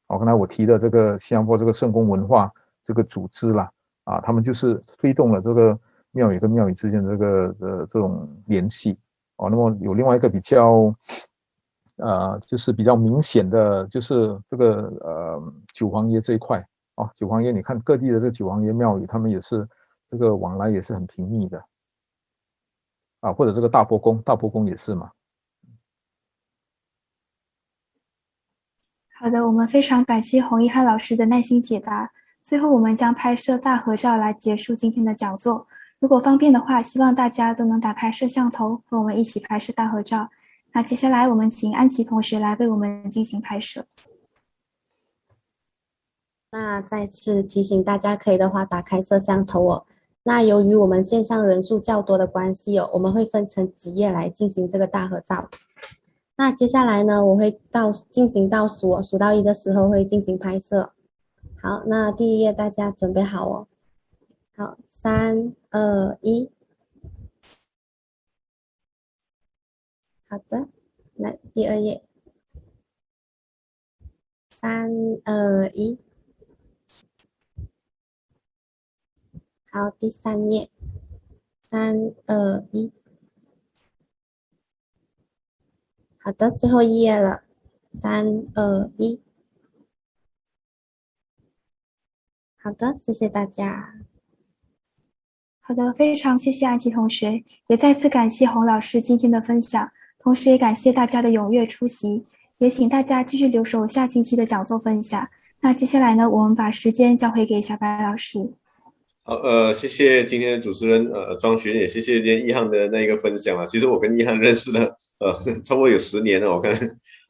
哦，刚才我提的这个新加坡这个圣公文化这个组织啦，啊，他们就是推动了这个庙宇跟庙宇之间的这个呃这种联系。哦，那么有另外一个比较，呃，就是比较明显的就是这个呃九皇爷这一块。哦，九皇爷，你看各地的这个九皇爷庙宇，他们也是这个往来也是很频密的。啊，或者这个大波宫，大波宫也是嘛。好的，我们非常感谢洪一汉老师的耐心解答。最后，我们将拍摄大合照来结束今天的讲座。如果方便的话，希望大家都能打开摄像头，和我们一起拍摄大合照。那接下来，我们请安琪同学来为我们进行拍摄。那再次提醒大家，可以的话打开摄像头哦。那由于我们线上人数较多的关系哦，我们会分成几页来进行这个大合照。那接下来呢，我会倒进行倒数，数到一的时候会进行拍摄。好，那第一页大家准备好哦。好，三二一。好的，来第二页。三二一。好，第三页，三二一，好的，最后一页了，三二一，好的，谢谢大家。好的，非常谢谢安琪同学，也再次感谢洪老师今天的分享，同时也感谢大家的踊跃出席，也请大家继续留守下星期的讲座分享。那接下来呢，我们把时间交回给小白老师。好，呃，谢谢今天的主持人，呃，庄珣，也谢谢今天易汉的那一个分享啊。其实我跟易汉认识了，呃，差不多有十年了，我看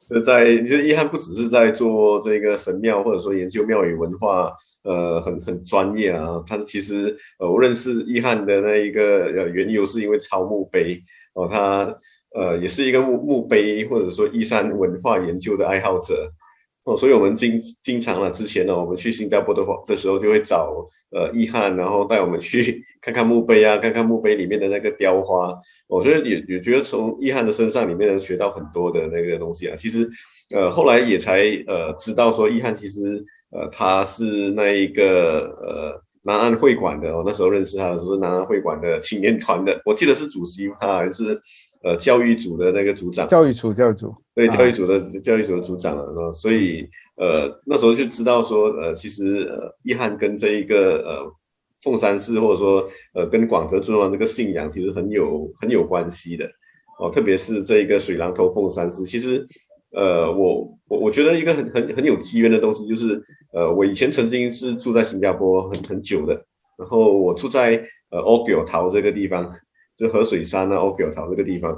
就在就易汉不只是在做这个神庙或者说研究庙宇文化，呃，很很专业啊。他其实呃，我认识易汉的那一个呃缘由是因为抄墓碑哦，他呃也是一个墓墓碑或者说一山文化研究的爱好者。哦，所以我们经经常呢，之前呢，我们去新加坡的话的时候，就会找呃易汉，然后带我们去看看墓碑啊，看看墓碑里面的那个雕花。我觉得也也觉得从易汉的身上里面能学到很多的那个东西啊。其实呃后来也才呃知道说易汉其实呃他是那一个呃南安会馆的，我那时候认识他的时候是南安会馆的青年团的，我记得是主席他还是。呃，教育组的那个组长，教育组，教育组，对，教育组的、啊、教育组的组长了，所以呃，那时候就知道说，呃，其实呃，一汉跟这一个呃，凤山寺或者说呃，跟广泽尊王这个信仰其实很有很有关系的哦，特别是这一个水榔头凤山寺，其实呃，我我我觉得一个很很很有机缘的东西，就是呃，我以前曾经是住在新加坡很很久的，然后我住在呃欧狗桃这个地方。就河水山啊，Oak 桃那个地方，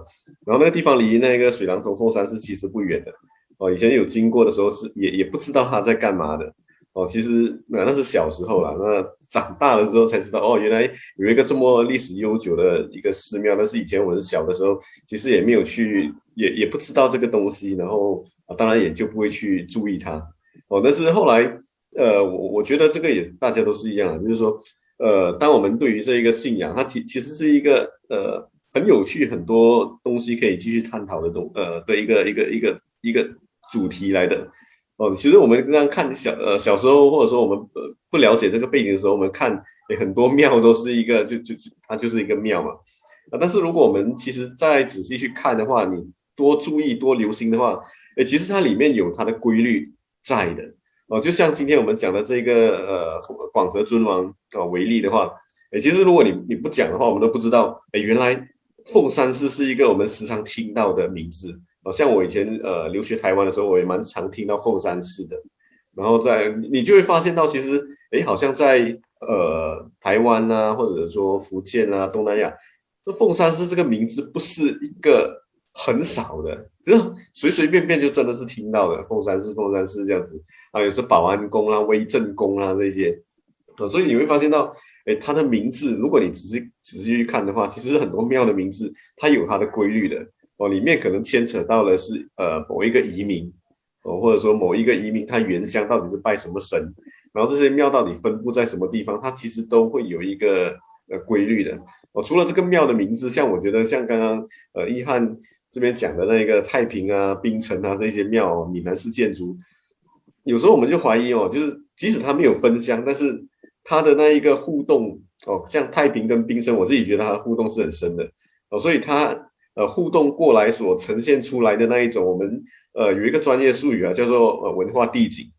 然后那个地方离那个水狼头凤山是其实不远的哦。以前有经过的时候是也也不知道他在干嘛的哦。其实那那是小时候了，那长大了之后才知道哦，原来有一个这么历史悠久的一个寺庙。但是以前我是小的时候，其实也没有去，也也不知道这个东西，然后当然也就不会去注意它哦。但是后来呃，我我觉得这个也大家都是一样，就是说。呃，当我们对于这一个信仰，它其其实是一个呃很有趣、很多东西可以继续探讨的东呃的一个一个一个一个主题来的哦、其实我们刚刚看小呃小时候，或者说我们呃不了解这个背景的时候，我们看很多庙都是一个就就就它就是一个庙嘛啊。但是如果我们其实再仔细去看的话，你多注意、多留心的话，诶，其实它里面有它的规律在的。哦，就像今天我们讲的这个呃广泽尊王啊、为例的话，诶，其实如果你你不讲的话，我们都不知道，诶，原来凤山寺是一个我们时常听到的名字。哦，像我以前呃留学台湾的时候，我也蛮常听到凤山寺的。然后在你就会发现到，其实诶，好像在呃台湾啊，或者说福建啊、东南亚，这凤山寺这个名字不是一个。很少的，就随随便便就真的是听到的。凤山寺，凤山寺这样子啊，有时保安宫啦、威震宫啦这些啊，所以你会发现到，哎，它的名字，如果你仔细仔细去看的话，其实很多庙的名字它有它的规律的哦，里面可能牵扯到的是呃某一个移民哦，或者说某一个移民他原乡到底是拜什么神，然后这些庙到底分布在什么地方，它其实都会有一个呃规律的哦。除了这个庙的名字，像我觉得像刚刚呃一汉。这边讲的那个太平啊、冰城啊这些庙、哦，闽南式建筑，有时候我们就怀疑哦，就是即使它没有分香，但是它的那一个互动哦，像太平跟冰城，我自己觉得它的互动是很深的哦，所以它呃互动过来所呈现出来的那一种，我们呃有一个专业术语啊，叫做呃文化地景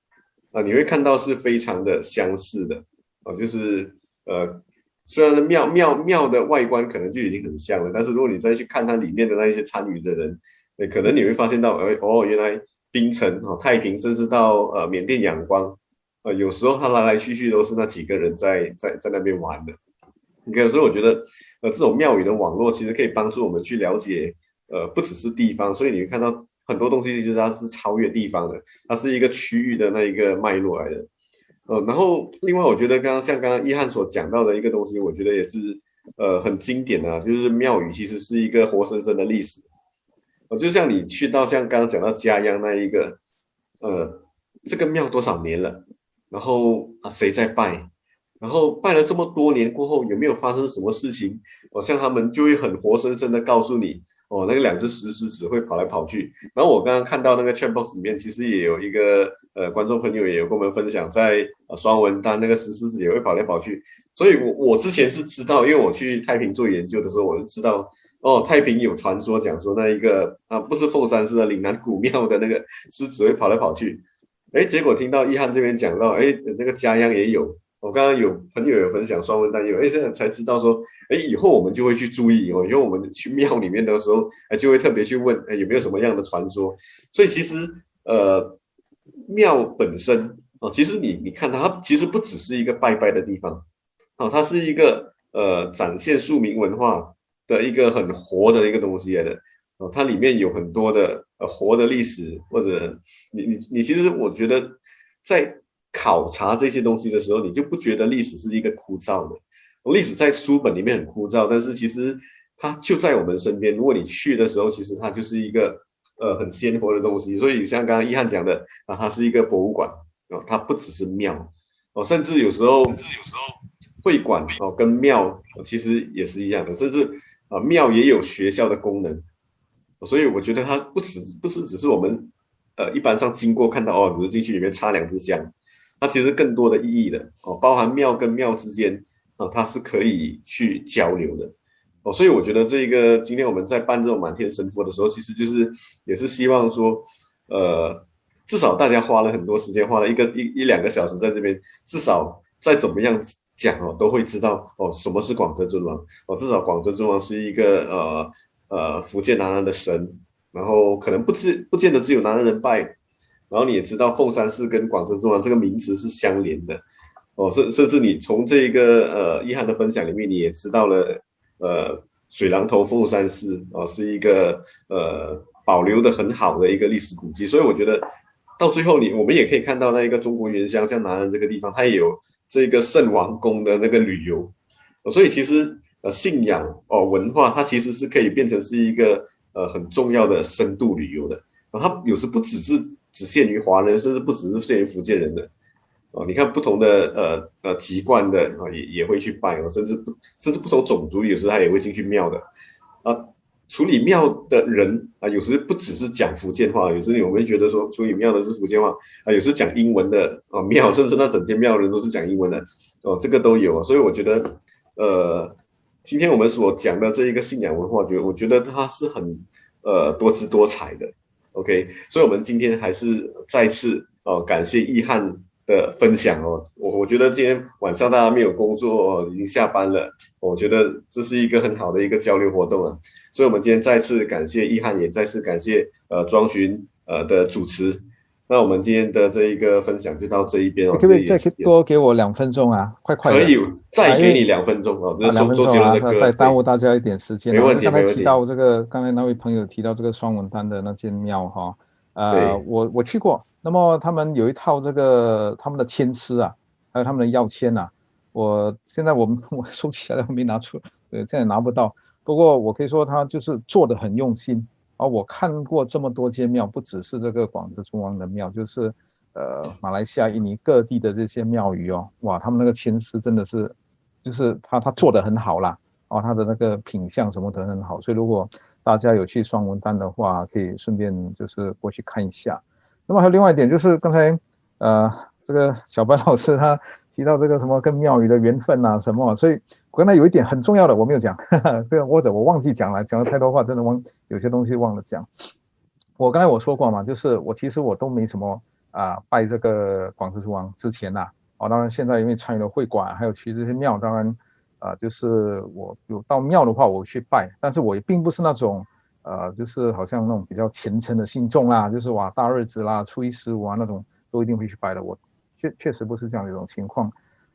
啊，你会看到是非常的相似的啊，就是呃。虽然庙庙庙的外观可能就已经很像了，但是如果你再去看它里面的那一些参与的人，可能你会发现到，哎哦，原来槟城啊、太平，甚至到呃缅甸仰光，呃，有时候他来来去去都是那几个人在在在那边玩的。你看，所以我觉得，呃，这种庙宇的网络其实可以帮助我们去了解，呃，不只是地方，所以你会看到很多东西其实它是超越地方的，它是一个区域的那一个脉络来的。呃，然后另外，我觉得刚刚像刚刚一汉所讲到的一个东西，我觉得也是呃很经典的啊，就是庙宇其实是一个活生生的历史。呃，就像你去到像刚刚讲到家一样那一个，呃，这个庙多少年了，然后啊谁在拜，然后拜了这么多年过后有没有发生什么事情？好像他们就会很活生生的告诉你。哦，那个两只石狮子会跑来跑去，然后我刚刚看到那个 chat box 里面，其实也有一个呃观众朋友也有跟我们分享在，呃双文丹那个石狮子也会跑来跑去，所以我我之前是知道，因为我去太平做研究的时候，我就知道哦，太平有传说讲说那一个啊不是凤山寺的岭南古庙的那个 狮子会跑来跑去，哎，结果听到一汉这边讲到，哎，那个嘉阳也有。我刚刚有朋友有分享双文丹有，哎，现在才知道说，哎，以后我们就会去注意哦，以后我们去庙里面的时候，哎，就会特别去问，哎，有没有什么样的传说？所以其实，呃，庙本身哦，其实你你看它，它其实不只是一个拜拜的地方，哦，它是一个呃展现庶民文化的一个很活的一个东西来的。哦，它里面有很多的呃活的历史，或者你你你其实我觉得在考察这些东西的时候，你就不觉得历史是一个枯燥的。历史在书本里面很枯燥，但是其实它就在我们身边。如果你去的时候，其实它就是一个呃很鲜活的东西。所以像刚刚一翰讲的啊，它是一个博物馆哦，它不只是庙哦，甚至有时候甚至有时候会馆哦跟庙其实也是一样的，甚至啊庙也有学校的功能。所以我觉得它不只不是只是我们呃一般上经过看到哦，只是进去里面插两支香，它其实更多的意义的哦，包含庙跟庙之间。啊，它是可以去交流的哦，所以我觉得这一个今天我们在办这种满天神佛的时候，其实就是也是希望说，呃，至少大家花了很多时间，花了一个一一两个小时在这边，至少再怎么样讲哦，都会知道哦，什么是广州尊王哦，至少广州尊王是一个呃呃福建南安的神，然后可能不知不见得只有南安人拜，然后你也知道凤山寺跟广泽尊王这个名词是相连的。哦，甚甚至你从这个呃一涵的分享里面，你也知道了，呃，水榔头凤山寺哦，是一个呃保留的很好的一个历史古迹，所以我觉得到最后你我们也可以看到那一个中国原乡，像南安这个地方，它也有这个圣王宫的那个旅游，所以其实呃信仰哦文化，它其实是可以变成是一个呃很重要的深度旅游的，啊，它有时不只是只限于华人，甚至不只是限于福建人的。哦，你看不同的呃呃籍贯的啊，也也会去拜哦，甚至不甚至不同种族有时他也会进去庙的啊。处理庙的人啊，有时不只是讲福建话，有时我们觉得说处理庙的是福建话啊，有时讲英文的啊庙，甚至那整间庙人都是讲英文的哦，这个都有。所以我觉得呃，今天我们所讲的这一个信仰文化，觉我觉得它是很呃多姿多彩的。OK，所以我们今天还是再次哦感谢易汉。的分享哦，我我觉得今天晚上大家没有工作，已经下班了，我觉得这是一个很好的一个交流活动啊，所以我们今天再次感谢易汉，也再次感谢呃庄寻呃的主持。那我们今天的这一个分享就到这一边哦，可不可以再多给我两分钟啊？快快，可以再给你两分钟哦，啊、两分钟啊，再耽误大家一点时间。没问题，刚才提到这个，刚才那位朋友提到这个双文丹的那间庙哈，呃，我我去过。那么他们有一套这个他们的签诗啊，还有他们的药签呐，我现在我们 我收起来了，没拿出，呃，现在拿不到。不过我可以说他就是做的很用心啊。我看过这么多间庙，不只是这个广州中王的庙，就是呃马来西亚、印尼各地的这些庙宇哦，哇，他们那个签诗真的是，就是他他做得很好啦，哦，他的那个品相什么的很好。所以如果大家有去双文丹的话，可以顺便就是过去看一下。那么还有另外一点，就是刚才，呃，这个小白老师他提到这个什么跟庙宇的缘分啊什么，所以刚才有一点很重要的我没有讲，哈哈，这个或者我忘记讲了，讲了太多话，真的忘有些东西忘了讲。我刚才我说过嘛，就是我其实我都没什么啊拜这个广泽尊王之前呐、啊，哦，当然现在因为参与了会馆，还有去这些庙，当然啊就是我有到庙的话我去拜，但是我也并不是那种。呃，就是好像那种比较虔诚的信众啦，就是哇大日子啦，初一十五啊那种都一定会去拜的。我确确实不是这样的一种情况。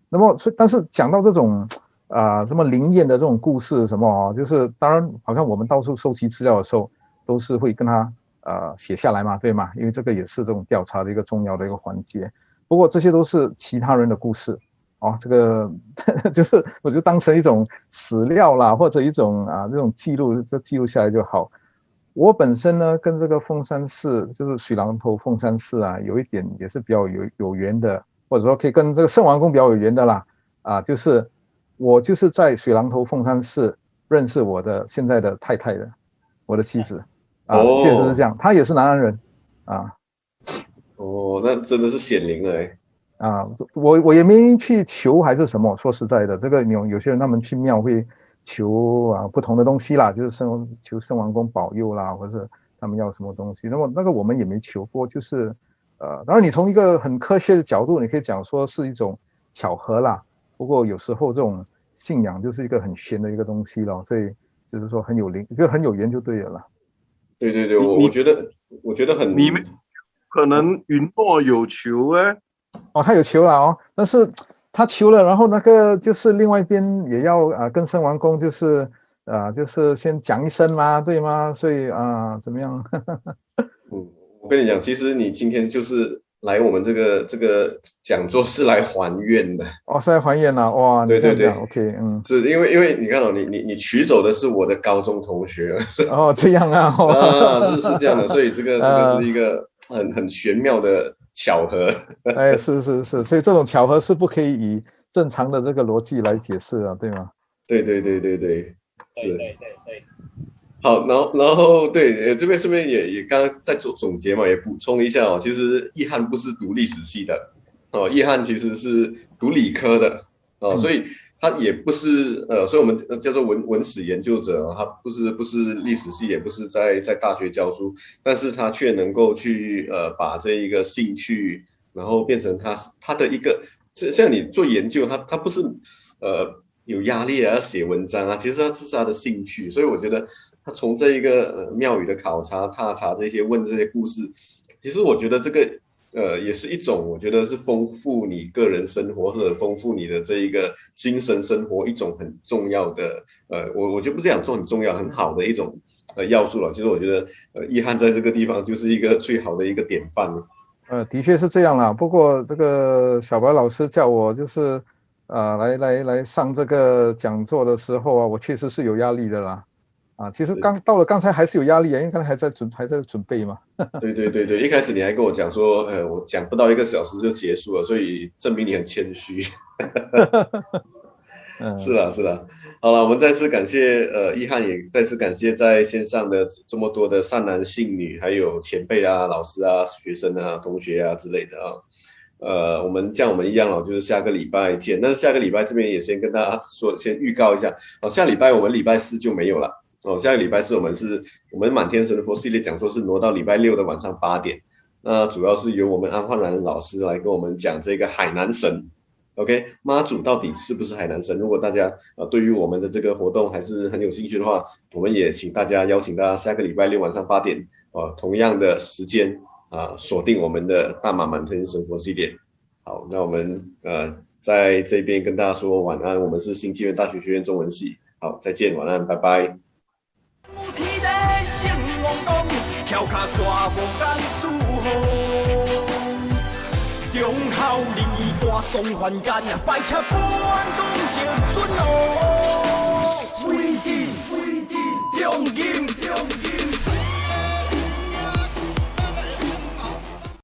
那么，所以但是讲到这种啊、什么灵验的这种故事什么哦，就是当然好像我们到处收集资料的时候，都是会跟他呃写下来嘛，对吗？因为这个也是这种调查的一个重要的一个环节。不过这些都是其他人的故事。哦，这个 就是我就当成一种史料啦，或者一种啊这种记录，就记录下来就好。我本身呢，跟这个凤山寺，就是水龙头凤山寺啊，有一点也是比较有有缘的，或者说可以跟这个圣王宫比较有缘的啦。啊，就是我就是在水榔头凤山寺认识我的现在的太太的，我的妻子。啊，确实是这样，她也是南安人。啊。哦，那真的是显灵了哎。啊，我我也没去求还是什么，说实在的，这个有有些人他们去庙会求啊不同的东西啦，就是圣求圣王公保佑啦，或者他们要什么东西，那么那个我们也没求过，就是呃，当然你从一个很科学的角度，你可以讲说是一种巧合啦，不过有时候这种信仰就是一个很玄的一个东西了，所以就是说很有灵，就很有缘就对了啦。对对对，我我觉得我觉得很，你们可能云诺有求哎。哦，他有求了哦，但是他求了，然后那个就是另外一边也要啊，跟圣王公就是啊，就是先讲一声嘛，对吗？所以啊，怎么样？嗯，我跟你讲，其实你今天就是来我们这个这个讲座是来还愿的。哦，是来还愿啊，哇，对对对，OK，嗯，是因为因为你看到、哦、你你你取走的是我的高中同学，是哦，这样啊，啊，是是这样的，所以这个这个是一个很很玄妙的巧合，哎，是是是，所以这种巧合是不可以以正常的这个逻辑来解释啊，对吗？对对对对对。是，对对对，好，然后然后对，呃，这边顺便也也刚刚在做总结嘛，也补充一下哦，其实易翰不是读历史系的哦，易翰其实是读理科的哦，嗯、所以他也不是呃，所以我们叫做文文史研究者，他不是不是历史系，也不是在在大学教书，但是他却能够去呃把这一个兴趣，然后变成他他的一个，像你做研究，他他不是呃。有压力啊，要写文章啊，其实他这是他的兴趣，所以我觉得他从这一个庙宇的考察、踏查这些、问这些故事，其实我觉得这个呃也是一种，我觉得是丰富你个人生活或者丰富你的这一个精神生活一种很重要的呃，我我就不这样做很重要、很好的一种呃要素了。其实我觉得呃，易翰在这个地方就是一个最好的一个典范了。呃，的确是这样啦。不过这个小白老师叫我就是。啊，来来来上这个讲座的时候啊，我确实是有压力的啦。啊，其实刚到了刚才还是有压力啊，因为刚才还在准还在准备嘛。对对对对，一开始你还跟我讲说，呃，我讲不到一个小时就结束了，所以证明你很谦虚。是啦是啦，好了，我们再次感谢呃易翰，也再次感谢在线上的这么多的善男信女，还有前辈啊、老师啊、学生啊、同学啊之类的啊。呃，我们像我们一样哦，就是下个礼拜见。但是下个礼拜这边也先跟大家说，先预告一下哦。下礼拜我们礼拜四就没有了哦。下个礼拜四我们是我们满天神佛系列讲说是挪到礼拜六的晚上八点。那主要是由我们安焕兰老师来跟我们讲这个海南神。OK，妈祖到底是不是海南神？如果大家呃对于我们的这个活动还是很有兴趣的话，我们也请大家邀请大家下个礼拜六晚上八点哦，同样的时间。锁定我们的大马满天神佛系列。好那我们呃在这边跟大家说晚安我们是新纪元大学学院中文系。好再见晚安拜拜。不提的心我懂调侃着我干大宋凡间呀百尺竿头讲究龙威武威武雄鹰雄鹰